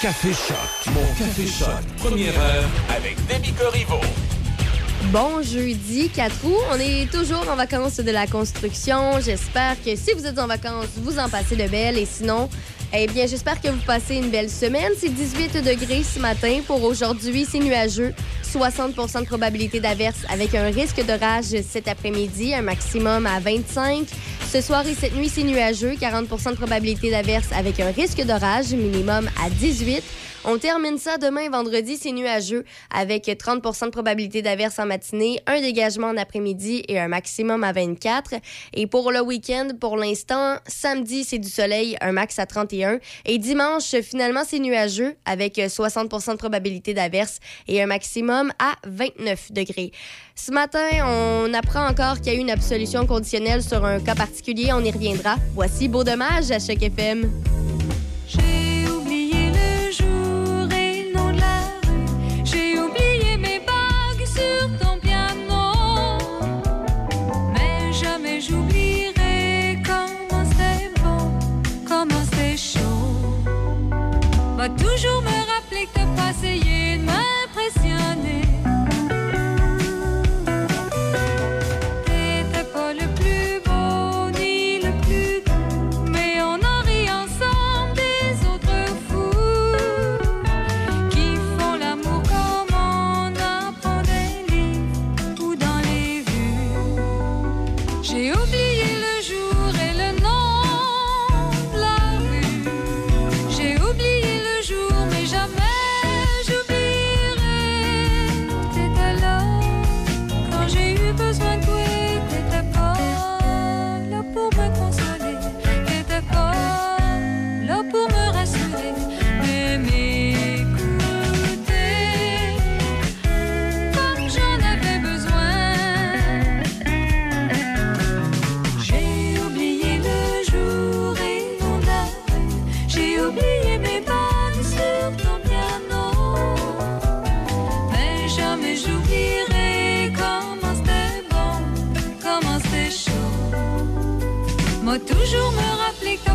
Café Choc. Mon Café Choc. Première heure avec Demi Corriveau. Bon jeudi 4 août, on est toujours en vacances de la construction. J'espère que si vous êtes en vacances, vous en passez de belles et sinon, eh bien, j'espère que vous passez une belle semaine. C'est 18 degrés ce matin. Pour aujourd'hui, c'est nuageux. 60% de probabilité d'averse avec un risque d'orage cet après-midi, un maximum à 25. Ce soir et cette nuit, c'est nuageux. 40% de probabilité d'averse avec un risque d'orage, minimum à 18. On termine ça demain, vendredi, c'est nuageux, avec 30% de probabilité d'averse en matinée, un dégagement en après-midi et un maximum à 24. Et pour le week-end, pour l'instant, samedi, c'est du soleil, un max à 31. Et dimanche, finalement, c'est nuageux, avec 60% de probabilité d'averse et un maximum à 29 degrés. Ce matin, on apprend encore qu'il y a eu une absolution conditionnelle sur un cas particulier. On y reviendra. Voici Beau Dommage à Choc FM. Toujours me rappeler que t'as pas essayé toujours me rappeler que t'as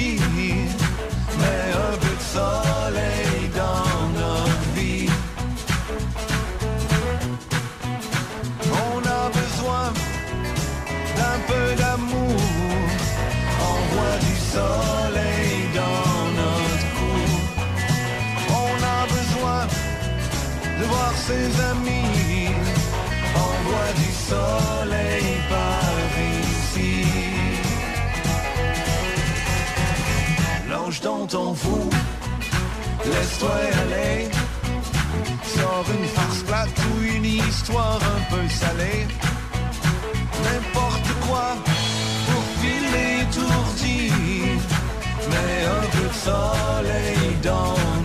lâche dans ton fou. Laisse-toi aller. Sors une farce plate ou une histoire un peu salée. N'importe quoi pour filer étourdi. Mais un peu de soleil dans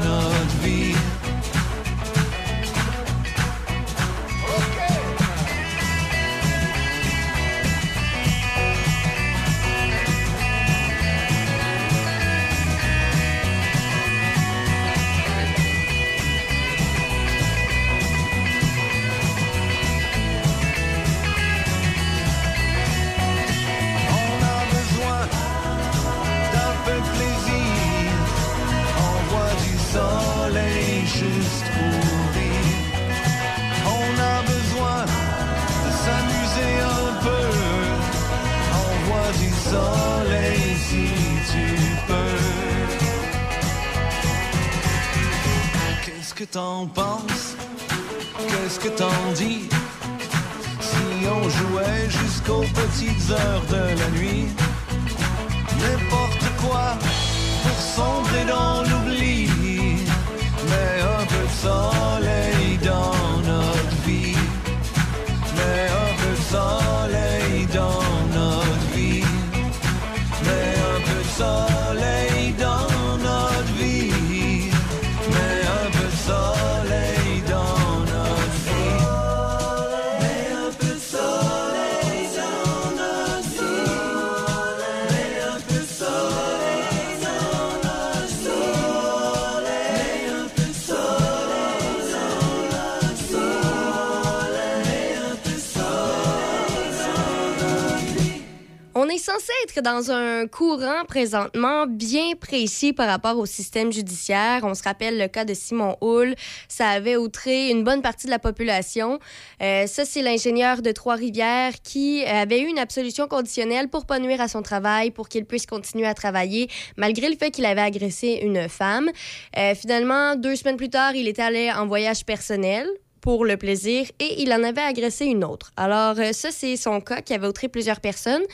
dans un courant présentement bien précis par rapport au système judiciaire. On se rappelle le cas de Simon Hull. Ça avait outré une bonne partie de la population. Euh, ça, c'est l'ingénieur de Trois-Rivières qui avait eu une absolution conditionnelle pour pas nuire à son travail, pour qu'il puisse continuer à travailler, malgré le fait qu'il avait agressé une femme. Euh, finalement, deux semaines plus tard, il était allé en voyage personnel pour le plaisir et il en avait agressé une autre. Alors, euh, ça, c'est son cas qui avait outré plusieurs personnes.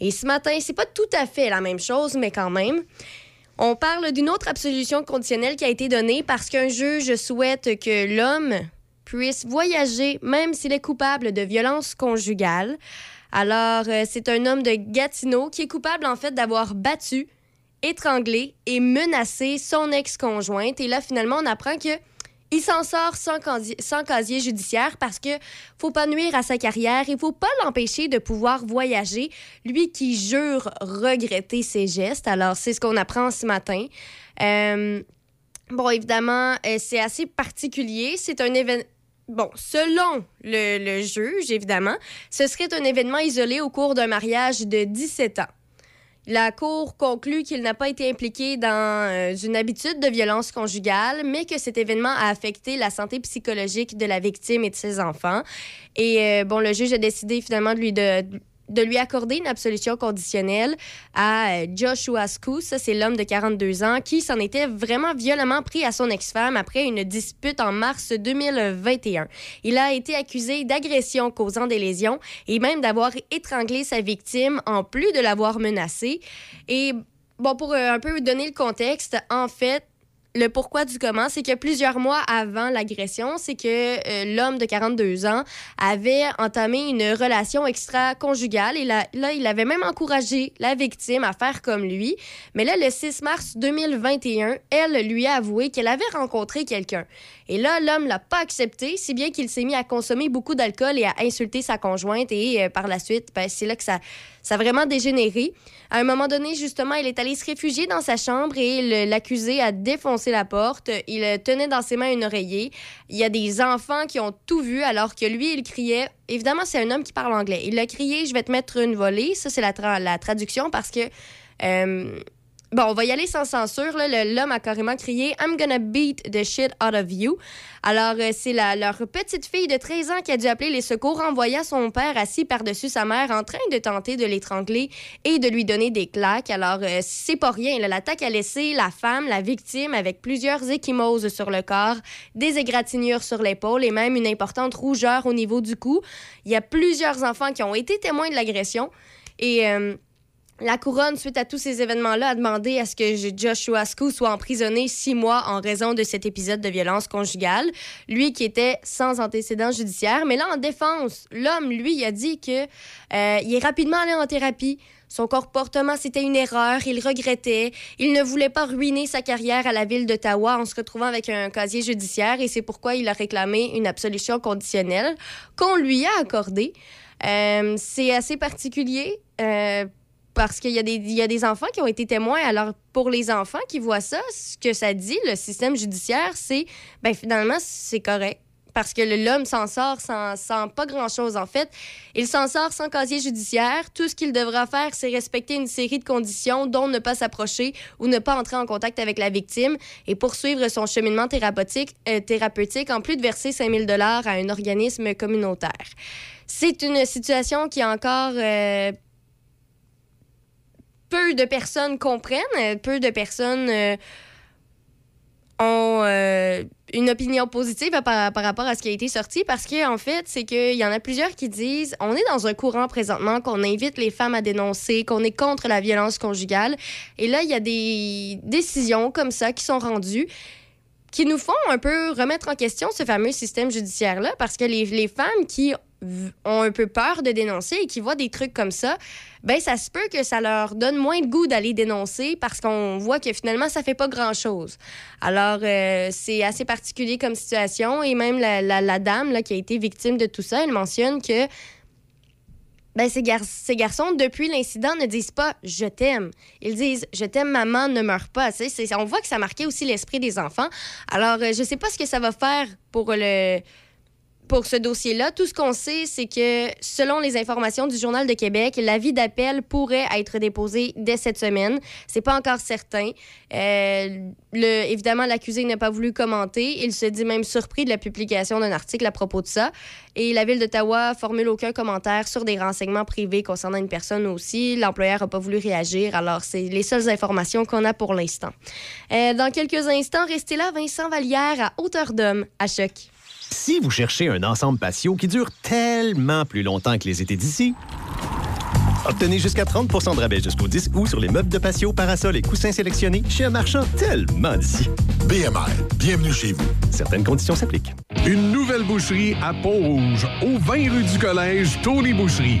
Et ce matin, c'est pas tout à fait la même chose, mais quand même. On parle d'une autre absolution conditionnelle qui a été donnée parce qu'un juge souhaite que l'homme puisse voyager même s'il est coupable de violence conjugale. Alors, euh, c'est un homme de Gatineau qui est coupable en fait d'avoir battu, étranglé et menacé son ex-conjointe. Et là, finalement, on apprend que il s'en sort sans, casier judiciaire parce que faut pas nuire à sa carrière, il faut pas l'empêcher de pouvoir voyager. Lui qui jure regretter ses gestes. Alors, c'est ce qu'on apprend ce matin. Euh, bon, évidemment, euh, c'est assez particulier. C'est un événement. Bon, selon le, le juge, évidemment, ce serait un événement isolé au cours d'un mariage de 17 ans. La Cour conclut qu'il n'a pas été impliqué dans euh, une habitude de violence conjugale, mais que cet événement a affecté la santé psychologique de la victime et de ses enfants. Et euh, bon, le juge a décidé finalement de lui, de, de lui accorder une absolution conditionnelle à euh, Joshua Scoos, ça c'est l'homme de 42 ans, qui s'en était vraiment violemment pris à son ex-femme après une dispute en mars 2021. Il a été accusé d'agression causant des lésions et même d'avoir étranglé sa victime en plus de l'avoir menacée. Et bon, pour euh, un peu donner le contexte, en fait, le pourquoi du comment, c'est que plusieurs mois avant l'agression, c'est que euh, l'homme de 42 ans avait entamé une relation extra-conjugale et là, il avait même encouragé la victime à faire comme lui. Mais là, le 6 mars 2021, elle lui a avoué qu'elle avait rencontré quelqu'un. Et là, l'homme l'a pas accepté, si bien qu'il s'est mis à consommer beaucoup d'alcool et à insulter sa conjointe. Et euh, par la suite, ben, c'est là que ça, ça a vraiment dégénéré. À un moment donné, justement, il est allé se réfugier dans sa chambre et l'accusé a défoncé la porte. Il tenait dans ses mains une oreiller. Il y a des enfants qui ont tout vu alors que lui, il criait. Évidemment, c'est un homme qui parle anglais. Il a crié Je vais te mettre une volée. Ça, c'est la traduction parce que. euh, Bon, on va y aller sans censure. L'homme a carrément crié I'm gonna beat the shit out of you. Alors, euh, c'est leur petite fille de 13 ans qui a dû appeler les secours en voyant son père assis par-dessus sa mère en train de tenter de l'étrangler et de lui donner des claques. Alors, euh, c'est pas rien. L'attaque a laissé la femme, la victime, avec plusieurs échymoses sur le corps, des égratignures sur l'épaule et même une importante rougeur au niveau du cou. Il y a plusieurs enfants qui ont été témoins de l'agression. Et. euh, La couronne, suite à tous ces événements-là, a demandé à ce que Joshua Scu soit emprisonné six mois en raison de cet épisode de violence conjugale. Lui qui était sans antécédent judiciaire. Mais là, en défense, l'homme, lui, a dit que euh, il est rapidement allé en thérapie. Son comportement, c'était une erreur. Il regrettait. Il ne voulait pas ruiner sa carrière à la ville d'Ottawa en se retrouvant avec un casier judiciaire et c'est pourquoi il a réclamé une absolution conditionnelle qu'on lui a accordée. Euh, c'est assez particulier. Euh, parce qu'il y, y a des enfants qui ont été témoins. Alors, pour les enfants qui voient ça, ce que ça dit, le système judiciaire, c'est, ben finalement, c'est correct. Parce que l'homme s'en sort sans, sans pas grand-chose, en fait. Il s'en sort sans casier judiciaire. Tout ce qu'il devra faire, c'est respecter une série de conditions, dont ne pas s'approcher ou ne pas entrer en contact avec la victime et poursuivre son cheminement thérapeutique, euh, thérapeutique en plus de verser 5000 dollars à un organisme communautaire. C'est une situation qui est encore euh, peu de personnes comprennent, peu de personnes euh, ont euh, une opinion positive par, rapport à ce qui a été sorti parce qu'en en fait, c'est qu'il y en a plusieurs qui disent on est dans un courant présentement qu'on invite les femmes à dénoncer, qu'on est contre la violence conjugale. Et là, il y a des décisions comme ça qui sont rendues qui nous font un peu remettre en question ce fameux système judiciaire-là parce que les, les femmes qui ont un peu peur de dénoncer et qui voient des trucs comme ça, ben ça se peut que ça leur donne moins de goût d'aller dénoncer parce qu'on voit que finalement ça fait pas grand-chose. Alors euh, c'est assez particulier comme situation et même la, dame là, qui a été victime de tout ça, elle mentionne que ben, ces, ces garçons, depuis l'incident, ne disent pas je t'aime. Ils disent je t'aime, maman, ne meurs pas. on voit que ça marquait aussi l'esprit des enfants. Alors, euh, je sais pas ce que ça va faire pour le, pour ce dossier-là. Tout ce qu'on sait, c'est que selon les informations du Journal de Québec, l'avis d'appel pourrait être déposé dès cette semaine. C'est pas encore certain. Euh, évidemment, l'accusé n'a pas voulu commenter. Il se dit même surpris de la publication d'un article à propos de ça. Et la ville d'Ottawa formule aucun commentaire sur des renseignements privés concernant une personne aussi. L'employeur n'a pas voulu réagir. Alors, c'est les seules informations qu'on a pour l'instant. Euh, dans quelques instants, restez là, Vincent Vallière à hauteur d'homme à choc. Si vous cherchez un ensemble patio qui dure tellement plus longtemps que les étés d'ici, obtenez jusqu'à 30% de rabais jusqu'au 10 août sur les meubles de patio, parasols et coussins sélectionnés chez un marchand tellement d'ici. BMR, bienvenue chez vous. Certaines conditions s'appliquent. Une nouvelle boucherie à Pont-Rouge, au 20 rue du Collège, Tony Boucherie.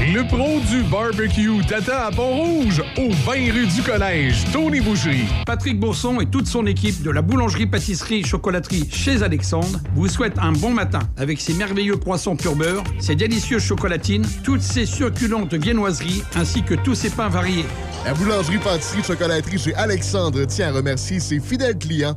Le pro du barbecue Tata à Pont-Rouge, au 20 rue du Collège, Tony Boucherie. Patrick Bourson et toute son équipe de la boulangerie-pâtisserie-chocolaterie chez Alexandre vous souhaitent un bon matin avec ses merveilleux croissants pur beurre, ses délicieuses chocolatines, toutes ses succulentes viennoiseries ainsi que tous ses pains variés. La boulangerie-pâtisserie-chocolaterie chez Alexandre tient à remercier ses fidèles clients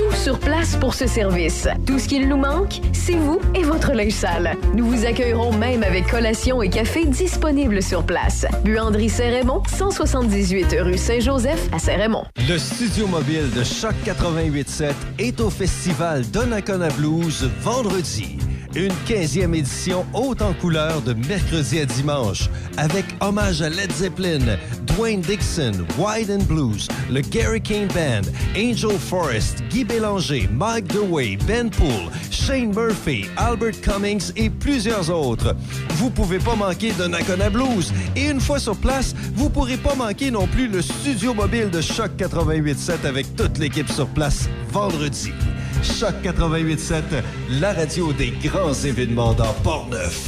sur place pour ce service. Tout ce qu'il nous manque, c'est vous et votre linge sale. Nous vous accueillerons même avec collation et café disponibles sur place. Buanderie Saint-Raymond, 178 rue Saint-Joseph à Saint-Raymond. Le studio mobile de Choc 88.7 est au festival Donnacona Blues vendredi. Une 15e édition haute en couleur de mercredi à dimanche avec hommage à Led Zeppelin, Dwayne Dixon, Wide and Blues, le Gary King Band, Angel Forest, Guy Bélanger, Mike DeWay, Ben Poole, Shane Murphy, Albert Cummings et plusieurs autres. Vous pouvez pas manquer de Nakona Blues et une fois sur place, vous pourrez pas manquer non plus le studio mobile de Choc 88.7 avec toute l'équipe sur place vendredi. Choc 88.7, la radio des grands événements dans Port-Neuf.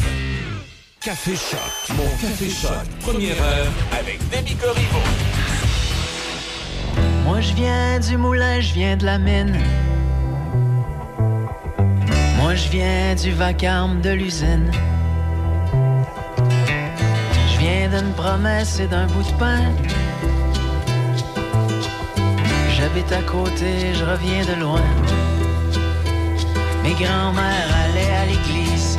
Café Choc, mon Café Choc, première heure avec Demi Corriveau. Moi je viens du moulin, je viens de la mine. Moi je viens du vacarme de l'usine. Je viens d'une promesse et d'un bout de pain. J'habite à côté, je reviens de loin. Mes grands-mères allaient à l'église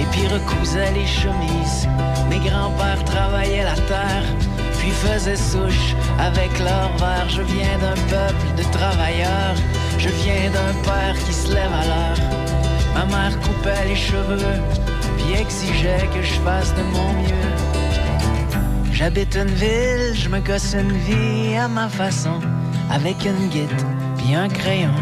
et puis recousaient les chemises. Mes grands-pères travaillaient la terre, puis faisaient souche avec leur verre. Je viens d'un peuple de travailleurs, je viens d'un père qui se lève à l'heure. Ma mère coupait les cheveux, puis exigeait que je fasse de mon mieux. J'habite une ville, je me gosse une vie à ma façon, avec une guide, puis un crayon.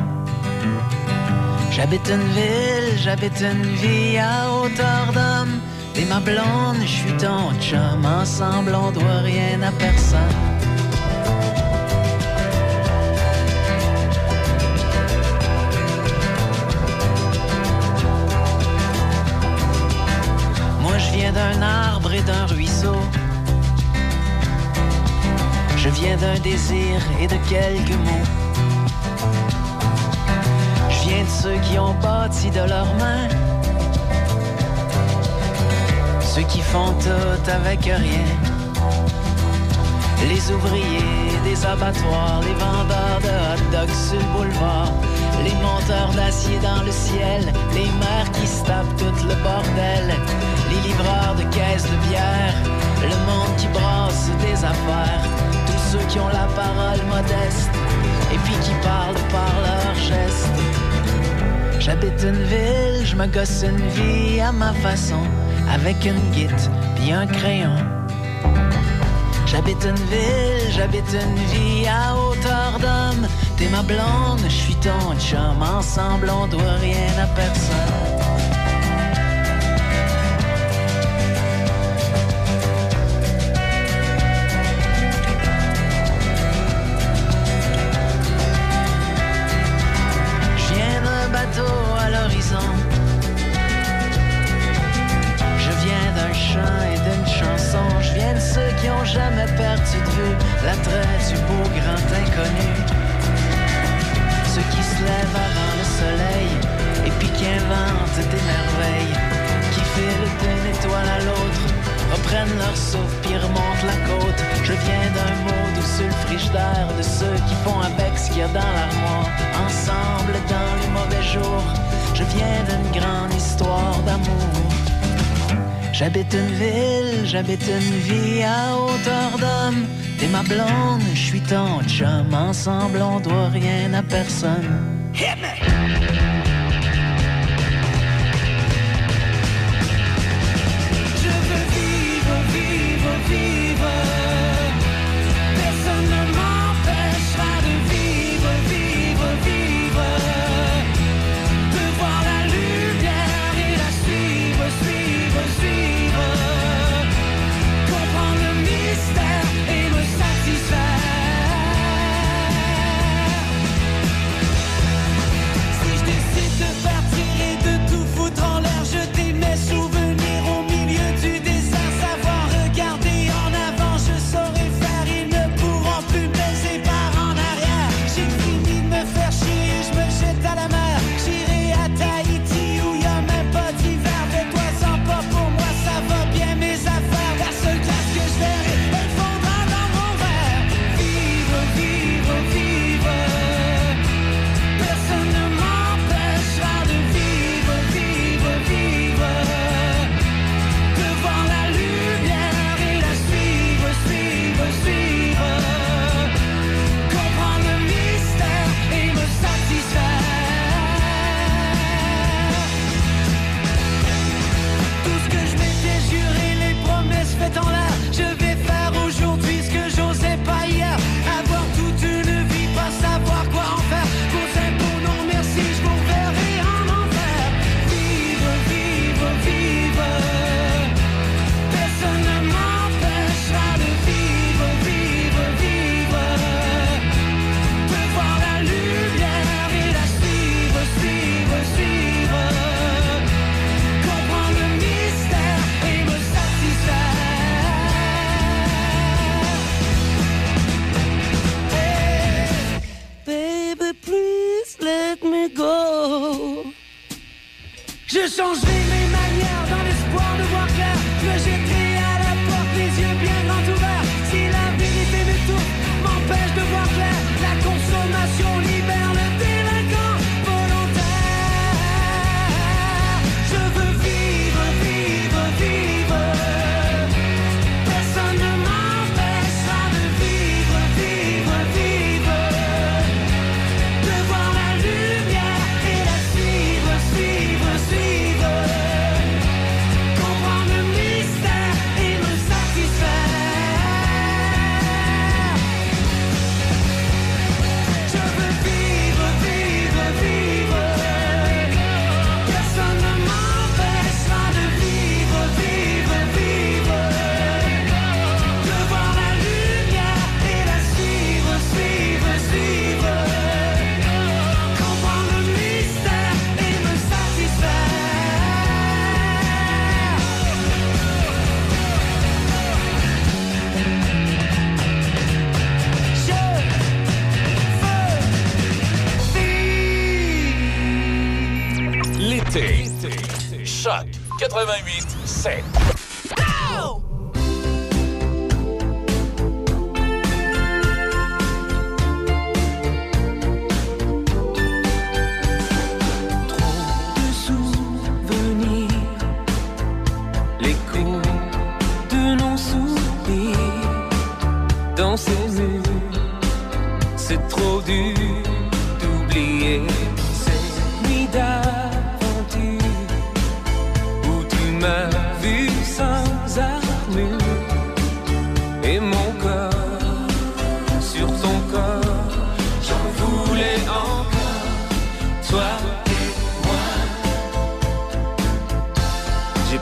J'habite une ville, j'habite une vie à hauteur d'homme. T'es ma blonde, je suis ton chum. Ensemble, on doit rien à personne. Moi, je viens d'un arbre et d'un ruisseau. Je viens d'un désir et de quelques mots. Viens de ceux qui ont bâti de leurs mains. Ceux qui font tout avec rien. Les ouvriers des abattoirs, les vendeurs de hot dogs sur le boulevard, les monteurs d'acier dans le ciel, les mères qui se tapent tout le bordel, les livreurs de caisses de bière, le monde qui brasse des affaires, tous ceux qui ont la parole modeste et puis qui parlent par leurs gestes. J'habite une ville, je me gosse une vie à ma façon, avec une guite puis un crayon. J'habite une ville, j'habite une vie à hauteur d'homme. T'es ma blonde, je suis ton chum. Ensemble, on doit rien à personne. Je viens d'un chant et d'une chanson. Je viens de ceux qui ont jamais perdu de vue l'attrait du beau grand inconnu. Ceux qui se lèvent avant le soleil et puis qui inventent des merveilles. Qui filent d'une étoile à l'autre, reprennent leur souffle puis remontent la côte. Je viens d'un mot doux sur le frigidaire de ceux qui font avec ce qu'il y a dans l'armoire. Ensemble dans les mauvais jours, je viens d'une grande histoire d'amour. J'habite une ville, j'habite une vie à hauteur d'homme. T'es ma blonde, je suis ton chum. Ensemble, on doit rien à personne. Choc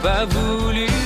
pas voulu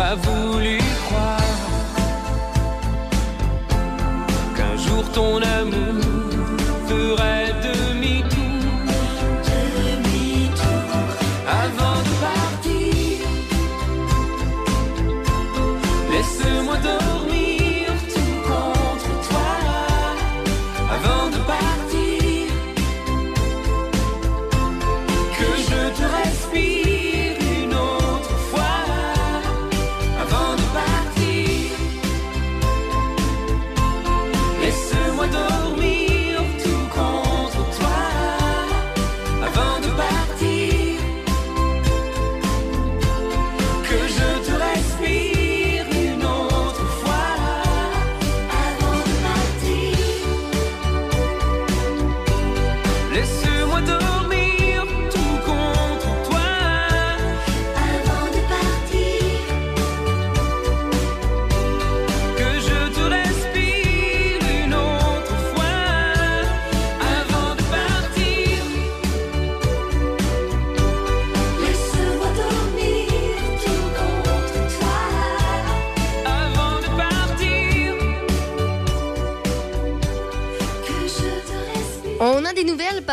J'ai pas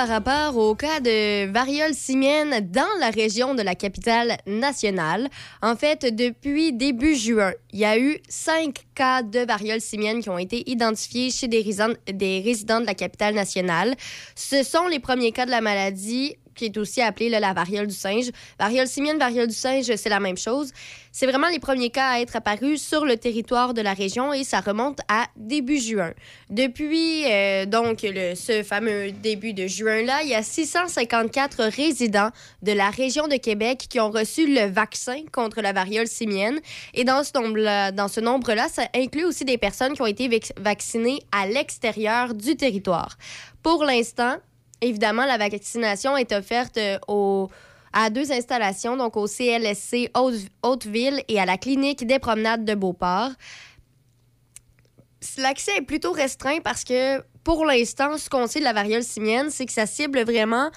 par rapport au cas de variole simienne dans la région de la capitale nationale. En fait, depuis début juin, il y a eu cinq cas de variole simienne qui ont été identifiés chez des résidents, de la capitale nationale. Ce sont les premiers cas de la maladie qui est aussi appelée la variole du singe. Variole simienne, variole du singe, c'est la même chose. C'est vraiment les premiers cas à être apparus sur le territoire de la région et ça remonte à début juin. Depuis euh, donc ce fameux début de juin-là, il y a 654 résidents de la région de Québec qui ont reçu le vaccin contre la variole simienne. Et dans ce nombre-là, dans ce nombre-là, ça inclut aussi des personnes qui ont été vac- vaccinées à l'extérieur du territoire. Pour l'instant, évidemment, la vaccination est offerte euh, au à deux installations, donc au CLSC Haute- Hauteville et à la clinique des promenades de Beauport. L'accès est plutôt restreint parce que pour l'instant, ce qu'on sait de la variole simienne, c'est que ça cible vraiment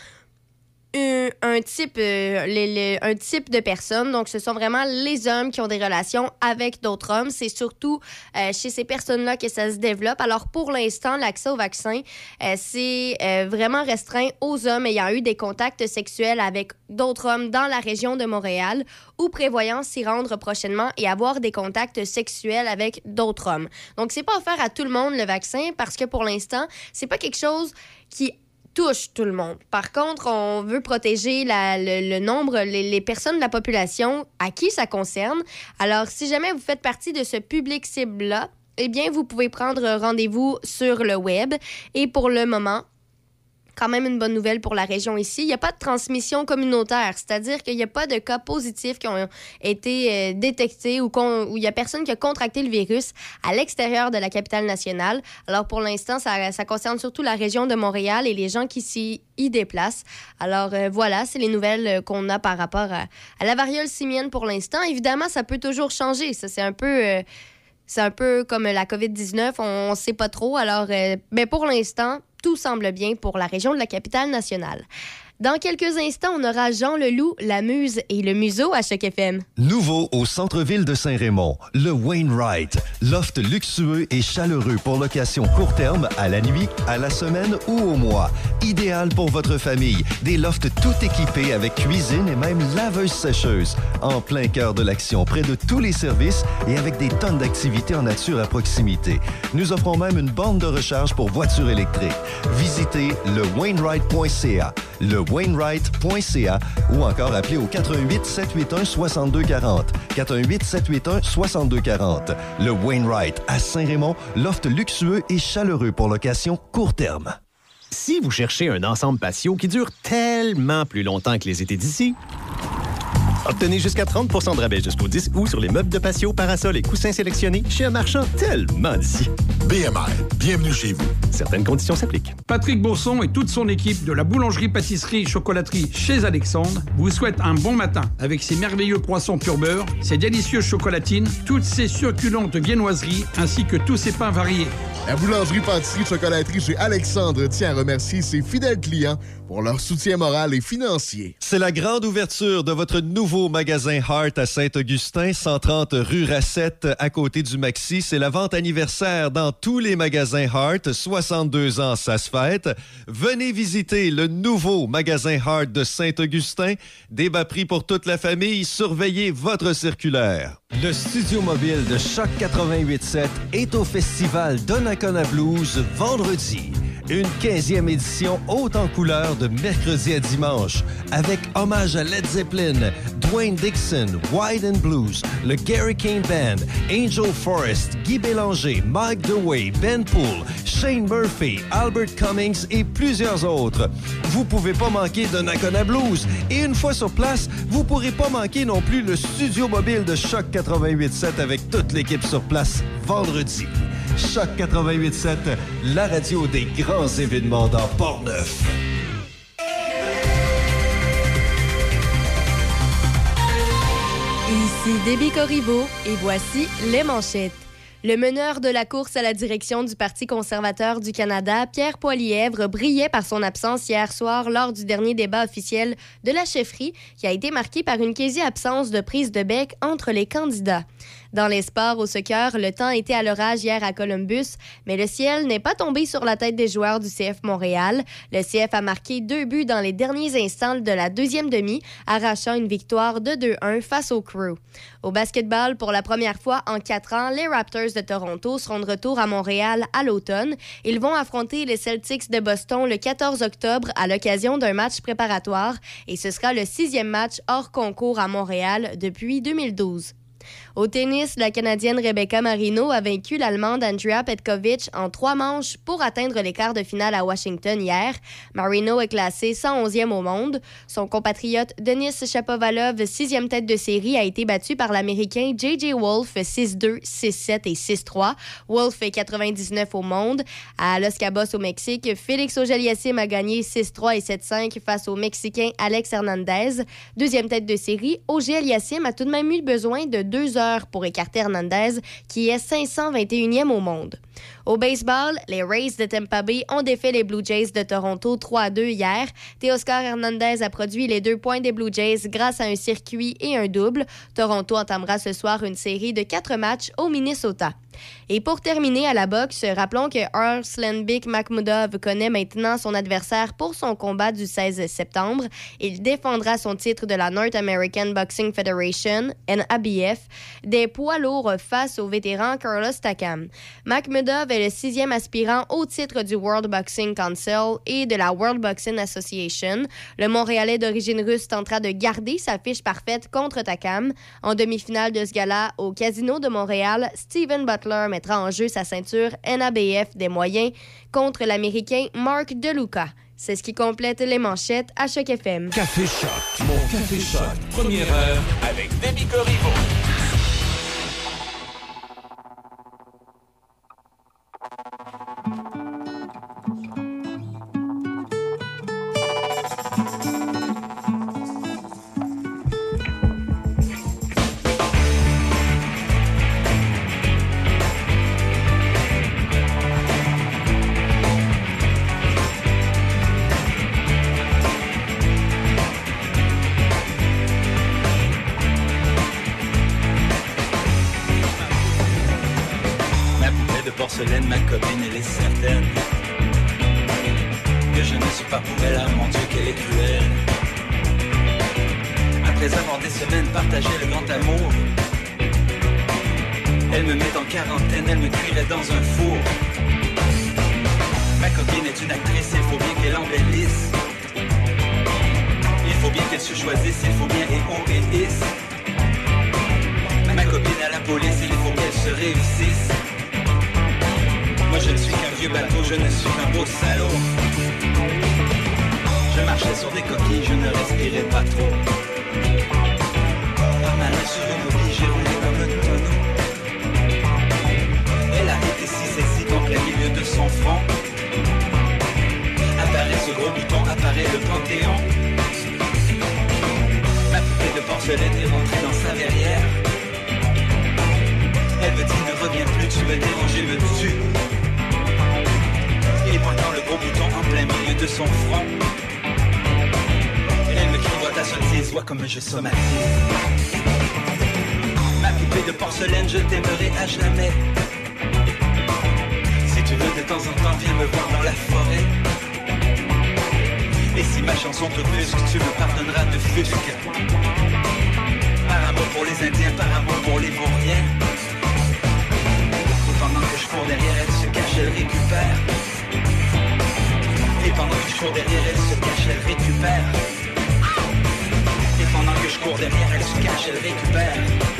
un, type, euh, un type de personnes. Donc, ce sont vraiment les hommes qui ont des relations avec d'autres hommes. C'est surtout euh, chez ces personnes-là que ça se développe. Alors, pour l'instant, l'accès au vaccin, euh, c'est vraiment restreint aux hommes ayant eu des contacts sexuels avec d'autres hommes dans la région de Montréal ou prévoyant s'y rendre prochainement et avoir des contacts sexuels avec d'autres hommes. Donc, c'est pas offert à tout le monde le vaccin parce que pour l'instant, c'est pas quelque chose qui touche tout le monde. Par contre, on veut protéger le, nombre, les personnes de la population à qui ça concerne. Alors, si jamais vous faites partie de ce public cible-là, eh bien, vous pouvez prendre rendez-vous sur le web. Et pour le moment, quand même une bonne nouvelle pour la région ici. Il n'y a pas de transmission communautaire, c'est-à-dire qu'il n'y a pas de cas positifs qui ont été euh, détectés ou où il n'y a personne qui a contracté le virus à l'extérieur de la capitale nationale. Alors pour l'instant, ça, ça concerne surtout la région de Montréal et les gens qui s'y déplacent. Alors euh, voilà, c'est les nouvelles euh, qu'on a par rapport à, la variole simienne pour l'instant. Évidemment, ça peut toujours changer. Ça, c'est un peu... c'est un peu comme la COVID-19, on ne sait pas trop. Alors, mais pour l'instant, tout semble bien pour la région de la capitale nationale. Dans quelques instants, on aura Jean Leloup, la muse et le museau à Choc FM. Nouveau au centre-ville de Saint-Raymond, le Wainwright. Loft luxueux et chaleureux pour location court terme, à la nuit, à la semaine ou au mois. Idéal pour votre famille. Des lofts tout équipés avec cuisine et même laveuse sécheuse. En plein cœur de l'action, près de tous les services et avec des tonnes d'activités en nature à proximité. Nous offrons même une borne de recharge pour voitures électriques. Visitez. Le Wainwright.ca ou encore appelez au 88 781 6240. 418 781 6240. Le Wainwright à Saint-Raymond, loft luxueux et chaleureux pour location court terme. Si vous cherchez un ensemble patio qui dure tellement plus longtemps que les étés d'ici, obtenez jusqu'à 30 de rabais jusqu'au 10 août sur les meubles de patio, parasols et coussins sélectionnés chez un marchand tellement d'ici. BMR, bienvenue chez vous. Certaines conditions s'appliquent. Patrick Bourson et toute son équipe de la boulangerie-pâtisserie-chocolaterie chez Alexandre vous souhaitent un bon matin avec ses merveilleux croissants pur beurre, ses délicieuses chocolatines, toutes ses succulentes viennoiseries ainsi que tous ses pains variés. La boulangerie-pâtisserie-chocolaterie chez Alexandre tient à remercier ses fidèles clients pour leur soutien moral et financier. C'est la grande ouverture de votre nouveau magasin Heart à Saint-Augustin, 130 rue Racette, à côté du Maxi. C'est la vente anniversaire dans tous les magasins Heart. 62 ans, ça se fête. Venez visiter le nouveau magasin Heart de Saint-Augustin. Débat prix pour toute la famille. Surveillez votre circulaire. Le studio mobile de Choc 88.7 est au festival Donnacona Blues vendredi. Une 15e édition haute en couleur de mercredi à dimanche, avec hommage à Led Zeppelin, Dwayne Dixon, Wide and Blues, le Gary Kane Band, Angel Forrest, Guy Bélanger, Mike DeWay, Ben Poole, Shane Murphy, Albert Cummings et plusieurs autres. Vous pouvez pas manquer de Blues. Et une fois sur place, vous pourrez pas manquer non plus le studio mobile de Choc 88.7 avec toute l'équipe sur place vendredi. Choc 88.7, la radio des grands événements dans Port-Neuf. Ici Déby Corriveau et voici les manchettes. Le meneur de la course à la direction du Parti conservateur du Canada, Pierre Poilièvre, brillait par son absence hier soir lors du dernier débat officiel de la chefferie qui a été marqué par une quasi-absence de prise de bec entre les candidats. Dans les sports au soccer, le temps était à l'orage hier à Columbus, mais le ciel n'est pas tombé sur la tête des joueurs du CF Montréal. Le CF a marqué deux buts dans les derniers instants de la deuxième demi, arrachant une victoire de 2-1 face au Crew. Au basketball, pour la première fois en quatre ans, les Raptors de Toronto seront de retour à Montréal à l'automne. Ils vont affronter les Celtics de Boston le 14 octobre à l'occasion d'un match préparatoire et ce sera le sixième match hors concours à Montréal depuis 2012. Au tennis, la Canadienne Rebecca Marino a vaincu l'Allemande Andrea Petkovic en trois manches pour atteindre les quarts de finale à Washington hier. Marino est classée 111e au monde. Son compatriote Denis Shapovalov, sixième tête de série, a été battu par l'Américain J.J. Wolf 6-2, 6-7 et 6-3. Wolf est 99 au monde. À Los Cabos au Mexique, Félix Auger-Aliassime a gagné 6-3 et 7-5 face au Mexicain Alex Hernandez. Deuxième tête de série, Auger-Aliassime a tout de même eu besoin de deux heures pour écarter Hernandez, qui est 521e au monde. Au baseball, les Rays de Tampa Bay ont défait les Blue Jays de Toronto 3-2 hier. Teoscar Hernandez a produit les deux points des Blue Jays grâce à un circuit et un double. Toronto entamera ce soir une série de quatre matchs au Minnesota. Et pour terminer à la boxe, rappelons que Arslanbek Makhmoudov connaît maintenant son adversaire pour son combat du 16 septembre. Il défendra son titre de la North American Boxing Federation, NABF, des poids lourds face au vétéran Carlos Takam. Est le sixième aspirant au titre du World Boxing Council et de la World Boxing Association. Le Montréalais d'origine russe tentera de garder sa fiche parfaite contre Takam. En demi-finale de ce gala au Casino de Montréal, Steven Butler mettra en jeu sa ceinture NABF des moyens contre l'Américain Mark DeLuca. C'est ce qui complète les manchettes à Choc FM. Café Choc, mon Café Choc. Première heure avec Demi Corriveau. Ma copine, elle est certaine que je ne suis pas pour elle, ah mon Dieu, qu'elle est cruelle. Après avoir des semaines partagé le grand amour, elle me met en quarantaine, elle me cuirait dans un four. Ma copine est une actrice, il faut bien qu'elle embellisse. Il faut bien qu'elle se choisisse, il faut bien et obéisse. Ma copine à la police, il faut qu'elle se réussisse. Je ne suis qu'un vieux bateau, je ne suis qu'un beau salaud. Je marchais sur des coquilles, je ne respirais pas trop. Par malin sur une oubli, j'ai roulé comme un tonneau. Elle a été si sexy qu'en plein milieu de son front. Je t'aimerai à jamais. Si tu veux de temps en temps, viens me voir dans la forêt. Et si ma chanson te brusque, tu me pardonneras de fusque. Par amour pour les Indiens, par amour pour les Vauriens. Et pendant que je cours derrière, elle se cache, elle récupère. Et pendant que je cours derrière, elle se cache, elle récupère. Et pendant que je cours derrière, elle se cache, elle récupère.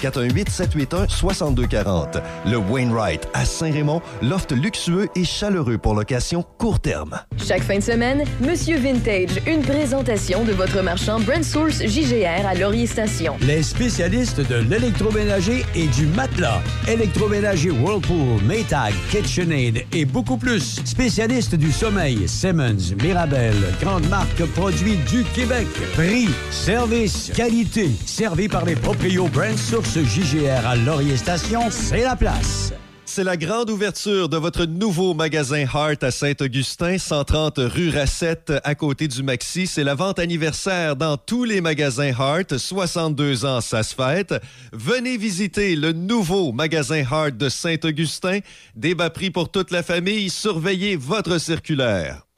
418 781 6240. Le Wainwright à Saint-Raymond, loft luxueux et chaleureux pour location court terme. Chaque fin de semaine, Monsieur Vintage, une présentation de votre marchand Brand Source JGR à Laurier Station. Les spécialistes de l'électroménager et du matelas. Électroménager Whirlpool, Maytag, KitchenAid et beaucoup plus. Spécialistes du sommeil, Simmons, Mirabel, grande marque produits du Québec. Prix, service, qualité. Servi par les proprios Brand Source JGR à Laurier Station, c'est la place. C'est la grande ouverture de votre nouveau magasin Heart à Saint-Augustin, 130 rue Racette, à côté du Maxi. C'est la vente anniversaire dans tous les magasins Heart. 62 ans, ça se fête. Venez visiter le nouveau magasin Heart de Saint-Augustin. Débat prix pour toute la famille. Surveillez votre circulaire.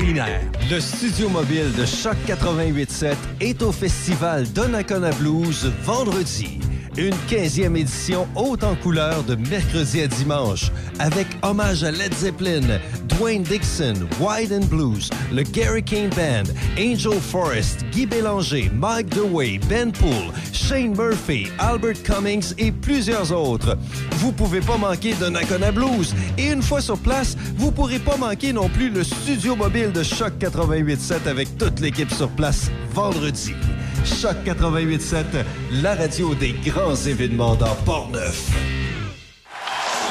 Le studio mobile de Choc 88.7 est au festival Donnacona Blues vendredi. Une 15e édition haute en couleur de mercredi à dimanche, avec hommage à Led Zeppelin, Dwayne Dixon, Wide and Blues, le Gary King Band, Angel Forrest, Guy Bélanger, Mike DeWay, Ben Poole, Shane Murphy, Albert Cummings et plusieurs autres. Vous pouvez pas manquer Donnacona Blues. Et une fois sur place, vous pourrez pas manquer non plus le studio mobile de Choc 88.7 avec toute l'équipe sur place vendredi. Choc 88.7, la radio des grands événements dans Port-Neuf.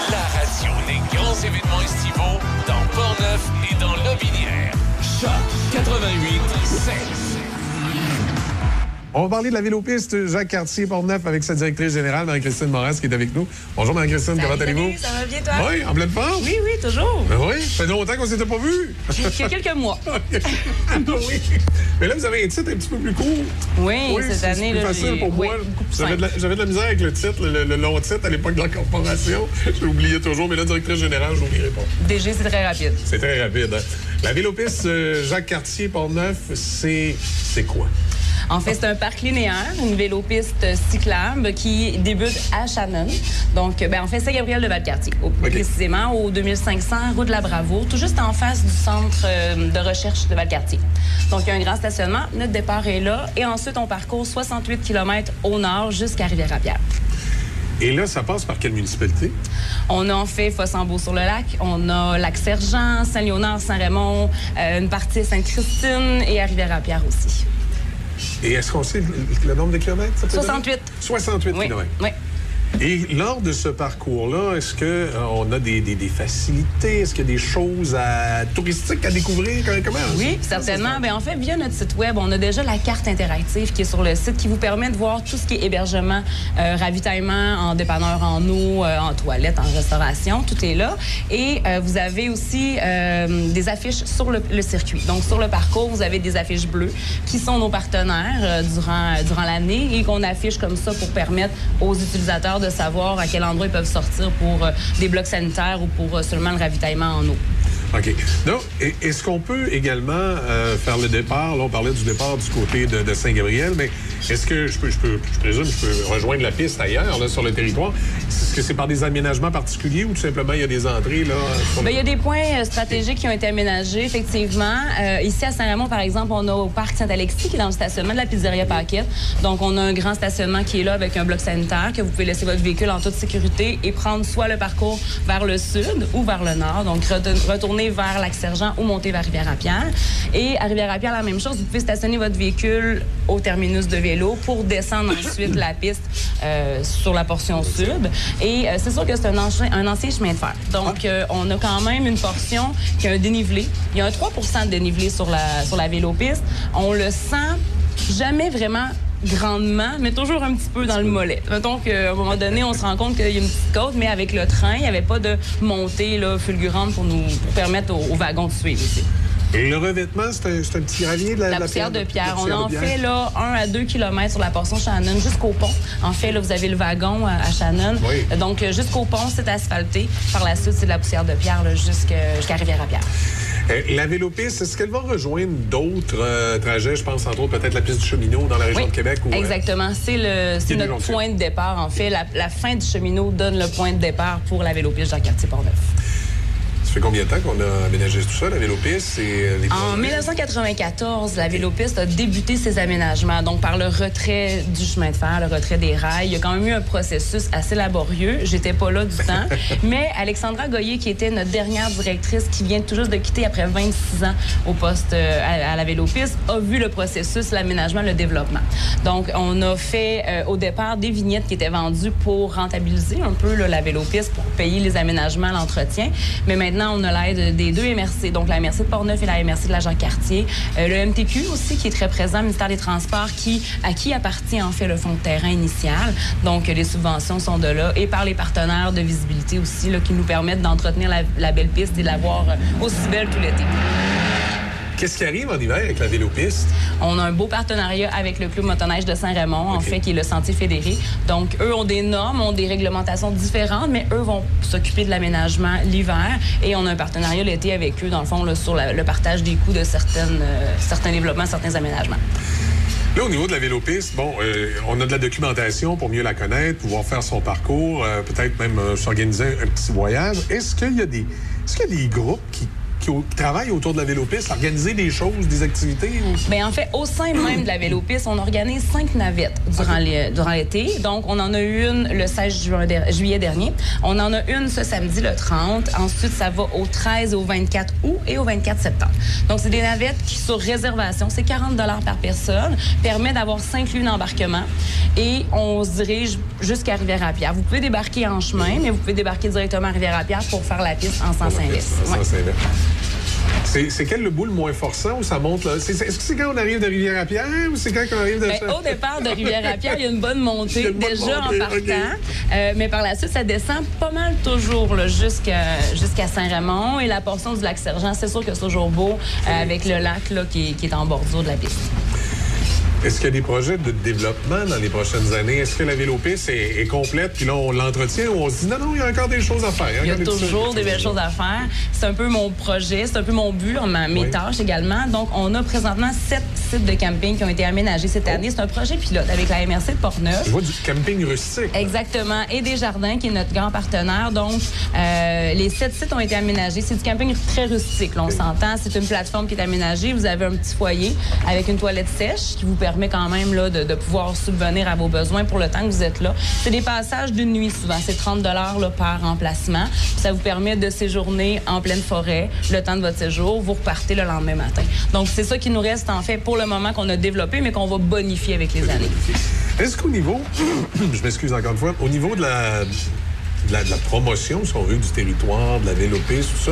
La radio des grands événements estivaux dans Port-Neuf et dans Lobinière. Choc 88 7. On va parler de la vélopiste Jacques Cartier Portneuf avec sa directrice générale, Marie-Christine Moras, qui est avec nous. Bonjour Marie-Christine, comment allez-vous? Ça va bien, toi? Oui, en pleine forme? Oui, oui, toujours. Ben oui, ça fait longtemps qu'on s'était pas vus. Il y a quelques mois. oui. Mais là, vous avez un titre un petit peu plus court. Oui, cette c'est année, là, facile pour moi. oui, J'avais de, la, de misère avec le titre, le, le long titre à l'époque de la corporation. Je l'oubliais toujours, mais la directrice générale, je n'oublierai pas. DG, c'est très rapide. C'est très rapide. hein. La vélopiste euh, Jacques Cartier Portneuf, c'est c'est quoi? En fait, c'est un parc linéaire, une vélopiste cyclable qui débute à Shannon. Donc, ben, en fait, c'est Gabriel de Valcartier, au- précisément au 2500 rue de la Bravoure, tout juste en face du centre euh, de recherche de Valcartier. Donc, il y a un grand stationnement. Notre départ est là. Et ensuite, on parcourt 68 km au nord jusqu'à Rivière-à-Pierre. Et là, ça passe par quelle municipalité? On a en fait Fossambeau-sur-le-Lac, on a Lac-Sergent, Saint-Léonard, Saint-Raymond, euh, une partie Sainte-Christine et à Rivière-à-Pierre aussi. Et est-ce qu'on sait le, nombre de kilomètres? ça peut donner? 68. 68 Oui, kilomètres. oui. Et lors de ce parcours-là, est-ce qu'on a des, des- des facilités? Est-ce qu'il y a des choses à- touristiques à découvrir? Comment-? Oui, certainement. Ben, en fait, via notre site web, on a déjà la carte interactive qui est sur le site qui vous permet de voir tout ce qui est hébergement, euh, ravitaillement en dépanneur en eau, euh, en toilette, en restauration. Tout est là. Et euh, vous avez aussi euh, des affiches sur le, le circuit. Donc, sur le parcours, vous avez des affiches bleues qui sont nos partenaires euh, durant, durant l'année et qu'on affiche comme ça pour permettre aux utilisateurs de savoir à quel endroit ils peuvent sortir pour euh, des blocs sanitaires ou pour euh, seulement le ravitaillement en eau. OK. Donc, est-ce qu'on peut également euh, faire le départ? Là, on parlait du départ du côté de, de Saint-Gabriel, mais est-ce que je peux, je peux, je présume, je peux rejoindre la piste ailleurs, là, sur le territoire? Est-ce que c'est par des aménagements particuliers ou tout simplement il y a des entrées, là? sur Ben, il y a des points euh, stratégiques qui ont été aménagés, effectivement. Euh, ici, à Saint-Raymond, par exemple, on a au parc Saint-Alexis, qui est dans le stationnement de la pizzeria Paquette. Donc, on a un grand stationnement qui est là avec un bloc sanitaire que vous pouvez laisser votre véhicule en toute sécurité et prendre soit le parcours vers le sud ou vers le nord. Donc, retourner vers Lac-Sergent ou monter vers Rivière-à-Pierre. Et à Rivière-à-Pierre, la même chose, vous pouvez stationner votre véhicule au terminus de vélo pour descendre ensuite la piste euh, sur la portion sud. Et euh, c'est sûr que c'est un, ancien- un ancien chemin de fer. Donc, euh, on a quand même une portion qui a un dénivelé. Il y a un 3 de dénivelé sur la, sur la vélopiste. On le sent jamais vraiment grandement, mais toujours un petit peu dans le mollet. Mettons qu'à un moment donné, on se rend compte qu'il y a une petite côte, mais avec le train, il n'y avait pas de montée là, fulgurante pour nous pour permettre aux, aux wagons de suivre ici. Et le revêtement, c'est un, petit gravier de la, La la poussière de pierre. On en pierre. fait là 1 à 2 km sur la portion Shannon jusqu'au pont. En fait, là, vous avez le wagon à, à Shannon. Oui. Donc, euh, jusqu'au pont, c'est asphalté. Par la suite, c'est de la poussière de pierre jusqu'à jusqu'à Rivière-à-Pierre. Euh, la vélopiste, est-ce qu'elle va rejoindre d'autres euh, trajets? Je pense entre autres peut-être la piste du cheminot dans la région Oui, de Québec. euh, Exactement. C'est notre point de départ. En fait, la, la fin du cheminot donne le point de départ pour la vélopiste Jacques-Cartier Portneuf. Ça fait combien de temps qu'on a aménagé tout ça, la vélopiste? Et, euh, les En 1994, la Vélopiste a débuté ses aménagements, donc par le retrait du chemin de fer, le retrait des rails. Il y a quand même eu un processus assez laborieux. J'étais pas là du temps. Mais Alexandra Goyer, qui était notre dernière directrice, qui vient tout juste de quitter après 26 ans au poste euh, à, à la Vélopiste, a vu le processus, l'aménagement, le développement. Donc, on a fait euh, au départ des vignettes qui étaient vendues pour rentabiliser un peu là, la Vélopiste, pour payer les aménagements, l'entretien. Mais maintenant, on a l'aide des deux MRC, donc la MRC de Portneuf et la MRC de la Jean-Cartier. Euh, le MTQ aussi, qui est très présent, le ministère des Transports, qui, à qui appartient en fait le fonds de terrain initial. Donc, les subventions sont de là. Et par les partenaires de visibilité aussi, qui nous permettent d'entretenir la, la belle piste et de la voir euh, aussi belle tout l'été. Qu'est-ce qui arrive en hiver avec la vélopiste? On a un beau partenariat avec le Club motoneige de Saint-Raymond, en fait, qui est le Sentier Fédéré. Donc, eux ont des normes, ont des réglementations différentes, mais eux vont s'occuper de l'aménagement l'hiver. Et on a un partenariat l'été avec eux, dans le fond, là, sur la- le partage des coûts de certaines, euh, certains développements, certains aménagements. Là, au niveau de la vélopiste, bon, euh, on a de la documentation pour mieux la connaître, pouvoir faire son parcours, euh, peut-être même euh, s'organiser un petit voyage. Est-ce qu'il y a des, est-ce qu'il y a des groupes qui, qui au- qui travaillent autour de la vélopiste, organiser des choses, des activités? Ou... Bien, en fait, au sein même de la Vélopiste, on organise cinq navettes durant l'été. Donc, on en a eu une le 16 juin der- juillet dernier. On en a une ce samedi, le 30. Ensuite, ça va au 13 au 24 août et au 24 septembre. Donc, c'est des navettes qui, sur réservation, c'est 40 par personne, permet d'avoir cinq lieux d'embarquement et on se dirige jusqu'à Rivière-à-Pierre. Vous pouvez débarquer en chemin, mais vous pouvez débarquer directement à Rivière-à-Pierre pour faire la piste en sens inverse. Ouais. C'est quel le bout le moins forçant où ça monte? Est-ce que c'est quand on arrive de Rivière-à-Pierre ou c'est quand on arrive de... Ben, au départ de Rivière-à-Pierre, il y a une bonne montée une bonne déjà montée, en partant. Euh, mais par la suite, ça descend pas mal toujours jusqu'à Saint-Raymond. Et la portion du lac Sergent, c'est sûr que c'est toujours beau euh, avec le lac là, qui, est- qui est en bordure de la piste. Est-ce qu'il y a des projets de développement dans les prochaines années? Est-ce que la vélopiste est, est complète, puis là, on l'entretient ou on se dit non, non, il y a encore des choses à faire? Il y a toujours des belles choses à faire. C'est un peu mon projet, c'est un peu mon but, ma- mes Oui. tâches également. Donc, on a présentement sept sites de camping qui ont été aménagés cette année. C'est un projet pilote avec la MRC de Portneuf. Je vois du camping rustique. Exactement. Et Desjardins, qui est notre grand partenaire. Donc, euh, les sept sites ont été aménagés. C'est du camping très rustique, là, on s'entend. C'est une plateforme qui est aménagée. Vous avez un petit foyer avec une toilette sèche qui vous permet quand même là, de, pouvoir subvenir à vos besoins pour le temps que vous êtes là. C'est des passages d'une nuit souvent. C'est 30 là, par emplacement. Ça vous permet de séjourner en pleine forêt le temps de votre séjour. Vous repartez le lendemain matin. Donc, c'est ça qui nous reste, en fait, pour le moment qu'on a développé, mais qu'on va bonifier avec les années. Est-ce qu'au niveau, je m'excuse encore une fois, au niveau de la, de la, promotion, si on veut, du territoire, de la vélopiste, tout ça,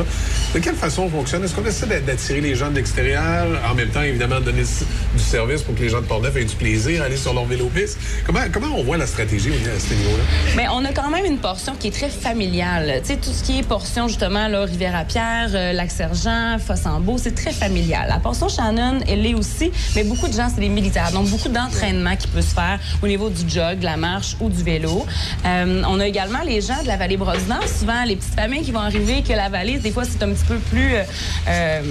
de quelle façon on fonctionne? Est-ce qu'on essaie d'a- d'attirer les gens de l'extérieur, en même temps, évidemment, de donner du service pour que les gens de Portneuf aient du plaisir à aller sur leur vélopiste? Comment, comment on voit la stratégie à ce niveau-là? Mais on a quand même une portion qui est très familiale. Tu sais, tout ce qui est portion, justement, là, Rivière-à-Pierre, euh, Lac-Sergent, Fossambeau, c'est très familial. La portion Shannon, elle l'est aussi, mais beaucoup de gens, c'est des militaires. Donc, beaucoup d'entraînement qui peut se faire au niveau du jog, de la marche ou du vélo. Euh, on a également les gens de la vallée Brodinant, souvent les petites familles qui vont arriver, que la vallée, des fois, c'est un petit peu plus, euh, euh,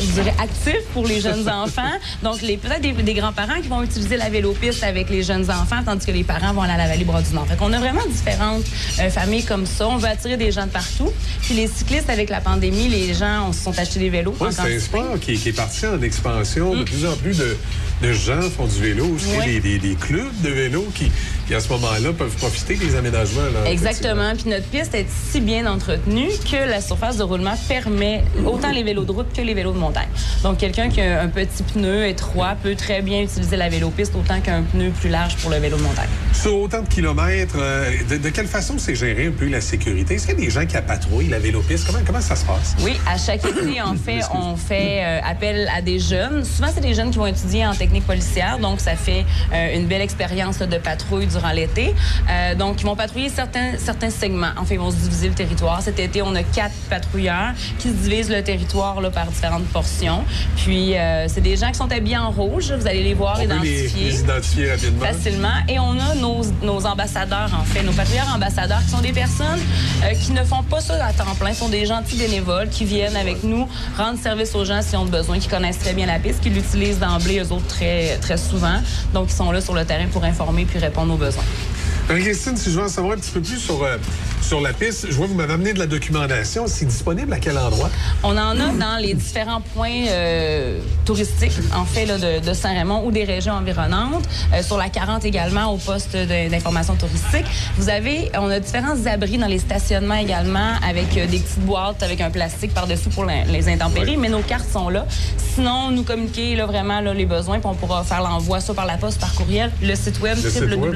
je dirais, actif pour les jeunes enfants. Donc, les- peut-être des, des grands-parents qui vont utiliser la vélopiste avec les jeunes enfants, tandis que les parents vont aller à la vallée Brodinant. Fait qu'on a vraiment différentes euh, familles comme ça. On veut attirer des gens de partout. Puis les cyclistes, avec la pandémie, les gens on se sont achetés des vélos. Oui, c'est un sport qui, qui est parti en expansion. De plus en plus de, de gens font du vélo. Aussi, Oui. des, des- des clubs de vélo qui, qui, à ce moment-là, peuvent profiter des aménagements. Là, Exactement. Puis notre piste est si bien entretenue que la surface de roulement permet autant les vélos de route que les vélos de montagne. Donc, quelqu'un qui a un petit pneu étroit peut très bien utiliser la vélopiste autant qu'un pneu plus large pour le vélo de montagne. Sur autant de kilomètres, euh, de, de quelle façon c'est géré un peu la sécurité? Est-ce qu'il y a des gens qui patrouillent la vélopiste? Comment, comment ça se passe? Oui, à chaque été, en fait, on fait euh, appel à des jeunes. Souvent, c'est des jeunes qui vont étudier en technique policière, donc ça fait euh, une belle expérience là, de patrouille durant l'été. Euh, donc, ils vont patrouiller certains, certains segments. En fait, ils vont se diviser le territoire. Cet été, on a quatre patrouilleurs qui se divisent le territoire là, par différentes portions. Puis, euh, c'est des gens qui sont habillés en rouge. Vous allez les voir, On peut les, identifier les identifier rapidement. facilement. Et on a nos, nos ambassadeurs, en fait, nos patrouilleurs ambassadeurs, qui sont des personnes euh, qui ne font pas ça à temps plein, sont des gentils bénévoles qui viennent avec nous rendre service aux gens s'ils ont besoin, qui connaissent très bien la piste, qui l'utilisent d'emblée, eux autres, très, très souvent. Donc, ils sont là sur le terrain pour informer puis répondre aux besoins. was like Marie-Christine, si je veux en savoir un petit peu plus sur, euh, sur la piste, je vois que vous m'avez amené de la documentation. C'est disponible à quel endroit? On en a dans les différents points euh, touristiques, en fait, là, de, de Saint-Raymond ou des régions environnantes. Euh, sur la 40 également, au poste d'information touristique. Vous avez, on a différents abris dans les stationnements également, avec des petites boîtes avec un plastique par-dessus pour la- les intempéries, mais nos cartes sont là. Sinon, nous communiquer là, vraiment là, les besoins, puis on pourra faire l'envoi soit par la poste, par courriel, le site web Le site web,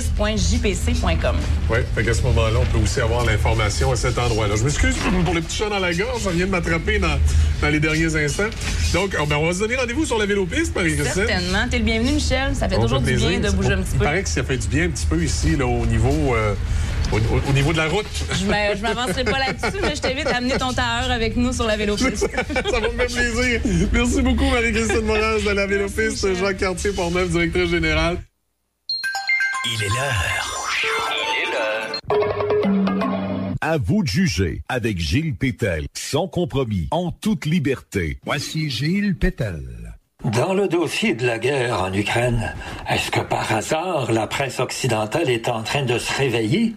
www.velopiste.jpc.com. Oui, fait qu'à ce moment-là, on peut aussi avoir l'information à cet endroit-là. Je m'excuse pour le petit chat dans la gorge, ça vient de m'attraper dans, dans les derniers instants. Donc, oh, ben, on va se donner rendez-vous sur la vélopiste, Marie-Christine. Certainement. T'es le bienvenu, Michel. Ça fait On toujours fait du bien de bouger un petit Il peu. paraît que ça fait du bien un petit peu ici, là, au niveau, euh, au, au- au niveau de la route. Je je m'avancerai pas là-dessus, mais je t'invite à amener ton tailleur avec nous sur la vélopiste. ça va me faire plaisir. Merci beaucoup, Marie-Christine Morin de la vélopiste, Jacques Cartier, Portneuf, directrice générale. Il est l'heure. À vous de juger avec Gilles Pétel, sans compromis, en toute liberté. Voici Gilles Pétel. Dans le dossier de la guerre en Ukraine, est-ce que par hasard la presse occidentale est en train de se réveiller?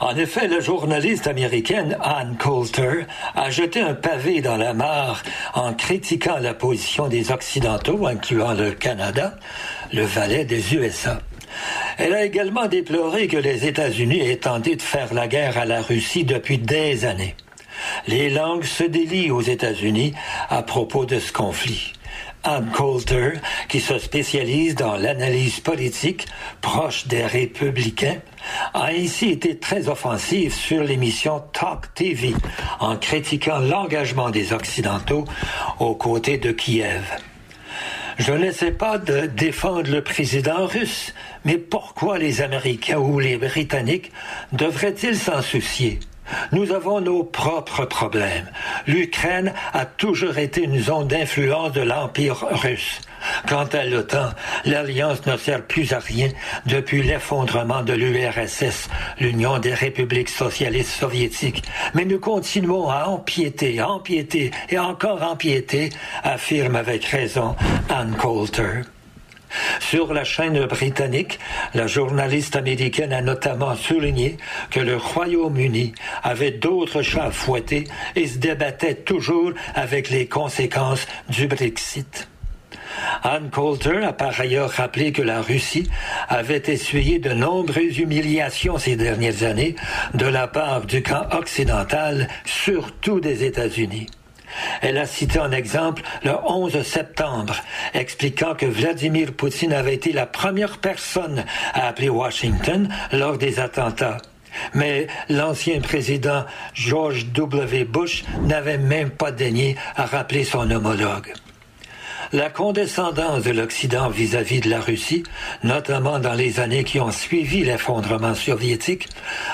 En effet, la journaliste américaine Ann Coulter a jeté un pavé dans la mare en critiquant la position des Occidentaux, incluant le Canada, le valet des USA. Elle a également déploré que les États-Unis aient tenté de faire la guerre à la Russie depuis des années. Les langues se délient aux États-Unis à propos de ce conflit. Ann Coulter, qui se spécialise dans l'analyse politique proche des républicains, a ainsi été très offensive sur l'émission Talk TV en critiquant l'engagement des Occidentaux aux côtés de Kiev. Je n'essaie pas de défendre le président russe, mais pourquoi les Américains ou les Britanniques devraient-ils s'en soucier? Nous avons nos propres problèmes. L'Ukraine a toujours été une zone d'influence de l'Empire russe. Quant à l'OTAN, l'Alliance ne sert plus à rien depuis l'effondrement de l'URSS, l'Union des républiques socialistes soviétiques. Mais nous continuons à empiéter, empiéter et encore empiéter, affirme avec raison Ann Coulter. Sur la chaîne britannique, la journaliste américaine a notamment souligné que le Royaume-Uni avait d'autres chats à fouetter et se débattait toujours avec les conséquences du Brexit. Ann Coulter a par ailleurs rappelé que la Russie avait essuyé de nombreuses humiliations ces dernières années de la part du camp occidental, surtout des États-Unis. Elle a cité en exemple le 11 septembre, expliquant que Vladimir Poutine avait été la première personne à appeler Washington lors des attentats. Mais l'ancien président George W. Bush n'avait même pas daigné à rappeler son homologue. La condescendance de l'Occident vis-à-vis de la Russie, notamment dans les années qui ont suivi l'effondrement soviétique,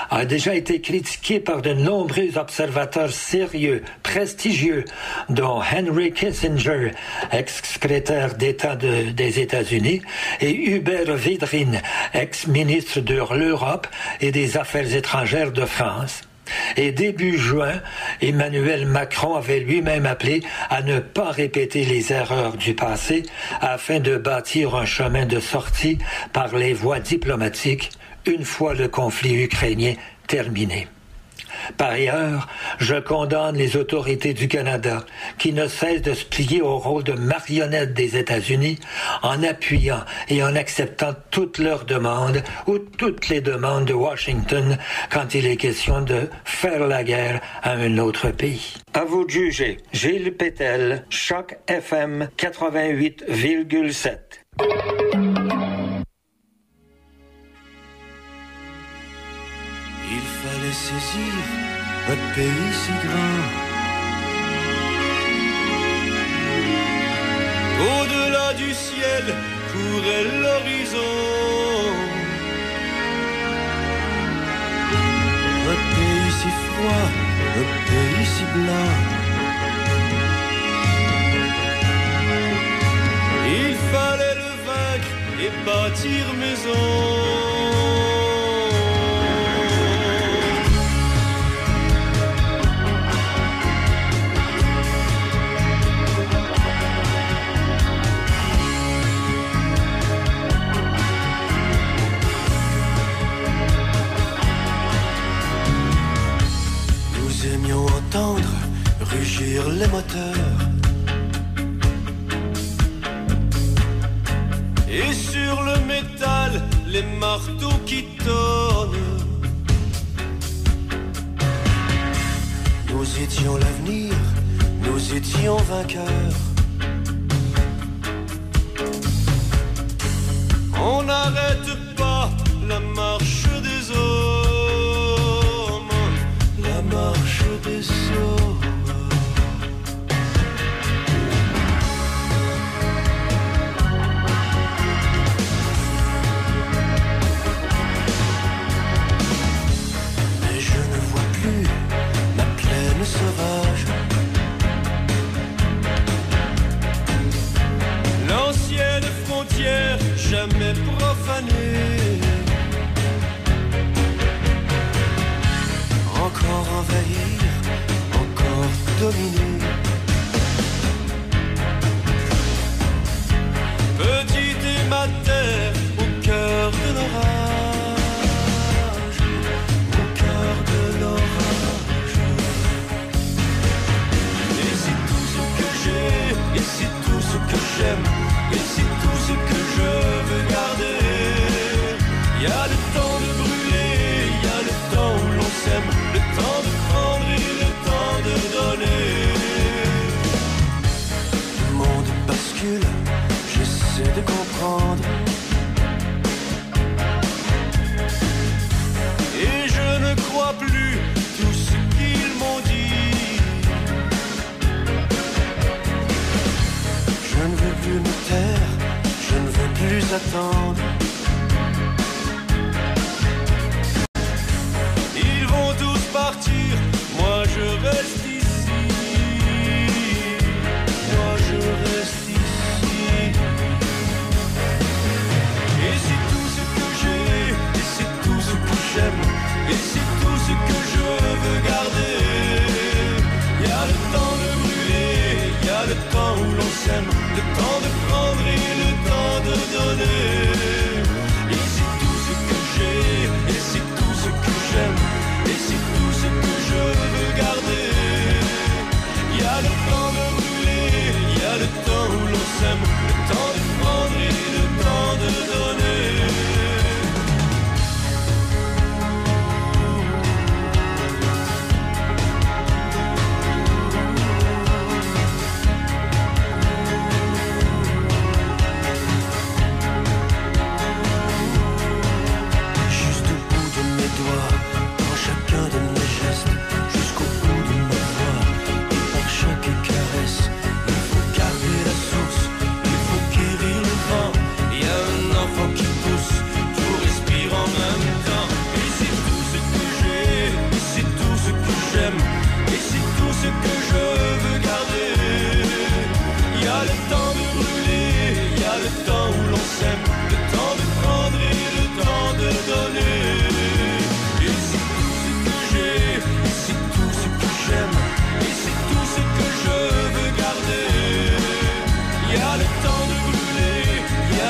a déjà été critiquée par de nombreux observateurs sérieux, prestigieux, dont Henry Kissinger, ex-secrétaire d'État de- des États-Unis, et Hubert Védrine, ex-ministre de l'Europe et des Affaires étrangères de France. Et début juin, Emmanuel Macron avait lui-même appelé à ne pas répéter les erreurs du passé afin de bâtir un chemin de sortie par les voies diplomatiques une fois le conflit ukrainien terminé. Par ailleurs, je condamne les autorités du Canada qui ne cessent de se plier au rôle de marionnette des États-Unis en appuyant et en acceptant toutes leurs demandes ou toutes les demandes de Washington quand il est question de faire la guerre à un autre pays. À vous juger. Gilles Pétel, Choc FM 88,7. Saisir votre pays si grand. Au-delà du ciel courait l'horizon. Votre pays si froid, votre pays si blanc. Il fallait le vaincre et bâtir maison. Rugir les moteurs. Et sur le métal, les marteaux qui tonnent. Nous étions l'avenir, nous étions vainqueurs. On n'arrête pas la marche des hommes, la marche des hommes. Jamais profanée. Encore envahir, encore dominer. Petite et ma terre au cœur de l'orage, au cœur de l'orage. Et c'est tout ce que j'ai, et c'est tout ce que j'aime, Il y a le temps de brûler, il y a le temps où l'on s'aime, le temps de prendre et le temps de donner. Le monde bascule, j'essaie de comprendre. Et je ne crois plus tout ce qu'ils m'ont dit. Je ne veux plus me taire, je ne veux plus attendre.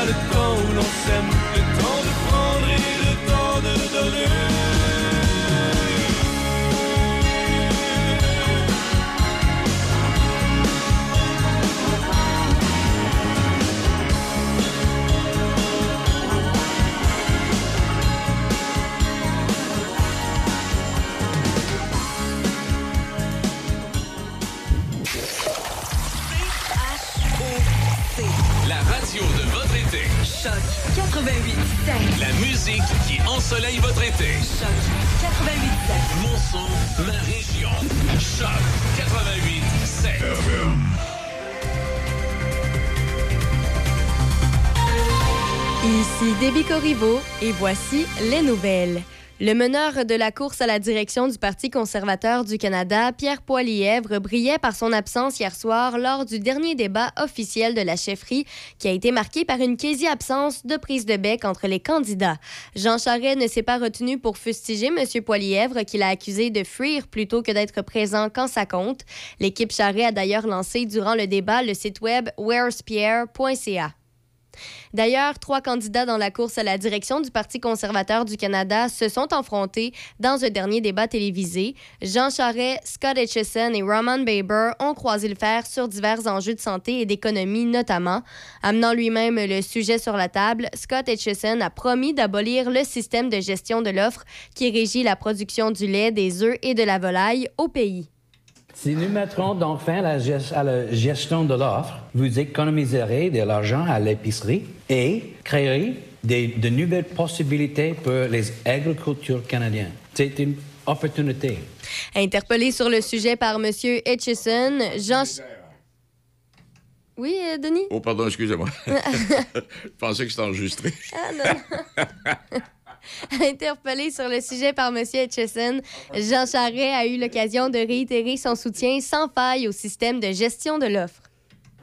Le temps où l'on s'aime, le temps et voici les nouvelles. Le meneur de la course à la direction du Parti conservateur du Canada, Pierre Poilièvre, brillait par son absence hier soir lors du dernier débat officiel de la chefferie qui a été marqué par une quasi-absence de prise de bec entre les candidats. Jean Charest ne s'est pas retenu pour fustiger M. Poilièvre qu'il a accusé de fuir plutôt que d'être présent quand ça compte. L'équipe Charest a d'ailleurs lancé durant le débat le site web where'spierre.ca. D'ailleurs, trois candidats dans la course à la direction du Parti conservateur du Canada se sont affrontés dans un dernier débat télévisé. Jean Charest, Scott Etchison et Roman Baber ont croisé le fer sur divers enjeux de santé et d'économie notamment. Amenant lui-même le sujet sur la table, Scott Etchison a promis d'abolir le système de gestion de l'offre qui régit la production du lait, des œufs et de la volaille au pays. Si nous mettrons donc fin à la, gest- à la gestion de l'offre, vous économiserez de l'argent à l'épicerie et créerez des- de nouvelles possibilités pour les agricultures canadiennes. C'est une opportunité. Interpellé sur le sujet par M. Etchison, Jean... Oui, euh, Denis? Oh, pardon, excusez-moi. Je pensais que c'était enregistré. Ah non. Interpellé sur le sujet par M. Etchison, Jean Charest a eu l'occasion de réitérer son soutien sans faille au système de gestion de l'offre.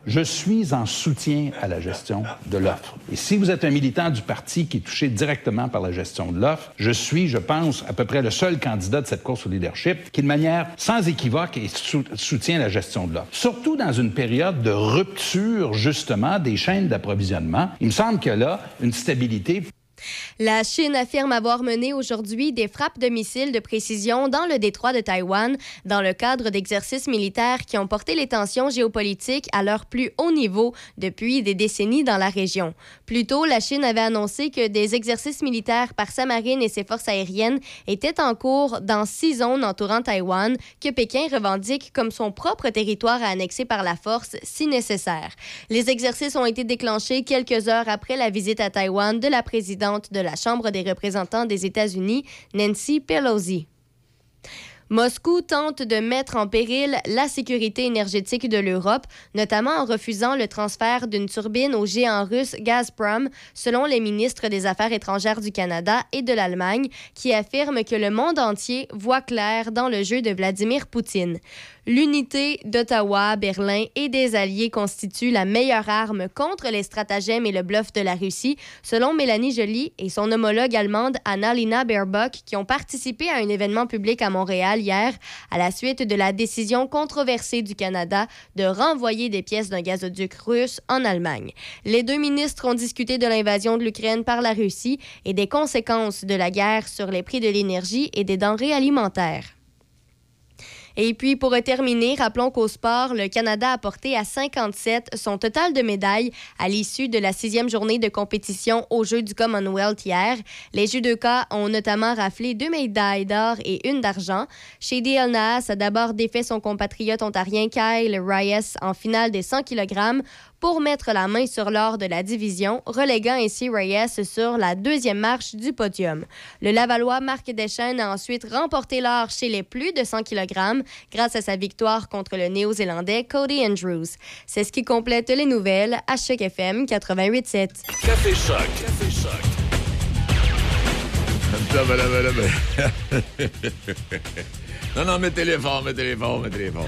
Je suis en soutien à la gestion de l'offre. Et si vous êtes un militant du parti qui est touché directement par la gestion de l'offre, je suis, je pense, à peu près le seul candidat de cette course au leadership qui, de manière sans équivoque, soutient la gestion de l'offre. Surtout dans une période de rupture, justement, des chaînes d'approvisionnement. Il me semble que là, une stabilité La Chine affirme avoir mené aujourd'hui des frappes de missiles de précision dans le détroit de Taïwan dans le cadre d'exercices militaires qui ont porté les tensions géopolitiques à leur plus haut niveau depuis des décennies dans la région. Plus tôt, la Chine avait annoncé que des exercices militaires par sa marine et ses forces aériennes étaient en cours dans six zones entourant Taïwan que Pékin revendique comme son propre territoire à annexer par la force si nécessaire. Les exercices ont été déclenchés quelques heures après la visite à Taïwan de la présidente de la Chambre des représentants des États-Unis, Nancy Pelosi. Moscou tente de mettre en péril la sécurité énergétique de l'Europe, notamment en refusant le transfert d'une turbine au géant russe Gazprom, selon les ministres des Affaires étrangères du Canada et de l'Allemagne, qui affirment que le monde entier voit clair dans le jeu de Vladimir Poutine. L'unité d'Ottawa, Berlin et des alliés constitue la meilleure arme contre les stratagèmes et le bluff de la Russie, selon Mélanie Joly et son homologue allemande Annalena Baerbock, qui ont participé à un événement public à Montréal hier à la suite de la décision controversée du Canada de renvoyer des pièces d'un gazoduc russe en Allemagne. Les deux ministres ont discuté de l'invasion de l'Ukraine par la Russie et des conséquences de la guerre sur les prix de l'énergie et des denrées alimentaires. Et puis, pour terminer, rappelons qu'au sport, le Canada a porté à 57 son total de médailles à l'issue de la sixième journée de compétition aux Jeux du Commonwealth hier. Les judokas ont notamment raflé deux médailles d'or et une d'argent. Shady Elnaas a d'abord défait son compatriote ontarien Kyle Reyes en finale des 100 kg pour mettre la main sur l'or de la division, reléguant ainsi Reyes sur la deuxième marche du podium. Le Lavallois Marc Deschênes a ensuite remporté l'or chez les plus de 100 kg grâce à sa victoire contre le Néo-Zélandais Cody Andrews. C'est ce qui complète les nouvelles à Choc FM 88.7. Café Choc. Café Choc. non, non, mettez-les fort, mettez-les fort, mettez-les fort.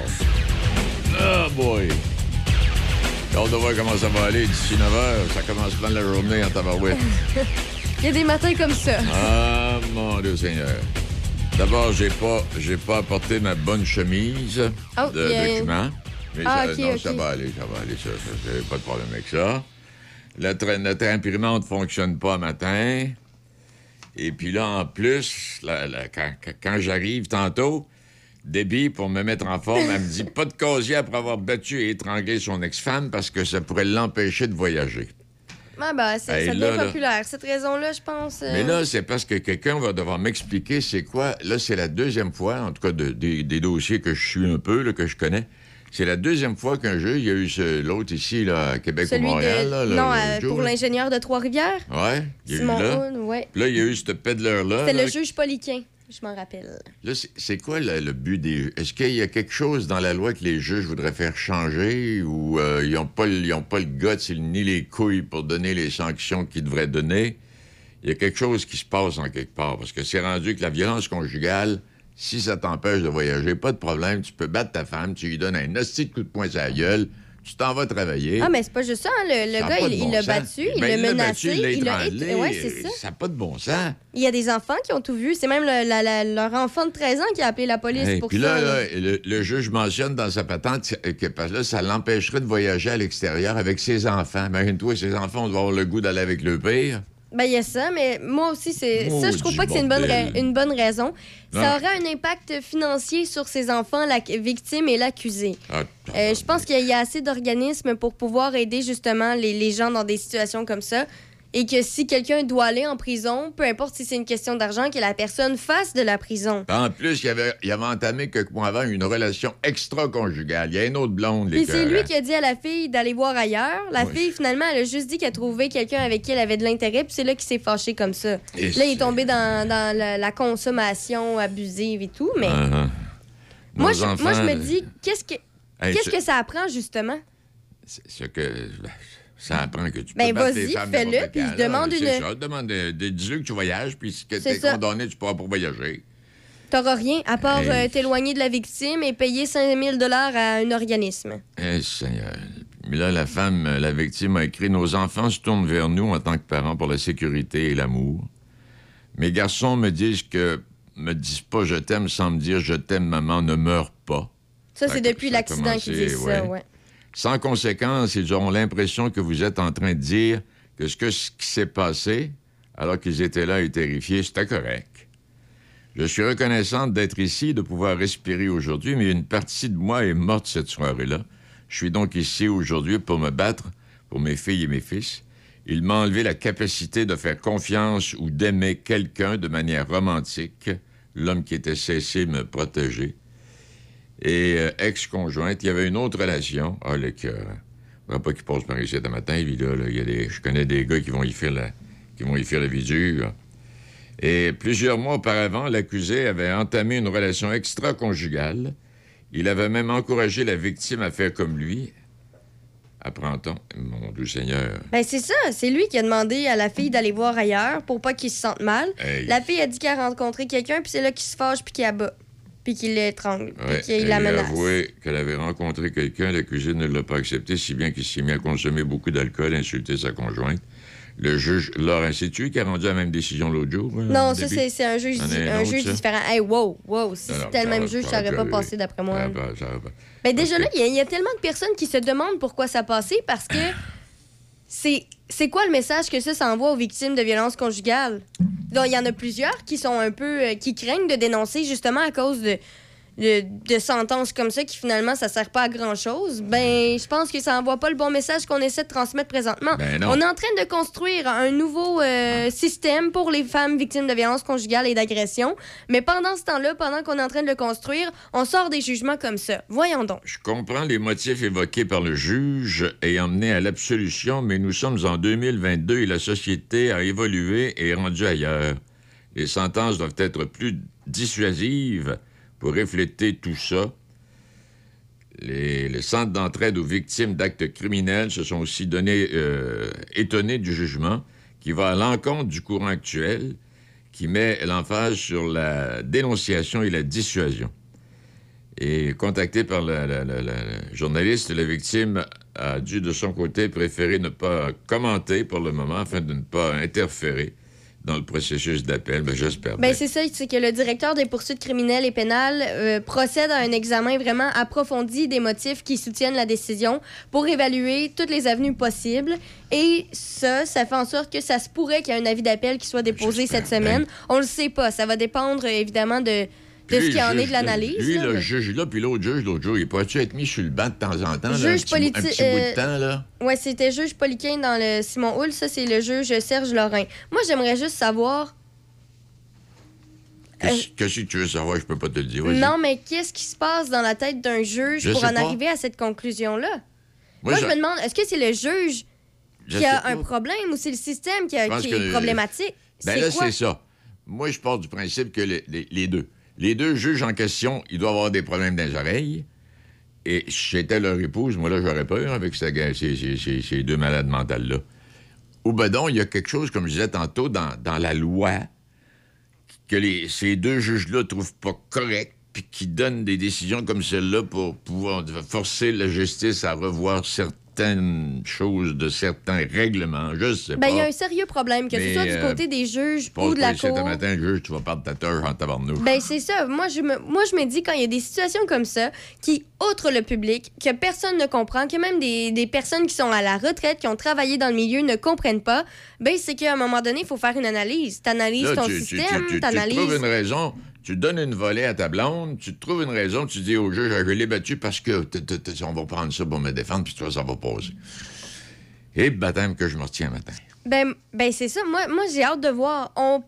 Oh boy. J'ai hâte de voir comment ça va aller d'ici 9 h. Ça commence plein la journée en tabarouette. Il y a des matins comme ça. Ah, mon Dieu Seigneur. D'abord, j'ai pas, j'ai pas apporté ma bonne chemise Oh, de il y a- documents. Mais Ah, ça, non, ça va aller, ça va aller, ça, ça, j'ai pas de problème avec ça. Notre, notre imprimante fonctionne pas matin. Et puis là, en plus, la- la- quand j'arrive tantôt, Debbie, pour me mettre en forme, elle me dit pas de casier après avoir battu et étranglé son ex-femme parce que ça pourrait l'empêcher de voyager. Ah ben, c'est, Hey, populaire. Cette raison-là, je pense. euh, Mais là, c'est parce que quelqu'un va devoir m'expliquer c'est quoi. Là, c'est la deuxième fois, en tout cas, de- des, des dossiers que je suis un peu, là, que je connais. C'est la deuxième fois qu'un juge, il y a eu l'autre ici, là, à Québec Celui ou Montréal. de. là, le- non, euh, pour l'ingénieur de Trois-Rivières? Ouais, il y a eu là. Ouais. Puis là, il y a eu ce peddler-là. C'est là, le juge Poliquin, je m'en rappelle. Là, c'est- quoi le, but des... Est-ce qu'il y a quelque chose dans la loi que les juges voudraient faire changer ou euh, ils n'ont pas, pas le guts ni les couilles pour donner les sanctions qu'ils devraient donner? Il y a quelque chose qui se passe en quelque part parce que c'est rendu que la violence conjugale, si ça t'empêche de voyager, pas de problème, tu peux battre ta femme, tu lui donnes un hostie de coup de poing sur la gueule, tu t'en vas travailler. Ah, mais c'est pas juste ça, hein, le, le gars, de il bon l'a battu, il Ben, l'a l'a menacé, il l'a étranglé. étr- Ouais, c'est ça. Ça n'a pas de bon sens. Il y a des enfants qui ont tout vu. C'est même le- la- la- leur enfant de 13 ans qui a appelé la police Hey, pour puis ça. là, là. là, le, le juge mentionne dans sa patente que parce là, ça l'empêcherait de voyager à l'extérieur avec ses enfants. Imagine-toi, ses enfants doivent avoir le goût d'aller avec le pire. Ben, il y a ça, mais moi aussi, c'est ça, je trouve pas que c'est une bonne, ra- une bonne raison. Ça aurait un impact financier sur ses enfants, la victime et l'accusé. Ah, Euh, je pense qu'il y a assez d'organismes pour pouvoir aider justement les, les gens dans des situations comme ça. Et que si quelqu'un doit aller en prison, peu importe si c'est une question d'argent, que la personne fasse de la prison. En plus, il avait, il avait entamé quelques mois avant une relation extra-conjugale. Il y a une autre blonde, Puis c'est lui qui a dit à la fille d'aller voir ailleurs. La fille, finalement, elle a juste dit qu'elle trouvait quelqu'un avec qui elle avait de l'intérêt, puis c'est là qu'il s'est fâché comme ça. Et là, il est tombé dans, dans la, la consommation abusive et tout, mais Uh-huh. moi, je, moi, je me là, dis, qu'est-ce que, Hey, qu'est-ce c'est- que ça apprend, justement? C'est ce que... Ça apprend que tu Ben, peux battre vas-y, tes femmes fais-le, puis je demande C'est une- ça, demande, euh, dis-lui que tu voyages, puis si C'est t'es condamné, tu pourras pas voyager. T'auras rien, à part Hey. euh, t'éloigner de la victime et payer 5000 dollars à un organisme. Eh, Seigneur. Mais là, la femme, euh, la victime, a écrit Nos enfants se tournent vers nous en tant que parents pour la sécurité et l'amour. Mes garçons me disent que. me disent pas je t'aime sans me dire je t'aime, maman, ne meurs pas. Ça, c'est depuis l'accident qu'ils disent ça, ouais. Sans conséquence, ils auront l'impression que vous êtes en train de dire que ce, que qui s'est passé, alors qu'ils étaient là et terrifiés, c'était correct. Je suis reconnaissante d'être ici, de pouvoir respirer aujourd'hui, mais une partie de moi est morte cette soirée-là. Je suis donc ici aujourd'hui pour me battre pour mes filles et mes fils. Il m'a enlevé la capacité de faire confiance ou d'aimer quelqu'un de manière romantique, l'homme qui était cessé me protéger. Et euh, ex-conjointe, il y avait une autre relation. Ah, le cœur. Faudra pas qu'il passe par ici demain matin, lui, là. là. Il y a des... Je connais des gars qui vont y faire la, qui vont y faire la vie dure. Et plusieurs mois auparavant, l'accusé avait entamé une relation extra-conjugale. Il avait même encouragé la victime à faire comme lui. Apprend-on? Mon doux Seigneur? Ben, c'est ça. C'est lui qui a demandé à la fille d'aller voir ailleurs pour pas qu'il se sente mal. Hey. La fille a dit qu'elle a rencontré quelqu'un, puis c'est là qu'il se fâche, puis qu'il abat. Puis qu'il l'étrangle, puis Ouais, qu'il elle la lui a menace. avoué qu'elle avait rencontré quelqu'un. L'accusé ne l'a pas accepté, si bien qu'il s'est mis à consommer beaucoup d'alcool, insulter sa conjointe. Le juge l'a institué, qui a rendu la même décision l'autre jour. euh, Non, ça, c'est un juge, C'en di- est un autre, juge ça. différent. Hey, wow, wow. Si c'était le même juge, ça ça aurait va, pas passé d'après moi. Ça va, ça va. Ben déjà là, il y, a- il y a tellement de personnes qui se demandent pourquoi ça a passé parce que c'est quoi le message que ça s'envoie aux victimes de violences conjugales? Il y en a plusieurs qui sont un peu euh, qui craignent de dénoncer justement à cause de, de, de sentences comme ça qui finalement ça sert pas à grand chose. Ben, je pense que ça envoie pas le bon message qu'on essaie de transmettre présentement. Ben. On est en train de construire un nouveau euh, système pour les femmes victimes de violences conjugales et d'agressions, mais pendant ce temps-là, pendant qu'on est en train de le construire, on sort des jugements comme ça. Voyons donc. Je comprends les motifs évoqués par le juge ayant mené à l'absolution, mais nous sommes en 2022 et la société a évolué et est rendue ailleurs. Les sentences doivent être plus dissuasives pour refléter tout ça. Les, centres d'entraide aux victimes d'actes criminels se sont aussi donnés, euh, étonnés du jugement qui va à l'encontre du courant actuel qui met l'emphase sur la dénonciation et la dissuasion. Et contacté par la- la- la- la journaliste, la victime a dû de son côté préférer ne pas commenter pour le moment afin de ne pas interférer dans le processus d'appel. Ben, J'espère Ben bien. c'est ça, c'est que le directeur des poursuites criminelles et pénales euh, procède à un examen vraiment approfondi des motifs qui soutiennent la décision pour évaluer toutes les avenues possibles. Et ça, ça fait en sorte que ça se pourrait qu'il y ait un avis d'appel qui soit déposé cette semaine. On le sait pas, ça va dépendre évidemment de, de ce en est de l'analyse. Lui, là, le juge là, puis l'autre juge, l'autre jour, il pourrait-tu être mis sur le banc de temps en temps? là, un Juge petit, un bout euh, de temps, là? Ouais, c'était juge Poliquin dans le Simon Hull. Ça, c'est le juge Serge Lorrain. Moi, j'aimerais juste savoir Qu'est-ce qu'est-ce que tu veux savoir? Je peux pas te le dire. Non, mais qu'est-ce qui se passe dans la tête d'un juge Je pour en pas. arriver à cette conclusion-là? Moi, Moi, je- me demande, est-ce que c'est le juge Je qui a un problème ou c'est le système qui, a- qui que- est problématique? Ben là, c'est ça. Moi, je pars du principe que les, les- les deux. Les deux juges en question, ils doivent avoir des problèmes dans les oreilles. Et si j'étais leur épouse, moi, là, j'aurais peur avec ces, ces- ces- deux malades mentales-là. Ou ben il y a quelque chose, comme je disais tantôt, dans, la loi, que ces deux juges-là trouvent pas correct, puis qui donnent des décisions comme celle-là pour pouvoir forcer la justice à revoir certaines choses de certains règlements. Je sais Ben, pas. il y a un sérieux problème, que ce soit du euh, côté des juges ou de la cour. un matin, juge, tu vas perdre ta tâche en tabarnouche. Ben, c'est ça. Moi je, me, moi, je me dis, quand il y a des situations comme ça, qui outre le public, que personne ne comprend, que même des, des personnes qui sont à la retraite, qui ont travaillé dans le milieu, ne comprennent pas, ben, c'est qu'à un moment donné, il faut faire une analyse. T'analyses ton tu, tu- tu- système, tu- tu t'analyses... trouves une raison, tu donnes une volée à ta blonde, tu trouves une raison, tu dis au juge, je l'ai battu parce que on va prendre ça pour me défendre, puis toi, ça va passer. Et baptême que je me retiens matin. Ben, ben c'est ça. Moi, moi j'ai hâte de voir. On,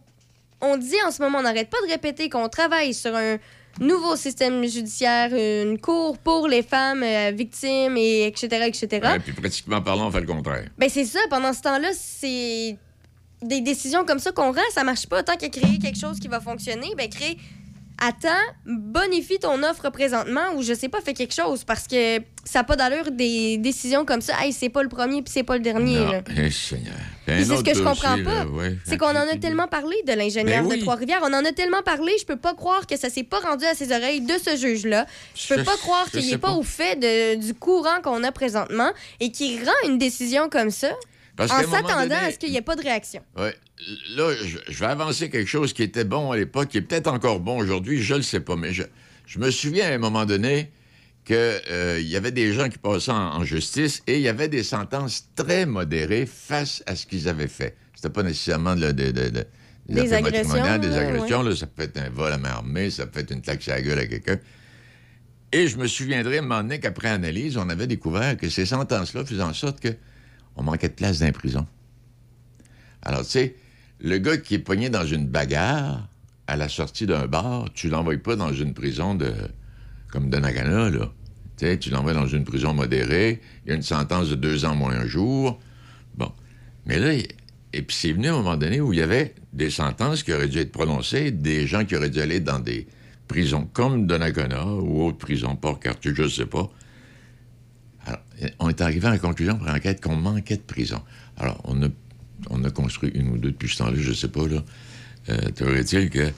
on dit en ce moment, on n'arrête pas de répéter qu'on travaille sur un nouveau système judiciaire, une cour pour les femmes euh, victimes, et etc., etc. Ouais, puis pratiquement parlant, on fait le contraire. Ben c'est ça. Pendant ce temps-là, c'est des décisions comme ça qu'on rend. Ça marche pas. Tant qu'à créer quelque chose qui va fonctionner, ben crée... Attends, bonifie ton offre présentement ou je sais pas, fais quelque chose parce que ça n'a pas d'allure des décisions comme ça. Hey, c'est pas le premier puis c'est pas le dernier. Non, Seigneur. C'est ce que je comprends dossier, pas. ouais. C'est qu'on en a tellement parlé de l'ingénieur Ben oui. de Trois-Rivières. On en a tellement parlé, je peux pas croire que ça s'est pas rendu à ses oreilles de ce juge-là. Je peux pas croire qu'il sais est pas, pas. au fait de- du courant qu'on a présentement et qu'il rend une décision comme ça Parce en s'attendant donné- à ce qu'il n'y ait pas de réaction. Ouais. Là, je, je vais avancer quelque chose qui était bon à l'époque, qui est peut-être encore bon aujourd'hui, je le sais pas, mais je, je me souviens à un moment donné qu'il y avait des gens qui passaient en, en justice et il y avait des sentences très modérées face à ce qu'ils avaient fait. C'était pas nécessairement de, de- de- de- Des agressions, des agressions. ouais. là, ça peut être un vol à main armée, ça peut être une claque sur la gueule à quelqu'un. Et je me souviendrai à un moment donné qu'après analyse, on avait découvert que ces sentences-là faisaient en sorte qu'on manquait de place dans les prisons. Alors, tu sais, le gars qui est pogné dans une bagarre à la sortie d'un bar, tu l'envoies pas dans une prison de comme de Nagana, là. Tu l'envoies dans une prison modérée, il y a une sentence de deux ans moins un jour. Bon. Mais là, et puis c'est venu à un moment donné où il y avait des sentences qui auraient dû être prononcées, des gens qui auraient dû aller dans des prisons comme Donnacona ou autres prisons, Port-Cartier, je ne sais pas. Alors, on est arrivé à la conclusion pour l'enquête qu'on manquait de prison. Alors, on a, on a construit une ou deux depuis ce temps-là, je ne sais pas, là. Euh, Toujours-est-il que...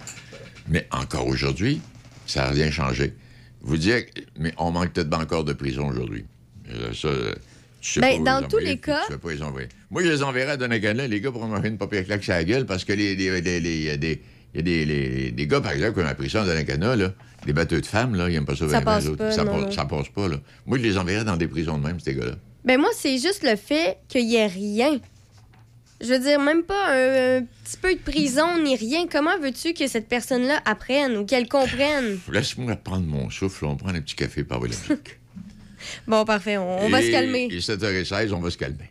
Mais encore aujourd'hui, ça n'a rien changé. Vous dire, mais on manque peut-être encore de prison aujourd'hui. Euh, Ça, euh, je sais Ben, pas dans tous les cas- Je sais pas les envoyer. Moi, je les enverrai à Donnacona, les gars, pour m'envoyer une papier claque sur la gueule, parce que les, les, les- les- il y a des... Les- gars, par exemple, qui ont la prison à Donnacona, là, des batteux de femmes, là, ils n'aiment pas ça. Ça passe pas, ça, non, passe- ça passe pas, là. Moi, je les enverrais dans des prisons de même, ces gars-là. Ben moi, c'est juste le fait qu'il n'y ait rien. Je veux dire, même pas un, un petit peu de prison ni rien. Comment veux-tu que cette personne-là apprenne ou qu'elle comprenne? Laisse-moi prendre mon souffle, on va prendre un petit café par la musique. Bon, parfait, on, on va se calmer. Et 7h16, on va se calmer.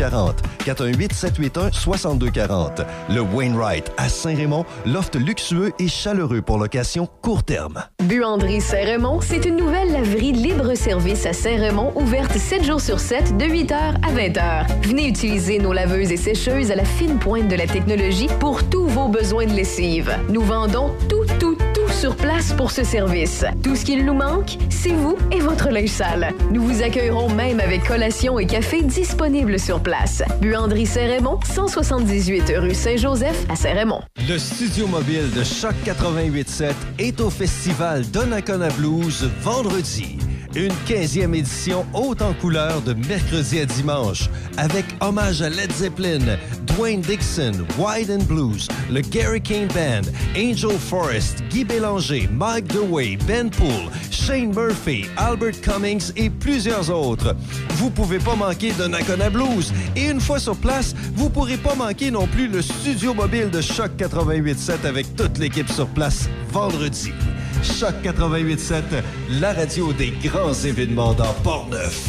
418 781 6240. Le Wainwright à Saint-Raymond, loft luxueux et chaleureux pour location court terme. Buanderie Saint-Raymond, c'est une nouvelle laverie libre-service à Saint-Raymond, ouverte 7 jours sur 7, de 8h à 20h. Venez utiliser nos laveuses et sécheuses à la fine pointe de la technologie pour tous vos besoins de lessive. Nous vendons tout, tout sur place pour ce service. Tout ce qu'il nous manque, c'est vous et votre linge sale. Nous vous accueillerons même avec collation et café disponibles sur place. Buanderie Saint-Raymond, 178 rue Saint-Joseph à Saint-Raymond. Le studio mobile de Choc 88.7 est au festival Donnacona Blues vendredi. Une 15e édition haute en couleur de mercredi à dimanche avec hommage à Led Zeppelin, Dwayne Dixon, Wide and Blues, le Gary King Band, Angel Forrest, Guy Bélanger, Mike DeWay, Ben Poole, Shane Murphy, Albert Cummings et plusieurs autres. Vous pouvez pas manquer de Nakona Blues et une fois sur place, vous pourrez pas manquer non plus le studio mobile de Choc 88.7 avec toute l'équipe sur place vendredi. Choc 88.7, la radio des grands événements dans Port-Neuf.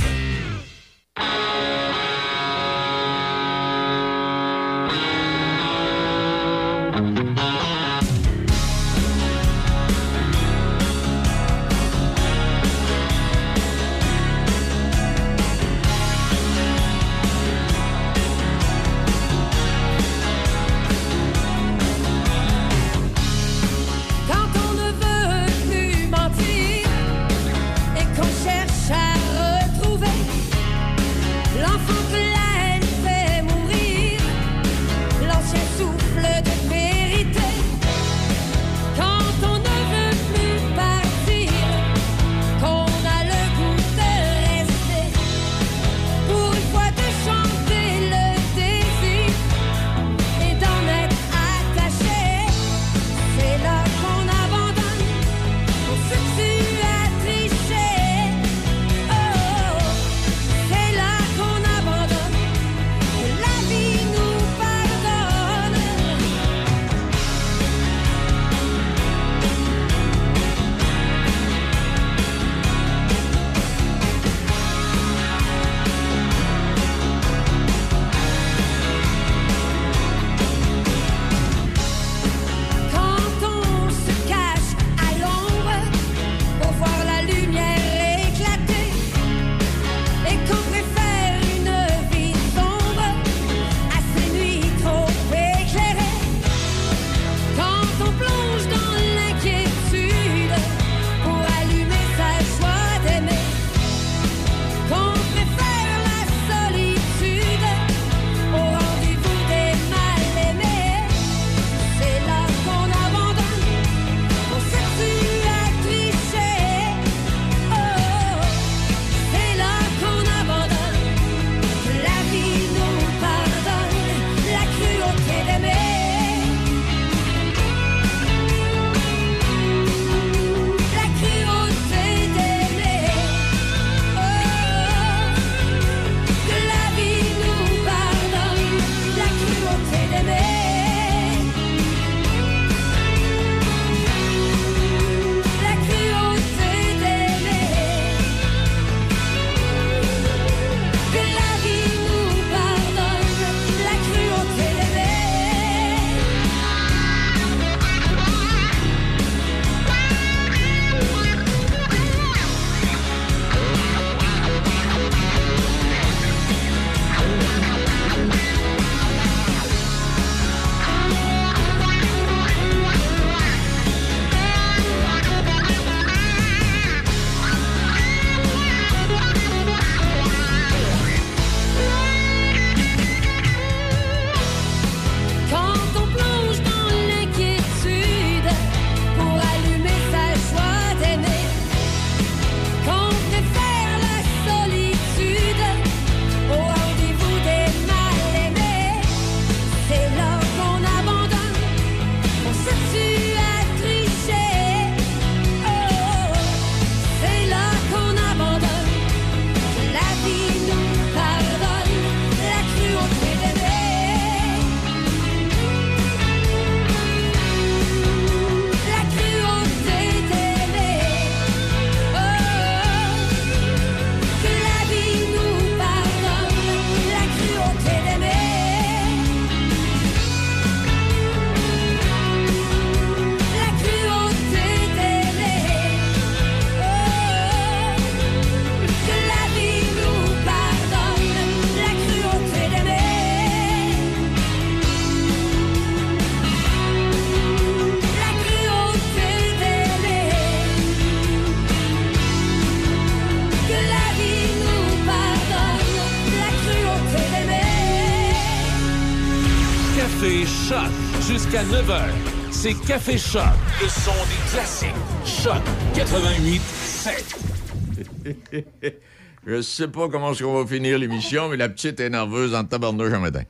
C'est Café Choc, le son des classiques. Choc 88 7. Je sais pas comment est-ce qu'on va finir l'émission, mais la petite est nerveuse en tabarnouche en matin.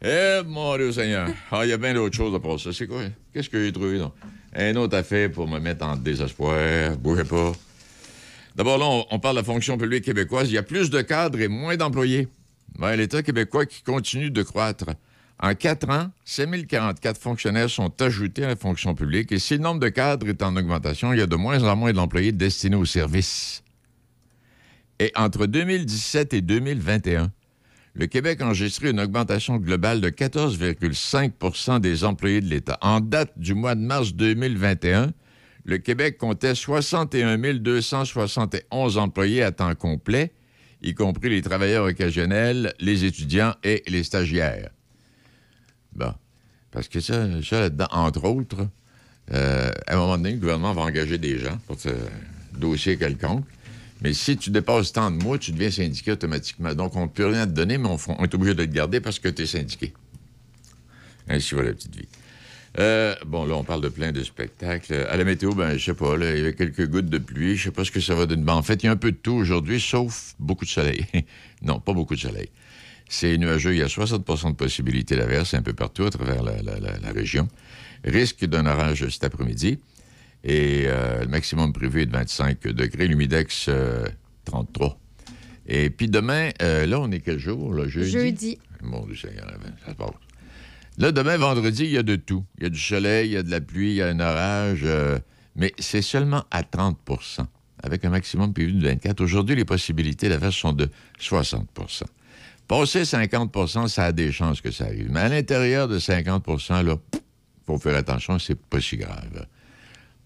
Eh, mon Dieu Seigneur. Ah, il y a bien d'autres choses à passer. C'est quoi? Qu'est-ce que j'ai trouvé, là? Un autre affaire pour me mettre en désespoir. Bougez pas. D'abord, là, on, on parle de la fonction publique québécoise. Il y a plus de cadres et moins d'employés. Ouais, L'État québécois qui continue de croître. En quatre ans, 5044 fonctionnaires sont ajoutés à la fonction publique et si le nombre de cadres est en augmentation, il y a de moins en moins d'employés destinés au service. Et entre 2017 et 2021, le Québec a enregistré une augmentation globale de 14,5% des employés de l'État. En date du mois de mars 2021, le Québec comptait 61 271 employés à temps complet, y compris les travailleurs occasionnels, les étudiants et les stagiaires. Bon. Parce que ça, ça là-dedans, entre autres, euh, à un moment donné, le gouvernement va engager des gens pour ce dossier quelconque. Mais si tu dépasses tant de mois, tu deviens syndiqué automatiquement. Donc, on ne peut rien te donner, mais on, est obligé de te garder parce que tu es syndiqué. Ainsi va la petite vie. Euh, bon, là, on parle de plein de spectacles. À la météo, ben, je sais pas, il y avait quelques gouttes de pluie. Je sais pas ce que ça va donner. Ben, en fait, il y a un peu de tout aujourd'hui, sauf beaucoup de soleil. non, pas beaucoup de soleil. C'est nuageux. Il y a 60% de possibilité d'averse un peu partout à travers la, la- la- la région. Risque d'un orage cet après-midi. Et euh, le maximum prévu est de 25 degrés. L'humidex, euh, 33. Et puis demain, euh, là, on est quel jour? Là, jeudi? Jeudi. Mon Dieu Seigneur, ça se passe. Là, demain, vendredi, il y a de tout. Il y a du soleil, il y a de la pluie, il y a un orage, euh, mais c'est seulement à 30% avec un maximum prévu de 24 Aujourd'hui, les possibilités d'averse sont de 60 Passer 50% ça a des chances que ça arrive. Mais à l'intérieur de 50% là, faut faire attention, c'est pas si grave.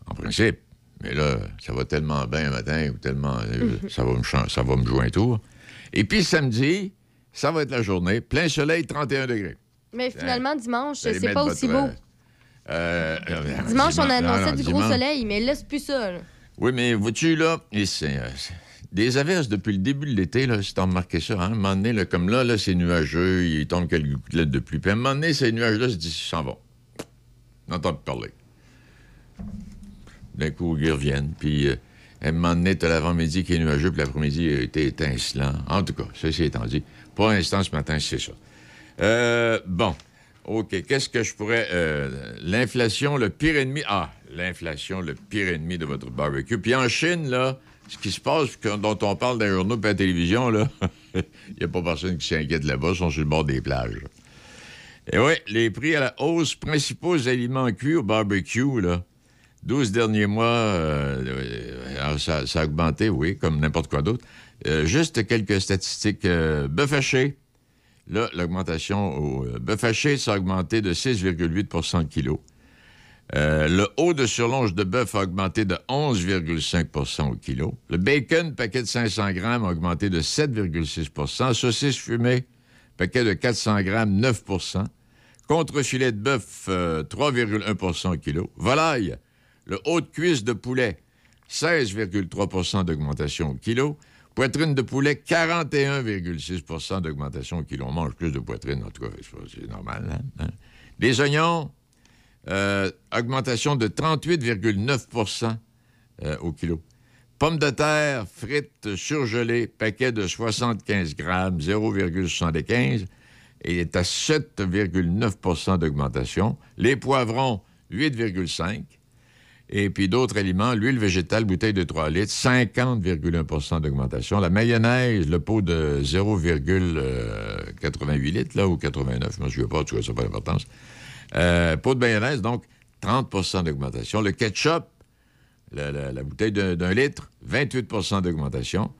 En principe. Mais là, ça va tellement bien un matin ou tellement. euh, Mhm. ça, va me ça va me jouer un tour. Et puis samedi, ça va être la journée. Plein soleil, 31 degrés. Mais finalement, dimanche, c'est pas aussi beau. euh, euh, Dimanche, on a non, annoncé non, du gros soleil, mais là, c'est plus ça. là. Oui, mais vois-tu, là, euh, des averses depuis le début de l'été, là, si t'as remarqué ça, hein, un moment donné, là, comme là, là, c'est nuageux, il tombe quelques gouttelettes de pluie. Puis à un moment donné, ces nuages-là se disent, s'en vont. On n'entend plus parler. D'un coup, ils reviennent, puis euh, un moment donné, t'as l'avant-midi qui est nuageux, puis l'après-midi a été étincelant. En tout cas, ceci étant dit, pour l'instant, ce matin, c'est ça. Euh, bon. OK. Qu'est-ce que je pourrais. euh, l'inflation, le pire ennemi. Ah, l'inflation, le pire ennemi de votre barbecue. Puis en Chine, là, ce qui se passe, dont on parle dans les journaux et la télévision, il n'y a pas personne qui s'inquiète là-bas, ils sont sur le bord des plages. Et oui, les prix à la hausse, principaux aliments cuits au barbecue, là. 12 derniers mois, euh, euh, ça, a augmenté, oui, comme n'importe quoi d'autre. Euh, juste quelques statistiques. Euh, bœuf haché, là, l'augmentation au bœuf haché, ça a augmenté de 6,8% le kilo. Euh, le haut de surlonge de bœuf a augmenté de 11,5% au kilo. Le bacon, paquet de 500 grammes, a augmenté de 7,6% Saucisse fumée, paquet de 400 grammes, 9% Contre-filet de bœuf, euh, 3,1% au kilo. Volaille, le haut de cuisse de poulet, 16,3% d'augmentation au kilo. Poitrine de poulet, 41,6% d'augmentation au kilo. On mange plus de poitrine, en tout cas, c'est- normal. hein, hein? Les oignons, euh, augmentation de 38,9% euh, au kilo. Pommes de terre, frites, surgelées, paquet de 75 grammes, 0,75 et est à 7,9% d'augmentation. Les poivrons, 8,5% et puis d'autres aliments, l'huile végétale, bouteille de 3 litres, 50,1% d'augmentation. La mayonnaise, le pot de 0,88 litres, là, ou 89, je ne souviens pas, tu vois, ça n'a pas d'importance. Euh, pot de mayonnaise, donc 30% d'augmentation. Le ketchup, la, bouteille d'un litre, 28% d'augmentation.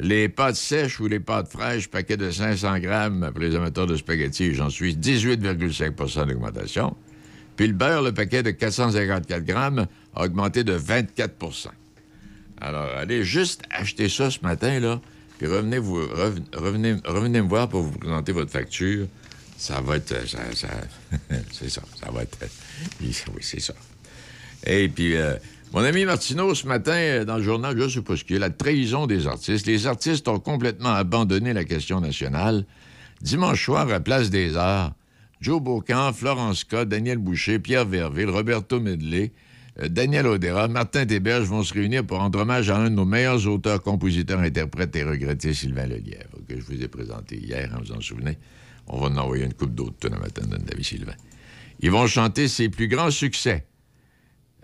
Les pâtes sèches ou les pâtes fraîches, paquet de 500 grammes pour les amateurs de spaghettis, j'en suis 18,5% d'augmentation. Puis le beurre, le paquet de 454 grammes, a augmenté de 24% Alors, allez juste acheter ça ce matin, là, puis revenez, vous, reven- revenez, revenez me voir pour vous présenter votre facture. Ça va être... euh, c'est ça, ça va être... Oui, c'est ça. Et puis, euh, mon ami Martineau, ce matin, euh, dans le journal, je sais pas ce qu'il y a, la trahison des artistes. Les artistes ont complètement abandonné la question nationale. Dimanche soir, à Place des Arts, Joe Beaucamp, Florence Scott, Daniel Boucher, Pierre Verville, Roberto Medley, euh, Daniel Odera, Martin Desberges vont se réunir pour rendre hommage à un de nos meilleurs auteurs, compositeurs, interprètes et regrettés, Sylvain Lelièvre, que je vous ai présenté hier, hein, vous en souvenez. On va en envoyer une coupe d'autres tout matin David Sylvain. Ils vont chanter ses plus grands succès.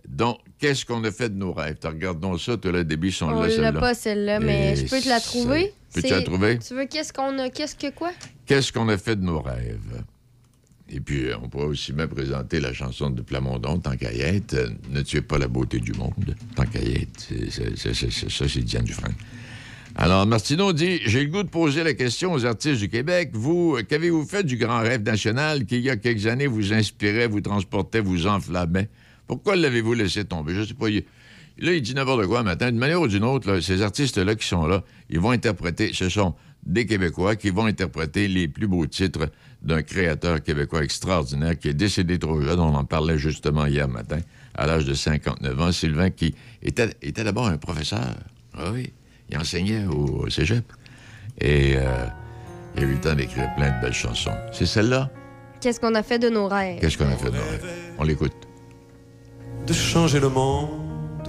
Donc, qu'est-ce qu'on a fait de nos rêves? Regardons ça, tu le début, sont On là, l'a celle-là. pas, celle-là, mais Et je peux te la trouver. Peux-tu la trouver? Tu veux qu'est-ce qu'on a? Qu'est-ce que quoi? Qu'est-ce qu'on a fait de nos rêves? Et puis, euh, on pourrait aussi bien présenter la chanson de Plamondon, être, euh, Ne tuez pas la beauté du monde. C'est- Ça, c'est Diane Dufresne. Alors, Martineau dit J'ai le goût de poser la question aux artistes du Québec. Vous, qu'avez-vous fait du grand rêve national qui, il y a quelques années, vous inspirait, vous transportait, vous enflammait? Pourquoi l'avez-vous laissé tomber? Je sais pas. Là, il dit n'importe quoi matin. D'une manière ou d'une autre, ces artistes-là qui sont là, ils vont interpréter. Ce sont des Québécois qui vont interpréter les plus beaux titres d'un créateur québécois extraordinaire qui est décédé trop jeune. On en parlait justement hier matin, à l'âge de 59 ans. Sylvain, qui était, était d'abord un professeur. Ah oui. Il enseignait au cégep. Et euh, il a eu le temps d'écrire plein de belles chansons. C'est celle-là? Qu'est-ce qu'on a fait de nos rêves? Qu'est-ce qu'on a fait de nos rêves? On l'écoute. de changer le monde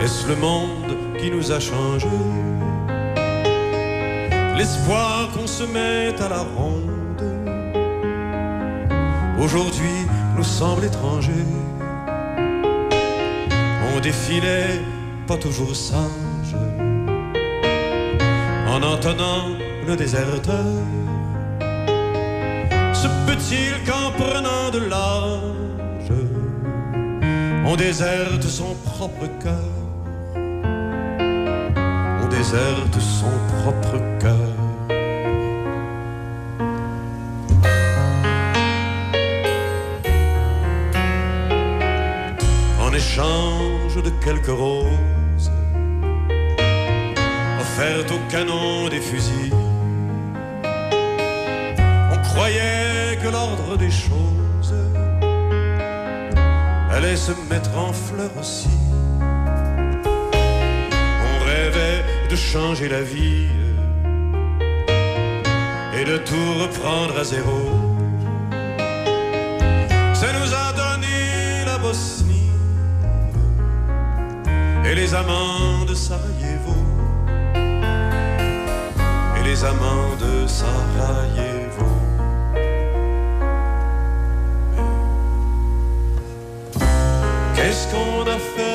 Est-ce le monde qui nous a changé L'espoir qu'on se met à la ronde Aujourd'hui nous semble étranger On défilait toujours sage En entonnant le déserteur Se peut-il qu'en prenant de l'âge on déserte son propre cœur. On déserte son propre cœur. En échange de quelques roses au canon des fusils, on croyait que l'ordre des choses allait se mettre en fleurs aussi. On rêvait de changer la vie et de tout reprendre à zéro. Ça nous a donné la Bosnie et les amants de Sarajevo. Les amants de Sarajevo. Qu'est-ce qu'on a fait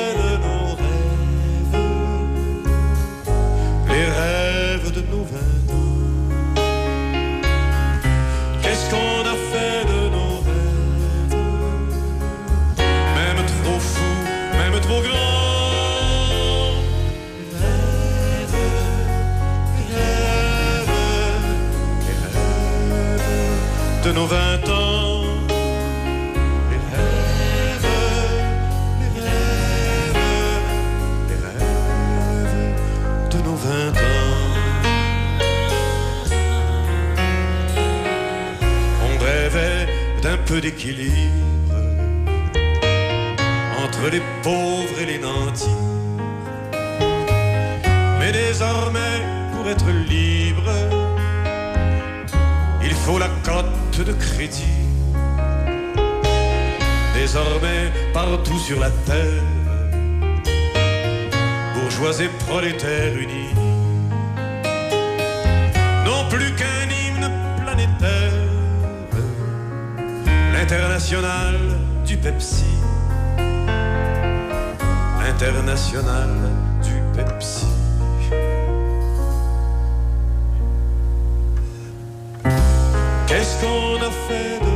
nos vingt ans Les rêves les rêves, les rêves de nos vingt ans. On rêvait d'un peu d'équilibre entre les pauvres et les nantis. Mais désormais, pour être libre, il faut la cote de crédit. Désormais, partout sur la terre, bourgeois et prolétaires unis, non plus qu'un hymne planétaire, l'international du Pepsi, l'international Qu'est-ce qu'on a fait de